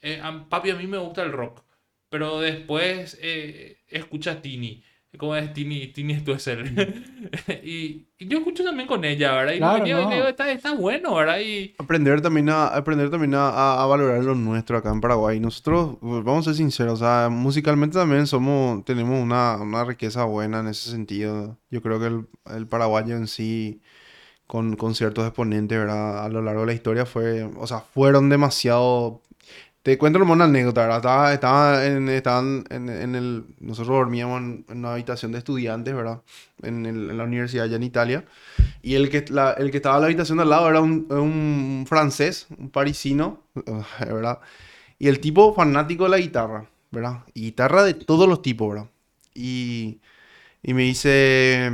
eh, "Am- papi, a mí me gusta el rock, pero después eh, escucha Tini. ¿Cómo es Tini? Tini es tu <laughs> y, y yo escucho también con ella, ¿verdad? Y, Claro, me y no. digo, está, está bueno, ¿verdad? Y Aprender también, a, aprender también a, a- a valorar lo nuestro acá en Paraguay. Nosotros, pues, vamos a ser sinceros, o sea, musicalmente también somos, tenemos una, una riqueza buena en ese sentido. Yo creo que el, el paraguayo en sí, con, con ciertos exponentes, ¿verdad? A lo largo de la historia fue, o sea, fueron demasiado... Te cuento una anécdota, ¿verdad? Estaba, estaba en, estaban en, en el... Nosotros dormíamos en, en una habitación de estudiantes, ¿verdad? En, el- en la universidad allá en Italia. Y el que, la- el que estaba en la habitación de al lado era un, un francés, un parisino, <laughs> ¿verdad? Y el tipo fanático de la guitarra, ¿verdad? Y guitarra de todos los tipos, ¿verdad? Y, y me dice,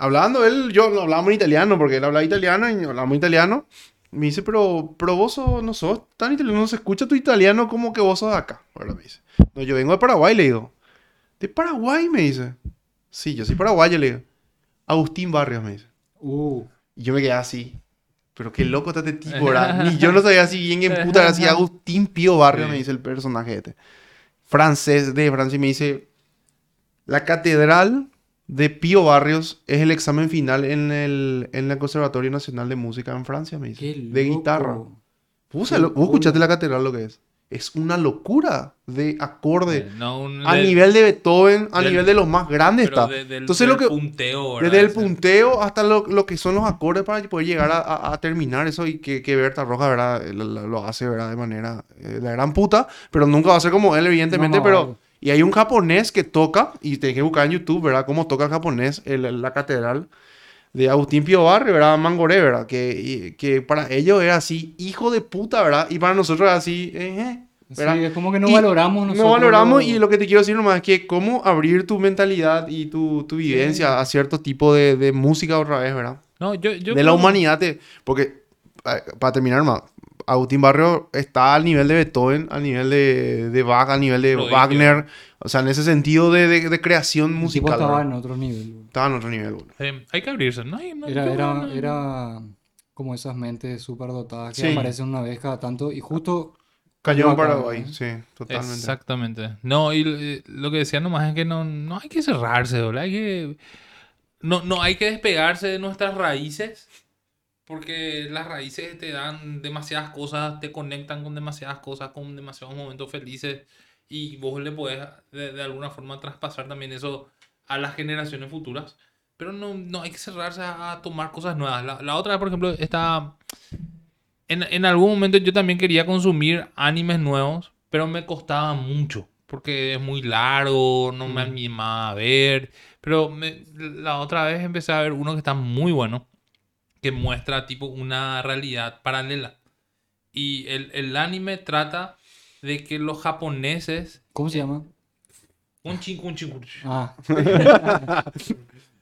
hablando él, yo hablábamos en italiano, porque él hablaba italiano y hablábamos italiano. Me dice, pero, pero vos sos- no sos tan italiano, no se escucha tu italiano como que vos sos de acá, ¿verdad? Me dice, no, yo vengo de Paraguay, le digo. ¿De Paraguay? Me dice. Sí, yo soy paraguayo, le digo. Agustín Barrios, me dice. Uh, Y yo me quedé así. Pero qué loco está este tipo, ¿verdad? <laughs> Ni yo no sabía así bien en puta, era así Agustín Pío Barrio, Sí. me dice el personaje este. Francés de Francia, y me dice, la catedral de Pío Barrios es el examen final en el, en el Conservatorio Nacional de Música en Francia, me dice. qué de guitarra. loco. ¿Vos, escuchaste locura. la catedral lo que es? Es una locura de acorde. eh, no, un- A del- nivel de Beethoven, a del- nivel de los más grandes pero está. de- del- Entonces del lo que... punteo, ¿verdad? Desde el punteo hasta lo, lo que son los acordes para poder llegar a, a- a terminar eso y que, que Berta Roja, ¿verdad? Lo, lo- lo hace, ¿verdad? De manera eh, la gran puta, pero nunca va a ser como él, evidentemente, No, no, pero... Y hay un japonés que toca, y te que buscar en YouTube, ¿verdad? Cómo toca el japonés en la catedral de Agustín Pío Barrio, ¿verdad? Mangoré, ¿verdad? Que, y- que para ellos era así, hijo de puta, ¿verdad? Y para nosotros era así, eh, eh, ¿verdad? Sí, es como que no Y valoramos nosotros. no valoramos lo- y lo que te quiero decir nomás es que cómo abrir tu mentalidad y tu, tu vivencia a cierto tipo de, de música otra vez, ¿verdad? No, yo, yo de la creo- humanidad, te- porque para terminar más, Agustín Barrio está al nivel de Beethoven, al nivel de, de Bach, al nivel de Prodigio. Wagner. O sea, en ese sentido de, de- de creación El tipo musical. estaba ¿verdad? en otro nivel. bro. Estaba en otro nivel, boludo. Eh, hay que abrirse, ¿no? hay- no- Era, yo era, no- era como esas mentes súper dotadas que Sí. aparecen una vez cada tanto y justo Cayó en Paraguay, sí, totalmente. Exactamente. No, y eh, lo que decía nomás es que no, no hay que cerrarse, boludo. Hay que. No, no hay que despegarse de nuestras raíces. Porque las raíces te dan demasiadas cosas, te conectan con demasiadas cosas, con demasiados momentos felices. Y vos le podés de, de alguna forma traspasar también eso a las generaciones futuras. Pero no, no hay que cerrarse a, tomar cosas nuevas. La, la otra, por ejemplo, está. En, en algún momento yo también quería consumir animes nuevos, pero me costaba mucho. Porque es muy largo, no me animaba a ver. Pero me- la otra vez empecé a ver uno que está muy bueno, que muestra tipo una realidad paralela. Y el, el anime trata de que los japoneses... ¿Cómo se llama? Un chin, un. Ah, <laughs>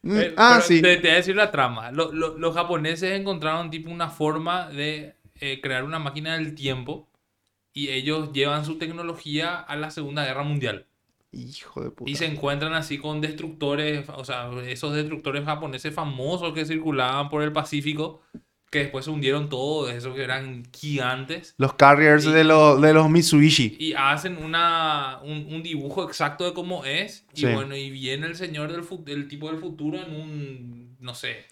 Mm, Eh, ah, sí. Te, te voy a decir la trama. Lo- lo- los japoneses encontraron tipo una forma de eh, crear una máquina del tiempo y ellos llevan su tecnología a la Segunda Guerra Mundial. Hijo de puta. Y se encuentran así con destructores, o sea, esos destructores japoneses famosos que circulaban por el Pacífico, que después se hundieron todos, esos que eran gigantes. Los carriers Y- de, los de los Mitsubishi. Y hacen una, un, un dibujo exacto de cómo es. Y Sí. bueno, y viene el señor del el tipo del futuro en un, no sé,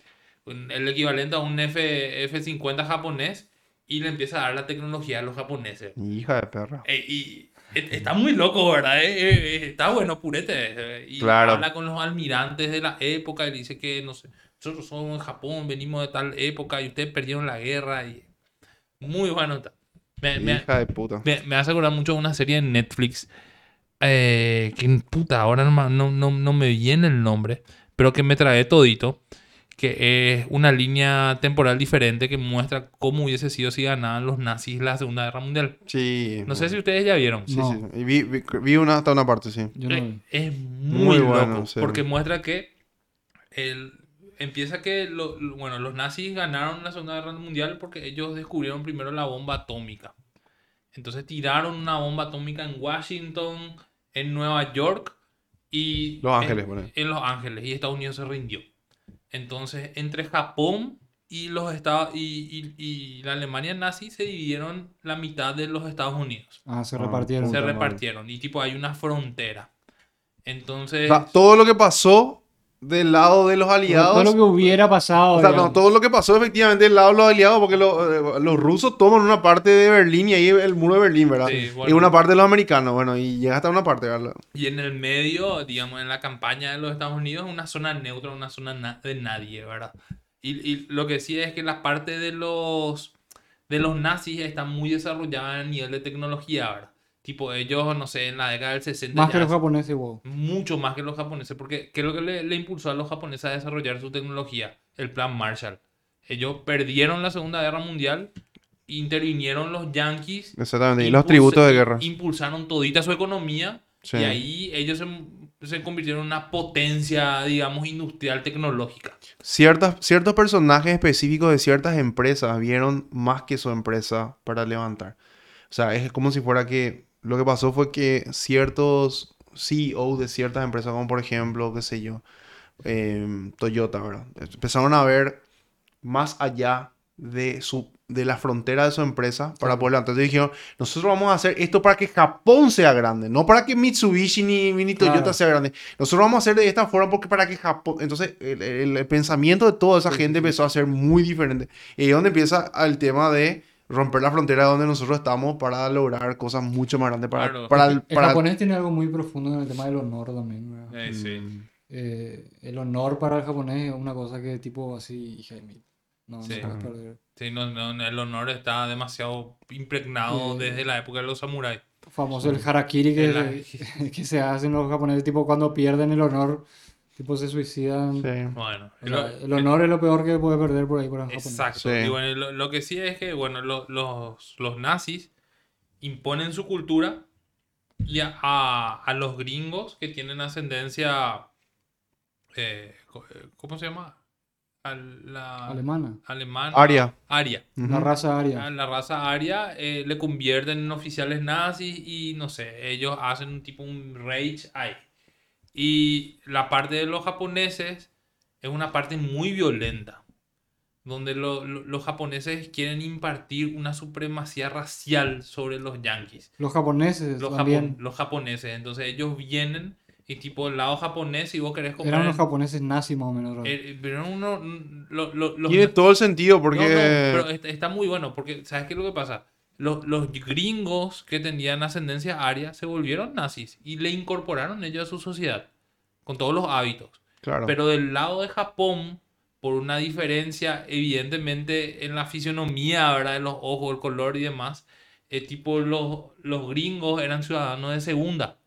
un- el equivalente a un F, F-50 japonés. Y le empieza a dar la tecnología a los japoneses. Hija de perra. Y está muy loco, ¿verdad? Eh, eh, eh, está bueno, purete. Y Claro. habla con los almirantes de la época y dice que, no sé, nosotros somos en Japón, venimos de tal época y ustedes perdieron la guerra. Y... Muy bueno. Me, me- Hija de puta. me, me hace acordar mucho de una serie en Netflix. eh, que puta, ahora no, no, no, no me viene el nombre. Pero que me trae todito. Que es una línea temporal diferente que muestra cómo hubiese sido si ganaban los nazis la Segunda Guerra Mundial. Sí. No sé si ustedes ya vieron. Sí, No. sí. Vi, vi, vi una, hasta una parte, sí. yo no Eh, vi. Es muy, Muy loco. bueno, sí. Porque muestra que el, empieza que lo- lo- bueno, los nazis ganaron la Segunda Guerra Mundial porque ellos descubrieron primero la bomba atómica. Entonces tiraron una bomba atómica en Washington, en Nueva York y Los Ángeles, en, bueno. en Los Ángeles y Estados Unidos se rindió. Entonces entre Japón y los Estados y, y- y la Alemania nazi se dividieron la mitad de los Estados Unidos Ah, se Ah, repartieron. se repartieron y tipo hay una frontera. Entonces, O sea, todo lo que pasó del lado de los aliados. Todo lo que hubiera pasado. O sea, no, todo lo que pasó efectivamente del lado de los aliados, porque lo- eh, los rusos toman una parte de Berlín y ahí el muro de Berlín, ¿verdad? Sí, Y una parte de los americanos, bueno, y llega hasta una parte, ¿verdad? y en el medio, digamos, en la campaña de los Estados Unidos, una zona neutra, una zona na- de nadie, ¿verdad? Y, y lo que sí es que la parte de los, de los nazis está muy desarrollada a nivel de tecnología, ¿verdad? Tipo, ellos, no sé, en la década del 60 Más que los japoneses, wow. mucho más que los japoneses, porque ¿qué es lo que le, le impulsó a los japoneses a desarrollar su tecnología? El plan Marshall. Ellos perdieron la Segunda Guerra Mundial, intervinieron los yanquis, Exactamente. Y los tributos de guerra. impulsaron todita su economía Sí. y ahí ellos se, se convirtieron en una potencia, digamos, industrial tecnológica. Ciertas, ciertos personajes específicos de ciertas empresas vieron más que su empresa para levantar. O sea, es como si fuera que lo que pasó fue que ciertos CEOs de ciertas empresas, como por ejemplo, qué sé yo, em, Toyota, ¿verdad? Empezaron a ver más allá de su de la frontera de su empresa para poder. Entonces dijeron, nosotros vamos a hacer esto para que Japón sea grande, no para que Mitsubishi ni, ni Toyota Claro. sea grande. Nosotros vamos a hacer de esta forma porque para que Japón... Entonces el, el- el pensamiento de toda esa gente empezó a ser muy diferente. Y ahí es donde empieza el tema de romper la frontera donde nosotros estamos para lograr cosas mucho más grandes para, Claro. para el... El para- japonés tiene algo muy profundo en el tema del honor también. ¿verdad? Mm, Eh, el honor para el japonés es una cosa que tipo así, hija de mí. No, no Sí. puedes perder. Sí, no, no, el honor está demasiado impregnado Sí. desde la época de los samuráis. Famoso el harakiri que, El- <laughs> que se hacen los japoneses, tipo cuando pierden el honor, tipo se suicidan. sí. Bueno, O sea, el honor es lo peor que puede perder por ahí para. Exacto. Sí. Y bueno, lo, lo que sí es que, bueno, lo- los, los nazis imponen su cultura y a, a- a los gringos que tienen ascendencia, eh, eh, ¿cómo se llama? al- la Alemana. alemana. Aria. Aria. La raza aria. la raza aria eh, le convierten en oficiales nazis y no sé, ellos hacen un tipo un rage ahí. Y la parte de los japoneses es una parte muy violenta, donde lo- lo- los japoneses quieren impartir una supremacía racial sobre los yanquis. Los japoneses Los, también. japon- los japoneses, entonces ellos vienen y tipo el lado japonés si vos querés comprar... Eran los japoneses nazis más o menos. ¿no? eh, pero eran uno, lo- Tiene todo el sentido porque... no, no, pero está, está muy bueno porque, ¿sabes qué es lo que pasa? Los, los gringos que tenían ascendencia aria se volvieron nazis y le incorporaron ellos a su sociedad con todos los hábitos. Claro. Pero del lado de Japón, por una diferencia evidentemente en la fisionomía, ¿verdad? De los ojos, el color y demás, eh, tipo los, los gringos eran ciudadanos de segunda.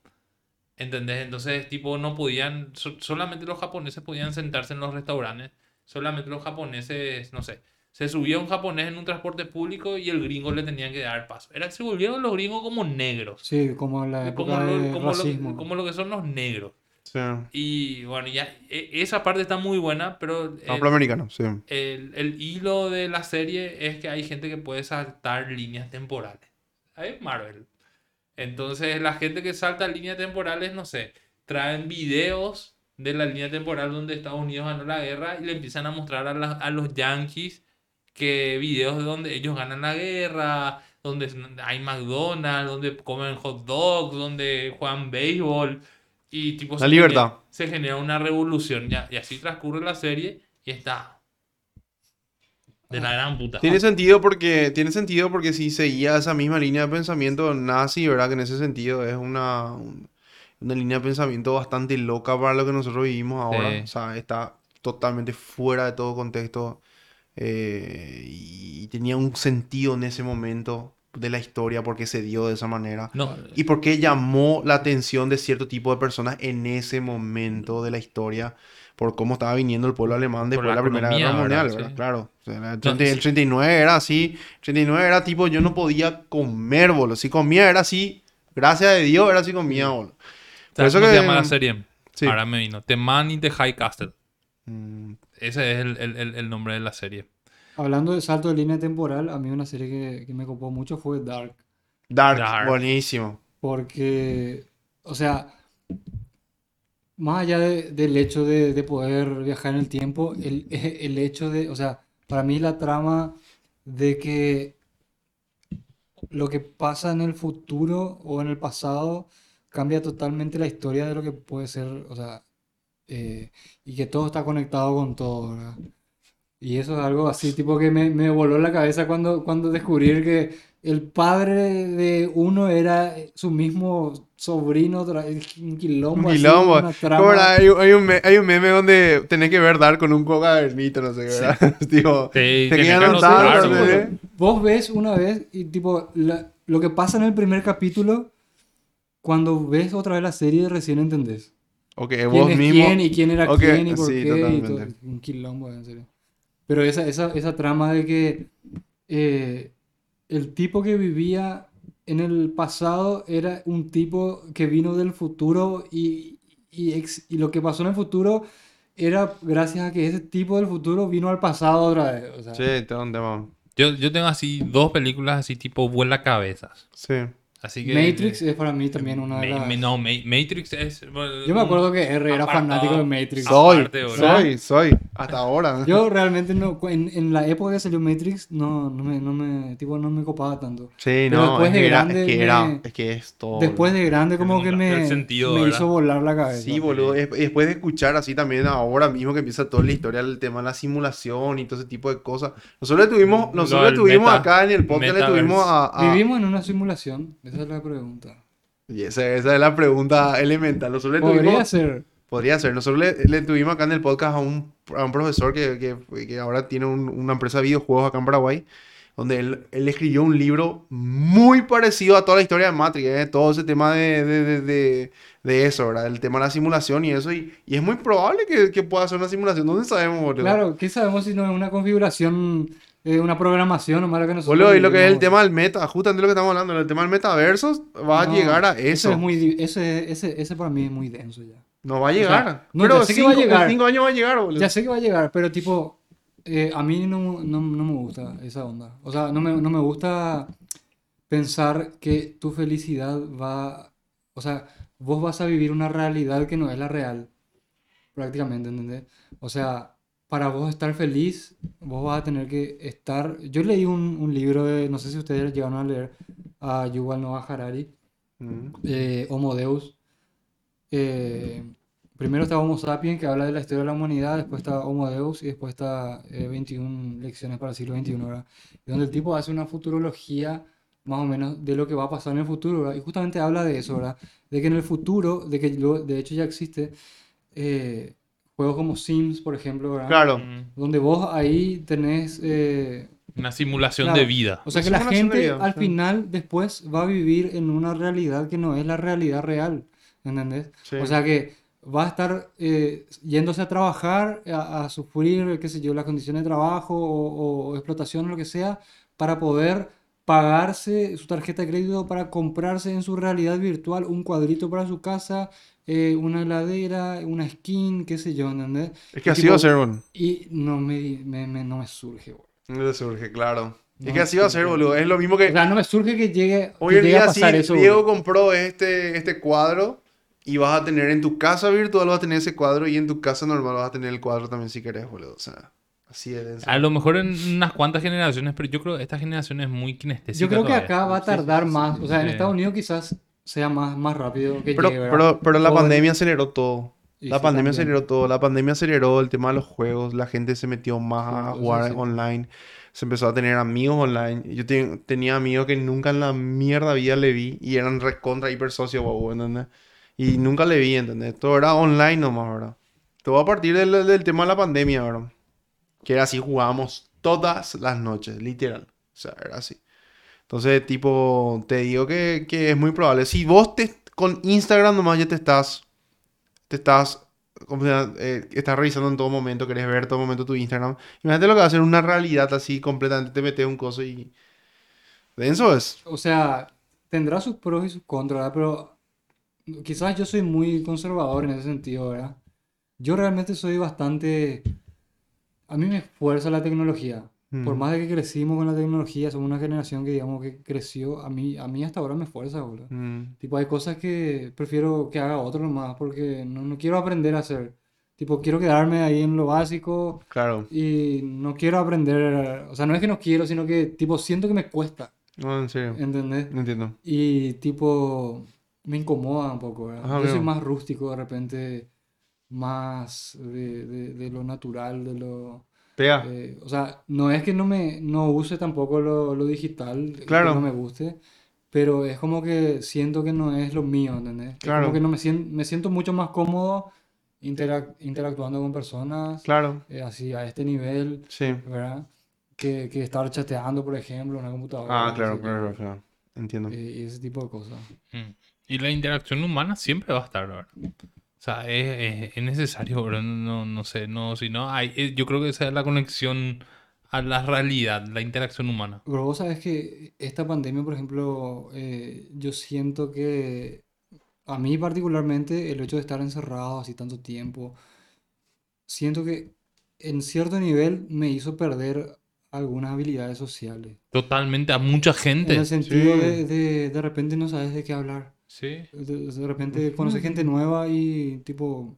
¿Entendés? Entonces, tipo, no podían, so- solamente los japoneses podían sentarse en los restaurantes, solamente los japoneses, no sé, se subía un japonés en un transporte público y el gringo le tenían que dar paso. Era, se volvieron los gringos como negros, Sí, como la como lo, de como lo- como lo que son los negros. Sí. Y bueno, ya e- esa parte está muy buena, pero el, sí. el- el hilo de la serie es que hay gente que puede saltar líneas temporales. Es Marvel. Entonces, la gente que salta líneas temporales, no sé, traen videos de la línea temporal donde Estados Unidos ganó la guerra y le empiezan a mostrar a, la- a los yankees que videos de donde ellos ganan la guerra, donde hay McDonald's, donde comen hot dogs, donde juegan béisbol y tipo La se libertad. genera- se genera una revolución ya, y así transcurre la serie y está de la gran puta. Tiene sentido porque tiene sentido porque si seguía esa misma línea de pensamiento nazi, ¿verdad? Que en ese sentido es una, un- una línea de pensamiento bastante loca para lo que nosotros vivimos ahora. Sí. O sea, está totalmente fuera de todo contexto eh, y tenía un sentido en ese momento de la historia porque se dio de esa manera. No, Y por qué llamó la atención de cierto tipo de personas en ese momento de la historia, por cómo estaba viniendo el pueblo alemán después de la la Primera Guerra Mundial, ¿verdad? ¿verdad? Sí. Claro. O sea, el, No, 30 el sí. 39 era así, el 39 era tipo, yo no podía comer, boludo. Si comía era así, gracias a Dios era así comía, boludo. Por ¿sabes eso que... se llama la serie? Sí. Ahora me vino. The Man in the High Castle. Mm, Ese es el, el- el- el nombre de la serie. Hablando de salto de línea temporal, a mí una serie que, que me copó mucho fue Dark. Dark, Dark. buenísimo. Porque, o sea, más allá de- del hecho de, de poder viajar en el tiempo, el, <laughs> el hecho de, o sea, para mí la trama de que lo que pasa en el futuro o en el pasado cambia totalmente la historia de lo que puede ser, o sea, eh, y que todo está conectado con todo, ¿verdad? Y eso es algo así, tipo que me, me voló la cabeza cuando, cuando descubrí que el padre de uno era su mismo sobrino, un quilombo, Un así, quilombo. una ¿Cómo trama. era? Hay, hay un me- hay un meme donde tenés que ver Dark con un coca Bernito, no sé qué, ¿verdad? <laughs> Tipo, Sí, te quedan que no qué. Vos ves una vez y tipo, la- lo que pasa en el primer capítulo, cuando ves otra vez la serie recién entendés. Ok, quién vos es mismo. quién y quién era Ok, quién y por sí, qué y todo. totalmente. Un quilombo, en serio. Pero esa, esa, esa trama de que eh, el tipo que vivía en el pasado era un tipo que vino del futuro y, y, ex- y lo que pasó en el futuro era gracias a que ese tipo del futuro vino al pasado otra vez. O sea, Sí, un tema. Yo, yo tengo así dos películas así tipo vuela cabezas. Sí. Así que... Matrix es para mí también una de Ma- las... ma- no, Ma- Matrix es... bueno, Yo me acuerdo que R era apartado. fanático de Matrix. So- Soy, Aparte, soy, soy. Hasta ahora. Yo realmente no, en, en la época que salió Matrix, no, no me, no me, tipo, no me copaba tanto. Sí, Pero no, después es de que, era, grande es que me- era, es que es todo. Después de grande como que me, sentido, me hizo volar la cabeza. Sí, boludo. es- Después de escuchar así también ahora mismo que empieza toda la historia del tema de la simulación y todo ese tipo de cosas. Nosotros le tuvimos, Lo nosotros le tuvimos meta- acá en el podcast, le tuvimos a... a- ¿Vivimos en una simulación? Esa es la pregunta. Y esa, esa es la pregunta elemental. Nosotros le Podría tuvimos... ser. Podría ser. Nosotros le, le tuvimos acá en el podcast a un, a un profesor que, que- que ahora tiene un- una empresa de videojuegos acá en Paraguay, donde él, él escribió un libro muy parecido a toda la historia de Matrix, ¿eh? todo ese tema de, de, de, de- eso, ¿verdad? El tema de la simulación y eso. Y, y es muy probable que, que pueda ser una simulación. ¿Dónde sabemos, boludo? Claro, ¿qué sabemos si no es una configuración, eh, una programación nomás la que nosotros Boludo, y lo que es el tema del meta, justamente lo que estamos hablando, el tema del metaverso, va a No, llegar a Ese, eso. es muy, ese, ese, ese para mí es muy denso ya. No va a llegar. no, Pero ya sé que cinco, va a llegar. cinco años va a llegar, boludo. Ya sé que va a llegar, pero tipo, eh, a mí no, no, no me gusta esa onda. O sea, no me, no me gusta pensar que tu felicidad va... O sea, vos vas a vivir una realidad que no es la real. Prácticamente, ¿entendés? O sea, para vos estar feliz, vos vas a tener que estar... Yo leí un, un libro de, no sé si ustedes llegaron a leer, a Yuval Noah Harari, Mm. eh, Homo Deus. Eh, primero está Homo Sapiens, que habla de la historia de la humanidad, después está Homo Deus y después está eh, 21 lecciones para el siglo XXI, ¿verdad? Y donde el tipo hace una futurología más o menos de lo que va a pasar en el futuro, ¿verdad? Y justamente habla de eso, ¿verdad? De que en el futuro, de que luego- de hecho ya existe eh, juegos como Sims, por ejemplo, ¿verdad? Claro. Donde vos ahí tenés... eh, Una simulación Claro. de vida. o sea que la gente vida, al sí. final después va a vivir en una realidad que no es la realidad real, ¿entendés? Sí. O sea que va a estar eh, yéndose a trabajar, a, a sufrir, qué sé yo, las condiciones de trabajo o, o explotación o lo que sea, para poder pagarse su tarjeta de crédito para comprarse en su realidad virtual un cuadrito para su casa, eh, una heladera, una skin, qué sé yo, ¿entendés? Es que Y así tipo, va a ser, bueno. Y no me, me, me- no me surge, boludo. No te surge, claro. No, es que así va a sí, ser, sí. boludo. Es lo mismo que... O sea, no me surge que llegue, Hoy en día sí, eso. Diego boludo. compró este, este cuadro y vas a tener en tu casa virtual vas a tener ese cuadro y en tu casa normal vas a tener el cuadro también si querés, boludo. O sea, así es. A lo mejor en unas cuantas generaciones, pero yo creo que esta generación es muy kinestésica. Yo creo que todavía. acá va a tardar más. O sea, en Sí. Estados Unidos quizás sea más, más rápido que Pero, llegue, pero, pero la O- pandemia aceleró todo. y La sí, pandemia también. aceleró todo. La pandemia aceleró el tema de los juegos. La gente se metió más Sí, a jugar sí. online. Se empezó a tener amigos online. Yo te- tenía amigos que nunca en la mierda vida le vi y eran recontra hiper socios, guau, ¿entendés? Y nunca le vi, ¿entendés? Todo era online nomás, ¿verdad? Todo a partir del, del tema de la pandemia, ¿verdad? Que era así, jugábamos todas las noches, literal. O sea, era así. Entonces, tipo, te digo que, que es muy probable. Si vos te, con Instagram nomás ya te estás, te estás, ¿cómo se llama? Eh, estás revisando en todo momento, querés ver todo momento tu Instagram. Imagínate lo que va a ser una realidad así completamente, te metes un coso y... Denso es. O sea, tendrá sus pros y sus contras, ¿verdad? Pero quizás yo soy muy conservador en ese sentido, ¿verdad? Yo realmente soy bastante... A mí me esfuerza la tecnología. Por Mm. más de que crecimos con la tecnología, somos una generación que digamos que creció, a mí, a mí hasta ahora me esfuerza, boludo. Mm. Tipo, hay cosas que prefiero que haga otro nomás porque no, no quiero aprender a hacer. Tipo, quiero quedarme ahí en lo básico Claro. y no quiero aprender. O sea, no es que no quiero, sino que, tipo, siento que me cuesta. No, en serio. ¿Entendés? No entiendo. Y, tipo, me incomoda un poco, ¿verdad? Ajá, Yo soy más rústico de repente, más de, de- de lo natural, de lo... Pega. eh, o sea, no es que no me no use tampoco lo, lo digital, que Claro. no me guste, pero es como que siento que no es lo mío, ¿entendés? Es Claro. como que no me siento, me siento mucho más cómodo interac- interactuando con personas Claro. eh, así a este nivel, Sí. ¿verdad? Que, que estar chateando, por ejemplo, en una computadora. Ah, claro, claro, claro. Entiendo. eh, y ese tipo de cosas. Mm. Y la interacción humana siempre va a estar, ¿verdad? O sea, es, es- es necesario, ¿verdad? No, no sé, no, si no, hay, eh, yo creo que esa es la conexión a la realidad, la interacción humana. Pero vos sabes que esta pandemia, por ejemplo, eh, yo siento que a mí particularmente el hecho de estar encerrado así tanto tiempo, siento que en cierto nivel me hizo perder algunas habilidades sociales. Totalmente, a mucha En gente. el sentido Sí. de, de de repente no sabes de qué hablar. Sí. De, de repente conoces gente nueva y tipo,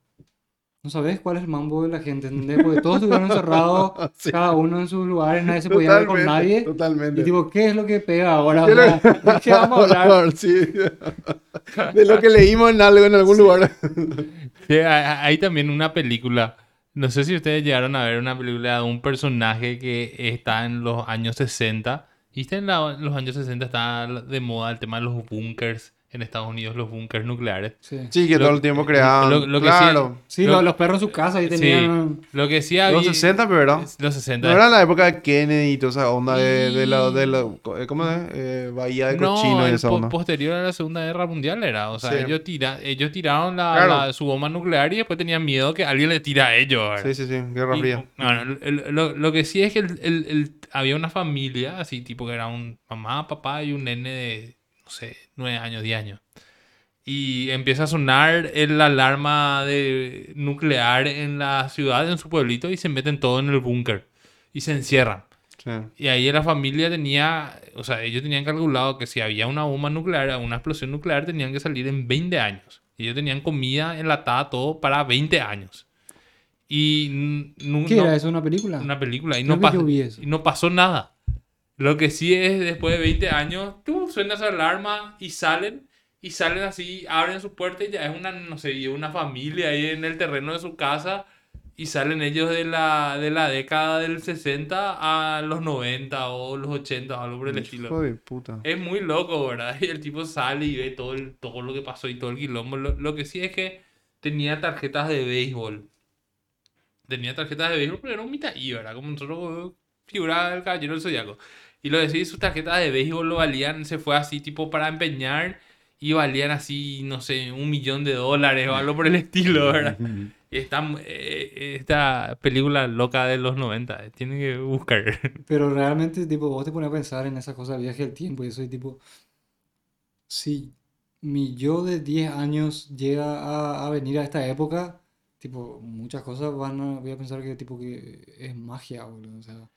no sabes cuál es el mambo de la gente, ¿entendés? Porque todos estuvieron encerrados, <laughs> Sí. cada uno en sus lugares, nadie se podía ver con nadie. Totalmente. Y tipo, ¿qué es lo que pega ahora? ¿Qué O sea, ¿de qué vamos a <laughs> hablar? Sí. <laughs> De lo que leímos en algo en algún lugar. Sí, hay, hay también una película. No sé si ustedes llegaron a ver una película de un personaje que está en los años 60. ¿Viste? En, la- en los años 60 está de moda el tema de los bunkers en Estados Unidos, los bunkers nucleares. Sí, Sí, que Lo- todo el tiempo creaban. lo- lo que claro. Sí, lo- los perros en su casa Sí, tenían... lo que sí había... Los 60, pero ¿verdad? Los 60. No era la época de Kennedy y toda esa onda de, de la, de la- ¿cómo es? Eh, Bahía de No, Cochino y esa po- onda. posterior a la Segunda Guerra Mundial era. O sea, Sí. ellos, tira, ellos tiraron la, Claro. la- su bomba nuclear y después tenían miedo que alguien le tira a ellos. ¿verdad? Sí, sí, sí, Guerra Y, Fría. bueno, lo, lo que sí es que el- el- el- había una familia, así tipo que era un mamá, papá y un nene de, sé, nueve años, 10 años. Y empieza a sonar el alarma de nuclear en la ciudad, en su pueblito, y se meten todos en el búnker. y se encierran. Sí. Y ahí la familia tenía, o sea, ellos tenían calculado que si había una bomba nuclear, una explosión nuclear, tenían que salir en 20 años. Ellos tenían comida enlatada, todo para 20 años. Y n- nu- ¿Qué no- era eso? ¿Una película? una película. No, pas- y no pasó nada. Lo que sí es, después de 20 años, ¡tum! suena esa alarma y salen. Y salen así, abren su puerta y ya es una, no sé, una familia ahí en el terreno de su casa. Y salen ellos de la, de la década del 60 a los 90 o los 80 o algo por el estilo. Hijo de puta. Es muy loco, ¿verdad? <laughs> Y el tipo sale y ve todo, el- todo lo que pasó y todo el quilombo. Lo, lo que sí es que tenía tarjetas de béisbol. Tenía tarjetas de béisbol, pero era un mitaí, ¿verdad? Como nosotros figuraba el caballero del zodiaco. Y lo decís, sus tarjetas de béisbol lo valían, se fue así tipo para empeñar y valían así, no sé, un millón de dólares o algo por el estilo, <laughs> ¿verdad? Esta, eh, esta película loca de los 90, eh, tienen que buscar. <laughs> Pero realmente, tipo, vos te pones a pensar en esas cosas, viaje del tiempo y eso, y tipo, si mi yo de 10 años llega a, a venir a esta época, tipo, muchas cosas van a, voy a pensar que, tipo, que es magia, boludo, o sea,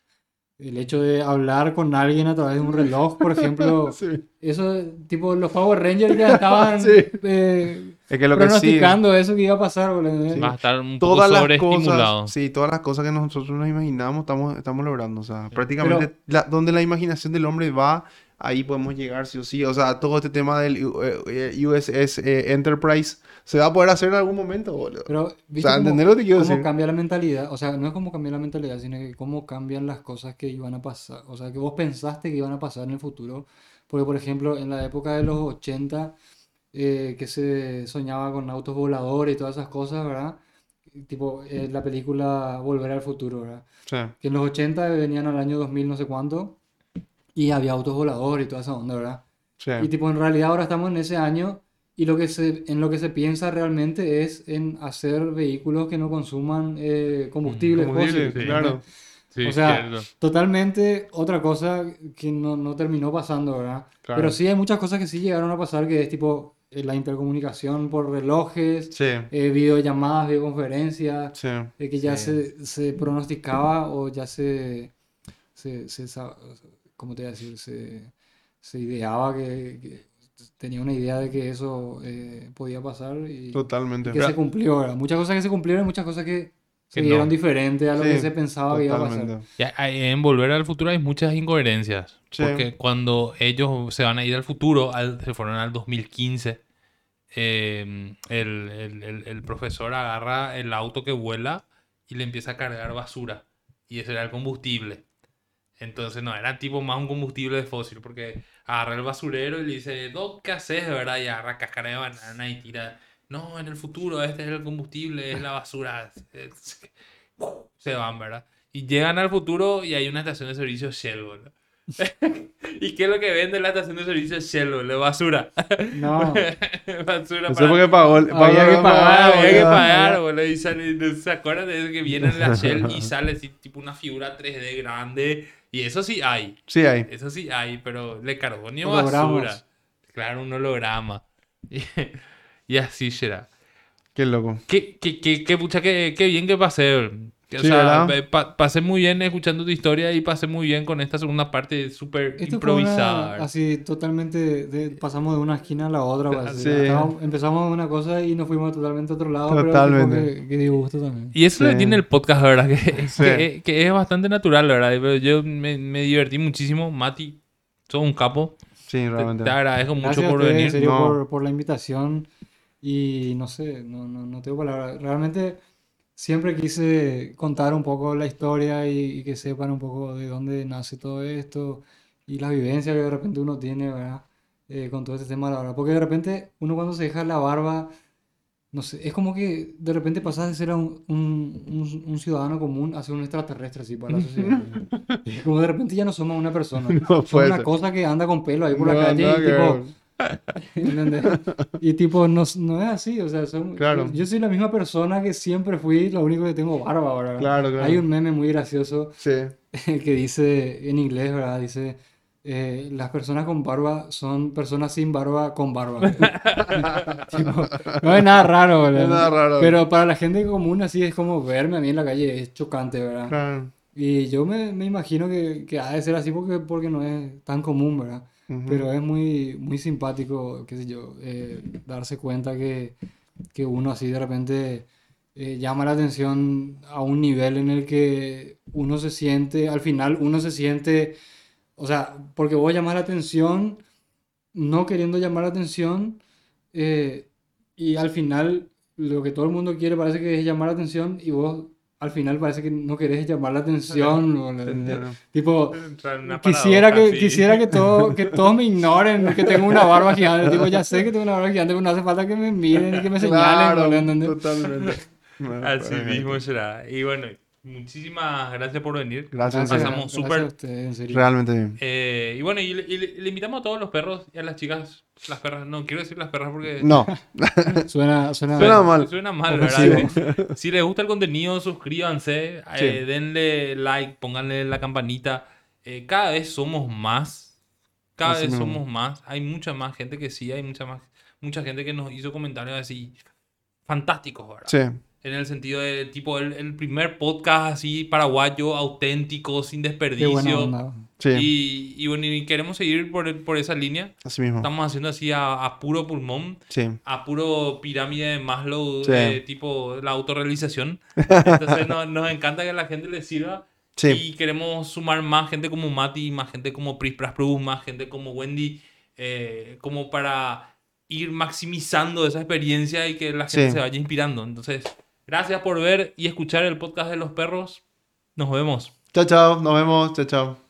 el hecho de hablar con alguien a través de un reloj, por ejemplo, <laughs> Sí. eso, tipo, los Power Rangers ya estaban <laughs> Sí. eh, Es que lo que sí. pronosticando eso que iba a pasar, boludo. Va a estar un poco Todas las sobreestimulado. cosas, sí, todas las cosas que nosotros nos imaginamos estamos, estamos logrando. O sea, prácticamente la- donde la imaginación del hombre va, ahí podemos llegar sí o sí. O sea, todo este tema del U- eh, USS eh, Enterprise se va a poder hacer en algún momento, boludo. Pero, ¿viste sea, cómo- ¿entendés lo que quiero cómo decir? cambia la mentalidad? O sea, no es como cambiar la mentalidad, sino que cómo cambian las cosas que iban a pasar. O sea, que vos pensaste que iban a pasar en el futuro. Porque, por ejemplo, en la época de los 80, eh, que se soñaba con autos voladores y todas esas cosas, ¿verdad? Tipo, eh, la película Volver al Futuro, ¿verdad? O sea, Que en los 80 venían al año 2000 no sé cuánto y había autos voladores y toda esa onda, ¿verdad? o sea, Y tipo, en realidad ahora estamos en ese año y lo que se, en lo que se piensa realmente es en hacer vehículos que no consuman eh, combustibles combustible, fósiles, claro. O sea, cierto. Totalmente otra cosa que no, no terminó pasando, ¿verdad? Claro. Pero sí hay muchas cosas que sí llegaron a pasar, que es tipo eh, la intercomunicación por relojes, Sí, eh, videollamadas, videoconferencias, sí. eh, que ya Sí. se, se pronosticaba o ya se, se, se ¿cómo te voy a decir? Se, se ideaba que, que tenía una idea de que eso eh, podía pasar y Totalmente. que se cumplió, ¿verdad? Muchas cosas que se cumplieron y muchas cosas que se Que vieron no. diferentes a lo que se pensaba que iba a pasar. Hay- en Volver al Futuro hay muchas incoherencias. Sí. Porque cuando ellos se van a ir al futuro, al- se fueron al 2015, eh, el, el- el- el profesor agarra el auto que vuela y le empieza a cargar basura. Y ese era el combustible. Entonces, no, era tipo más un combustible de fósil, porque agarra el basurero y le dice, Doc, ¿qué haces, de verdad? Y agarra cáscara de banana y tira, no, en el futuro este es el combustible, es la basura. <laughs> Se van, ¿verdad? Y llegan al futuro y hay una estación de servicio Shell, boludo. <laughs> ¿Y qué es lo que vende la estación de servicio Shell, boludo? Basura. No, <laughs> basura sé para- por qué pagó. Había que pagar, había que pagar, boludo. Y sale, ¿no ¿se acuerdan de eso que viene en la Shell y sale así, tipo una figura 3D grande? Y eso sí hay. Sí, hay. Eso sí hay, pero le carbonio basura. Claro, un holograma. Y, <laughs> y así será. Qué loco. Qué, qué, qué, qué, pucha, qué, qué bien que pasé. Que, o Sí, sea, ¿verdad? pe- pa- pasé muy bien escuchando tu historia y pasé muy bien con esta segunda parte súper una- improvisada. ¿verdad? así totalmente, de- pasamos de una esquina a la otra. pues, Sí. estábamos- empezamos una cosa y nos fuimos totalmente a otro lado. pero Totalmente. que, que dio gusto también. Y eso que Sí. tiene el podcast, ¿verdad? Que, <laughs> Sí. que, que es bastante natural, ¿verdad? Pero yo me, me divertí muchísimo. Mati, sos un capo. Sí, Te, realmente. te agradezco mucho Gracias a por en venir. serio, No. por, por la invitación. Y no sé, no, no, no tengo palabras. Realmente siempre quise contar un poco la historia y, y que sepan un poco de dónde nace todo esto y las vivencias que de repente uno tiene, ¿verdad? Eh, con todo este tema de la barba. Porque de repente uno cuando se deja la barba, no sé, es como que de repente pasas de ser un, un, un- un ciudadano común a ser un extraterrestre así para la sociedad. <laughs> Como de repente ya no somos una persona. No Somos una cosa que anda con pelo ahí por No, la calle nada y tipo... Y tipo, no, no es así, o sea, son- Claro. yo soy la misma persona que siempre fui, lo único que tengo barba ahora. Claro, claro. Hay un meme muy gracioso Sí. <laughs> que dice, en inglés, ¿verdad? Dice, eh, las personas con barba son personas sin barba con barba. <laughs> Tipo, no es nada raro, ¿verdad? Es nada raro. Pero para la gente común así es como verme a mí en la calle, es chocante, ¿verdad? Claro. Y yo me, me imagino que, que ha de ser así porque, porque no es tan común, ¿verdad? Pero es muy, muy simpático, qué sé yo, eh, darse cuenta que, que uno así de repente eh, llama la atención a un nivel en el que uno se siente, al final uno se siente, o sea, porque vos llamás la atención, no queriendo llamar la atención, eh, y al final lo que todo el mundo quiere parece que es llamar la atención y vos al final parece que no querés llamar la atención. <laughs> o la- Entiendo. tipo, Quisiera que, sí. quisiera que, todo, <laughs> que todos me ignoren, que tengo una barba gigante. Tipo, ya sé que tengo una barba gigante, pero no hace falta que me miren y que me señalen. Claro, totalmente. <laughs> Así mismo será. Y bueno, muchísimas gracias por venir. Gracias, Pasamos serio. gracias súper. Realmente bien. Eh, y bueno, y, le- y le, le invitamos a todos los perros y a las chicas, las perras, no quiero decir las perras porque No, <laughs> Suena, suena, Suena mal. suena mal, Ofensivo. ¿verdad? Si les gusta el contenido, suscríbanse, Sí. eh, denle like, pónganle la campanita. Eh, cada vez somos más, cada Así vez mismo. somos más. Hay mucha más gente que sí, hay mucha más, mucha gente que nos hizo comentarios así fantásticos, ¿verdad? sí. En el sentido de, tipo, el, el primer podcast así paraguayo, auténtico, sin qué buena desperdicio. onda. Sí, Y, y bueno, y queremos seguir por, el- por esa línea. así mismo. Estamos haciendo así a, a puro pulmón, Sí, a puro pirámide de Maslow, Sí. eh, tipo la autorrealización. Entonces no- nos encanta que a la gente le sirva. sí, Y queremos sumar más gente como Mati, más gente como Pris Pras Prus, más gente como Wendy, eh, como para ir maximizando esa experiencia y que la gente Sí. se vaya inspirando. Entonces, gracias por ver y escuchar el podcast de los perros. Nos vemos. Chao, chao. Nos vemos. Chao, chao.